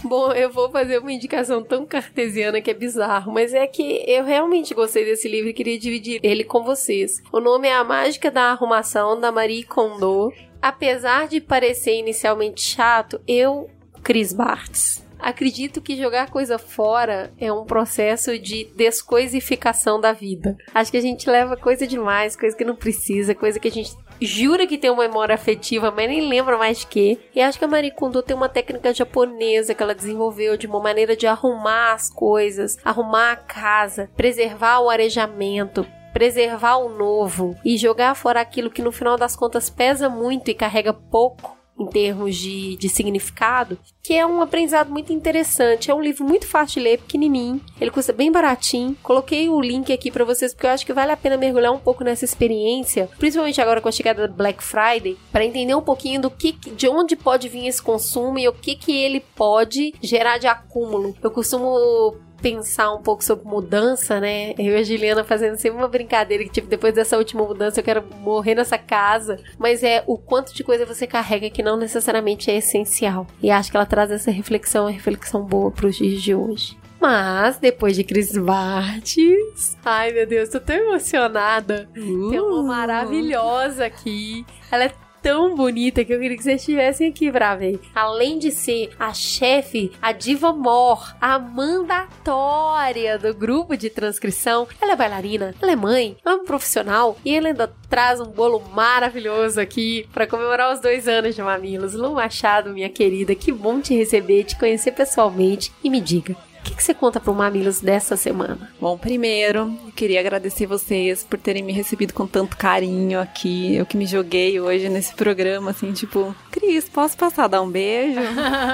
Bom, eu vou fazer uma indicação tão cartesiana que é bizarro, mas é que eu realmente gostei desse livro e queria dividir ele com vocês. O nome é A Mágica da Arrumação, da Marie Kondo. Apesar de parecer inicialmente chato, eu, Cris Bartz, acredito que jogar coisa fora é um processo de descoisificação da vida. Acho que a gente leva coisa demais, coisa que não precisa, coisa que a gente jura que tem uma memória afetiva, mas nem lembra mais de quê. E acho que a Marie Kondo tem uma técnica japonesa que ela desenvolveu de uma maneira de arrumar as coisas, arrumar a casa, preservar o arejamento, preservar o novo e jogar fora aquilo que no final das contas pesa muito e carrega pouco em termos de, de significado, que é um aprendizado muito interessante. É um livro muito fácil de ler, pequenininho, ele custa bem baratinho. Coloquei o link aqui pra vocês porque eu acho que vale a pena mergulhar um pouco nessa experiência, principalmente agora com a chegada da Black Friday, para entender um pouquinho do que, de onde pode vir esse consumo e o que que ele pode gerar de acúmulo. Eu costumo pensar um pouco sobre mudança, né? Eu e a Juliana fazendo sempre uma brincadeira que, tipo, depois dessa última mudança eu quero morrer nessa casa. Mas é o quanto de coisa você carrega que não necessariamente é essencial. E acho que ela traz essa reflexão, uma reflexão boa pros dias de hoje. Mas, depois de Chris Bartes... Ai, meu Deus, tô tão emocionada. Tem uma maravilhosa aqui. Ela é tão bonita que eu queria que vocês estivessem aqui pra ver. Além de ser a chefe, a diva mor, a mandatória do grupo de transcrição, ela é bailarina, ela é mãe, ela é um profissional e ela ainda traz um bolo maravilhoso aqui pra comemorar os dois anos de Mamilos. Lu Machado, minha querida, que bom te receber, te conhecer pessoalmente e me diga. O que, que você conta pro Mamilos dessa semana? Bom, primeiro, eu queria agradecer vocês por terem me recebido com tanto carinho aqui. Eu que me joguei hoje nesse programa, assim, tipo, Cris, posso passar a dar um beijo?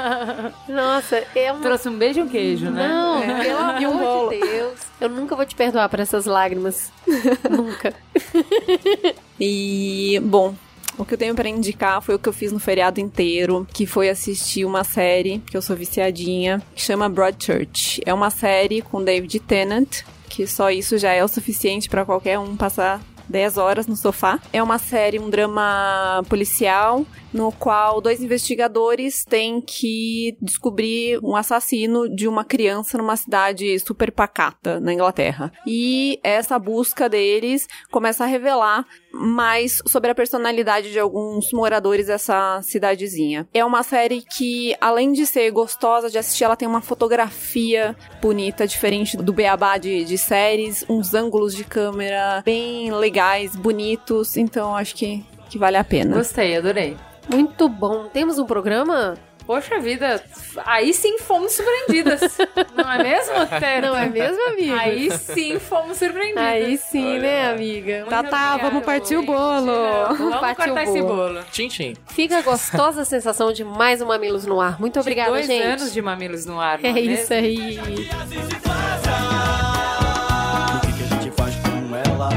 Nossa, é uma... Trouxe um beijo e um queijo, né? Não, É. pelo amor de Deus. Eu nunca vou te perdoar por essas lágrimas. nunca. E, bom, o que eu tenho pra indicar foi o que eu fiz no feriado inteiro, que foi assistir uma série que eu sou viciadinha, que chama Broadchurch. É uma série com David Tennant, que só isso já é o suficiente pra qualquer um passar 10 horas no sofá. É uma série, um drama policial, no qual dois investigadores têm que descobrir um assassino de uma criança numa cidade super pacata na Inglaterra. E essa busca deles começa a revelar mais sobre a personalidade de alguns moradores dessa cidadezinha. É uma série que, além de ser gostosa de assistir, ela tem uma fotografia bonita, diferente do beabá de, de séries, uns ângulos de câmera bem legais, bonitos, então acho que, que vale a pena. Gostei, adorei. Muito bom. Temos um programa? Poxa vida, aí sim fomos surpreendidas. Não é mesmo, Teta? Não é mesmo, amiga? Aí sim fomos surpreendidas. Aí sim, né, amiga? Tá, tá, vamos partir o bolo. Vamos, partir cortar o esse bolo. bolo. Tchim, tchim. Fica a gostosa sensação de mais um Mamilos no ar. Muito obrigada, dois gente. anos de mamilos no ar, não É é isso mesmo? aí. O que, que a gente faz com ela?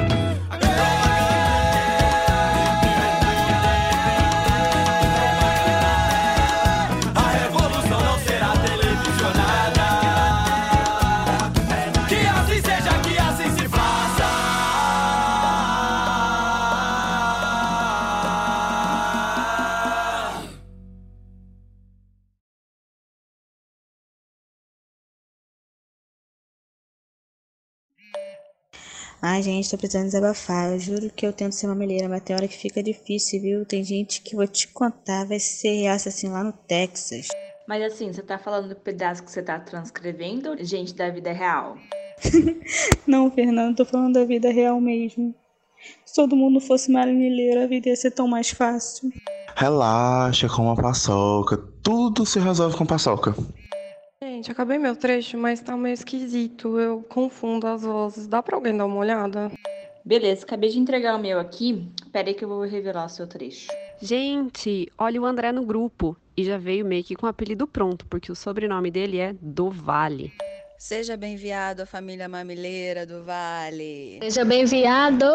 Ai, gente, tô precisando desabafar. Eu juro que eu tento ser uma melheira, mas tem hora que fica difícil, viu? Tem gente que vou te contar, vai ser assim lá no Texas. Mas assim, você tá falando do pedaço que você tá transcrevendo, gente da vida real? Não, Fernando, tô falando da vida real mesmo. Se todo mundo fosse marinheiro, a vida ia ser tão mais fácil. Relaxa com uma paçoca. Tudo se resolve com paçoca. Gente, acabei meu trecho, mas tá meio esquisito. Eu confundo as vozes. Dá pra alguém dar uma olhada? Beleza, acabei de entregar o meu aqui. Pera aí que eu vou revelar o seu trecho. Gente, olha o André no grupo. E já veio meio que com o apelido pronto, porque o sobrenome dele é Do Vale. Seja bem-vindo à família mamileira do Vale. Seja bem-vindo!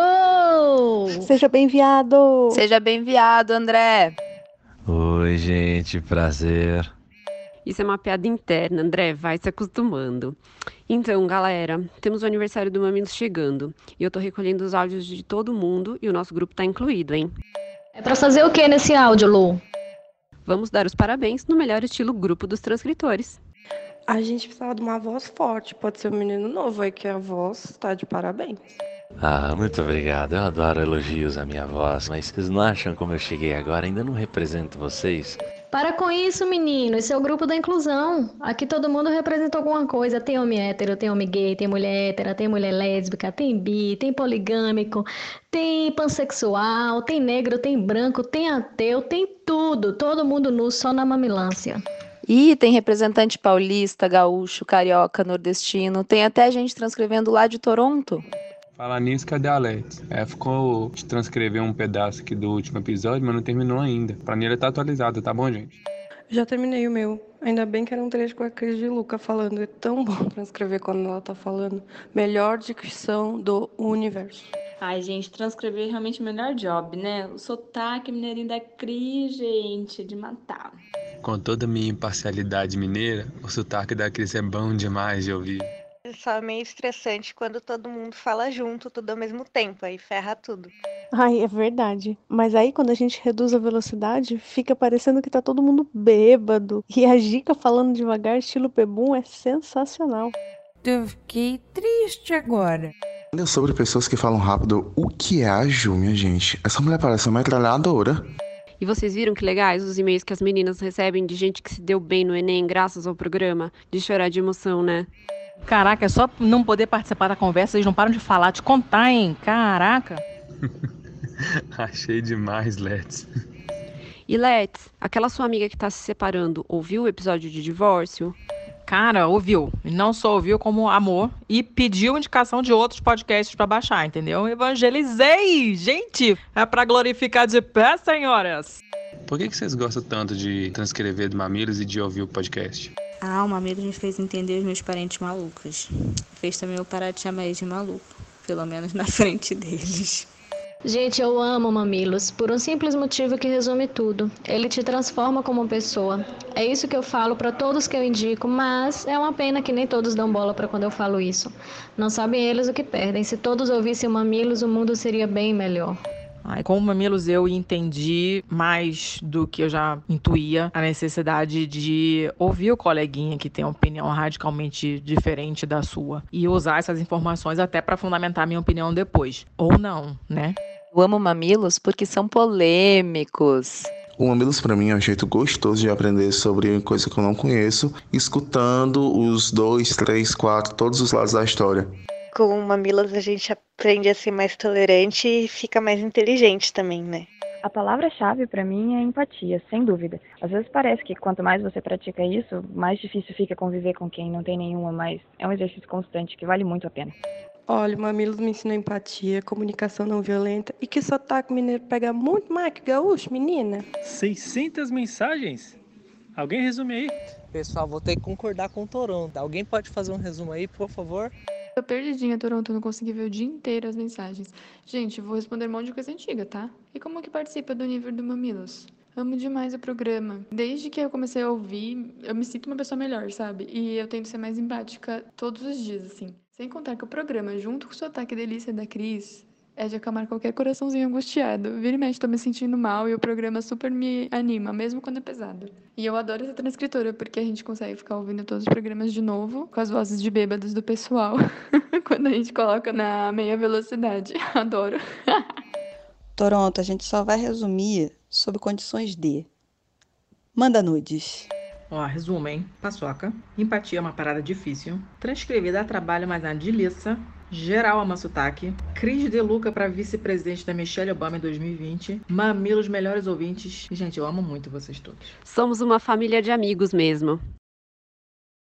Seja bem-vindo! Seja bem-vindo, André. Oi, gente, prazer. Isso é uma piada interna, André, vai se acostumando. Então, galera, temos o aniversário do Mamilos chegando. E eu tô recolhendo os áudios de todo mundo e o nosso grupo tá incluído, hein? É pra fazer o que nesse áudio, Lu? Vamos dar os parabéns no melhor estilo grupo dos transcritores. A gente precisava de uma voz forte. Pode ser um menino novo aí que a voz tá de parabéns. Ah, muito obrigado. Eu adoro elogios à minha voz, mas vocês não acham como eu cheguei agora? Ainda não represento vocês? Para com isso, menino. Esse é o grupo da inclusão. Aqui todo mundo representa alguma coisa. Tem homem hétero, tem homem gay, tem mulher hétera, tem mulher lésbica, tem bi, tem poligâmico, tem pansexual, tem negro, tem branco, tem ateu, tem tudo. Todo mundo nu, só na mamilância. Ih, tem representante paulista, gaúcho, carioca, nordestino. Tem até gente transcrevendo lá de Toronto. Falar nisso, cadê a Alex? Ela ficou de transcrever um pedaço aqui do último episódio, mas não terminou ainda. A planilha tá atualizada, tá bom, gente? Já terminei o meu. Ainda bem que era um trecho com a Cris de Luca falando. É tão bom transcrever quando ela tá falando. Melhor dicção do universo. Ai, gente, transcrever é realmente o melhor job, né? O sotaque mineirinho da Cris, gente, é de matar. Com toda a minha imparcialidade mineira, o sotaque da Cris é bom demais de ouvir. Só é meio estressante quando todo mundo fala junto, tudo ao mesmo tempo, aí ferra tudo. Ai, é verdade. Mas aí quando a gente reduz a velocidade, fica parecendo que tá todo mundo bêbado. E a Gica falando devagar, estilo Pebum, é sensacional. Eu fiquei triste agora. Ainda sobre pessoas que falam rápido, o que é a Ju, minha gente? Essa mulher parece uma metralhadora. E vocês viram que legais os e-mails que as meninas recebem de gente que se deu bem no Enem graças ao programa? De chorar de emoção, né? Caraca, é só não poder participar da conversa, eles não param de falar, de contar, hein? Caraca. Achei demais, Let's. E Let's, aquela sua amiga que tá se separando, ouviu o episódio de divórcio? Cara, ouviu. E não só ouviu, como amor. E pediu indicação de outros podcasts pra baixar, entendeu? Evangelizei! Gente, é pra glorificar de pé, senhoras! Por que, que vocês gostam tanto de transcrever do Mamilos e de ouvir o podcast? Ah, uma amiga me fez entender os meus parentes malucos. Fez também eu parar de chamar eles de maluco. Pelo menos na frente deles. Gente, eu amo Mamilos, por um simples motivo que resume tudo. Ele te transforma como pessoa. É isso que eu falo para todos que eu indico, mas é uma pena que nem todos dão bola para quando eu falo isso. Não sabem eles o que perdem. Se todos ouvissem Mamilos, o mundo seria bem melhor. Ai, com o Mamilos eu entendi mais do que eu já intuía a necessidade de ouvir o coleguinha que tem uma opinião radicalmente diferente da sua e usar essas informações até para fundamentar minha opinião depois. Ou não, né? Eu amo mamilos porque são polêmicos. O Mamilos para mim é um jeito gostoso de aprender sobre coisa que eu não conheço, escutando os dois, três, quatro, todos os lados da história. Com mamilos a gente aprende a ser mais tolerante e fica mais inteligente também, né? A palavra-chave para mim é empatia, sem dúvida. Às vezes parece que quanto mais você pratica isso, mais difícil fica conviver com quem não tem nenhuma, mas é um exercício constante que vale muito a pena. Olha, o Mamilos me ensinou empatia, comunicação não violenta e que sotaque mineiro pega muito mais que gaúcho, menina. 600 mensagens? Alguém resume aí? Pessoal, vou ter que concordar com o Toronto. Alguém pode fazer um resumo aí, por favor? Tô perdidinha, Toronto, não consegui ver o dia inteiro as mensagens. Gente, vou responder um monte de coisa antiga, tá? E como que participa do nível do Mamilos? Amo demais o programa. Desde que eu comecei a ouvir, eu me sinto uma pessoa melhor, sabe? E eu tento ser mais empática todos os dias, assim. Sem contar que o programa, junto com o sotaque delícia da Cris, é de acalmar qualquer coraçãozinho angustiado. Vira e mexe, tô me sentindo mal e o programa super me anima, mesmo quando é pesado. E eu adoro essa transcritora, porque a gente consegue ficar ouvindo todos os programas de novo, com as vozes de bêbados do pessoal, quando a gente coloca na meia velocidade. Adoro. Toronto, a gente só vai resumir sob condições de. Manda nudes. Ó, resumo, hein? Paçoca. Empatia é uma parada difícil. Transcrever dá trabalho, mas é uma delícia. Geral ama sotaque. Cris De Luca para vice-presidente da Michelle Obama em 2020. Mamilos melhores ouvintes. Gente, eu amo muito vocês todos. Somos uma família de amigos mesmo.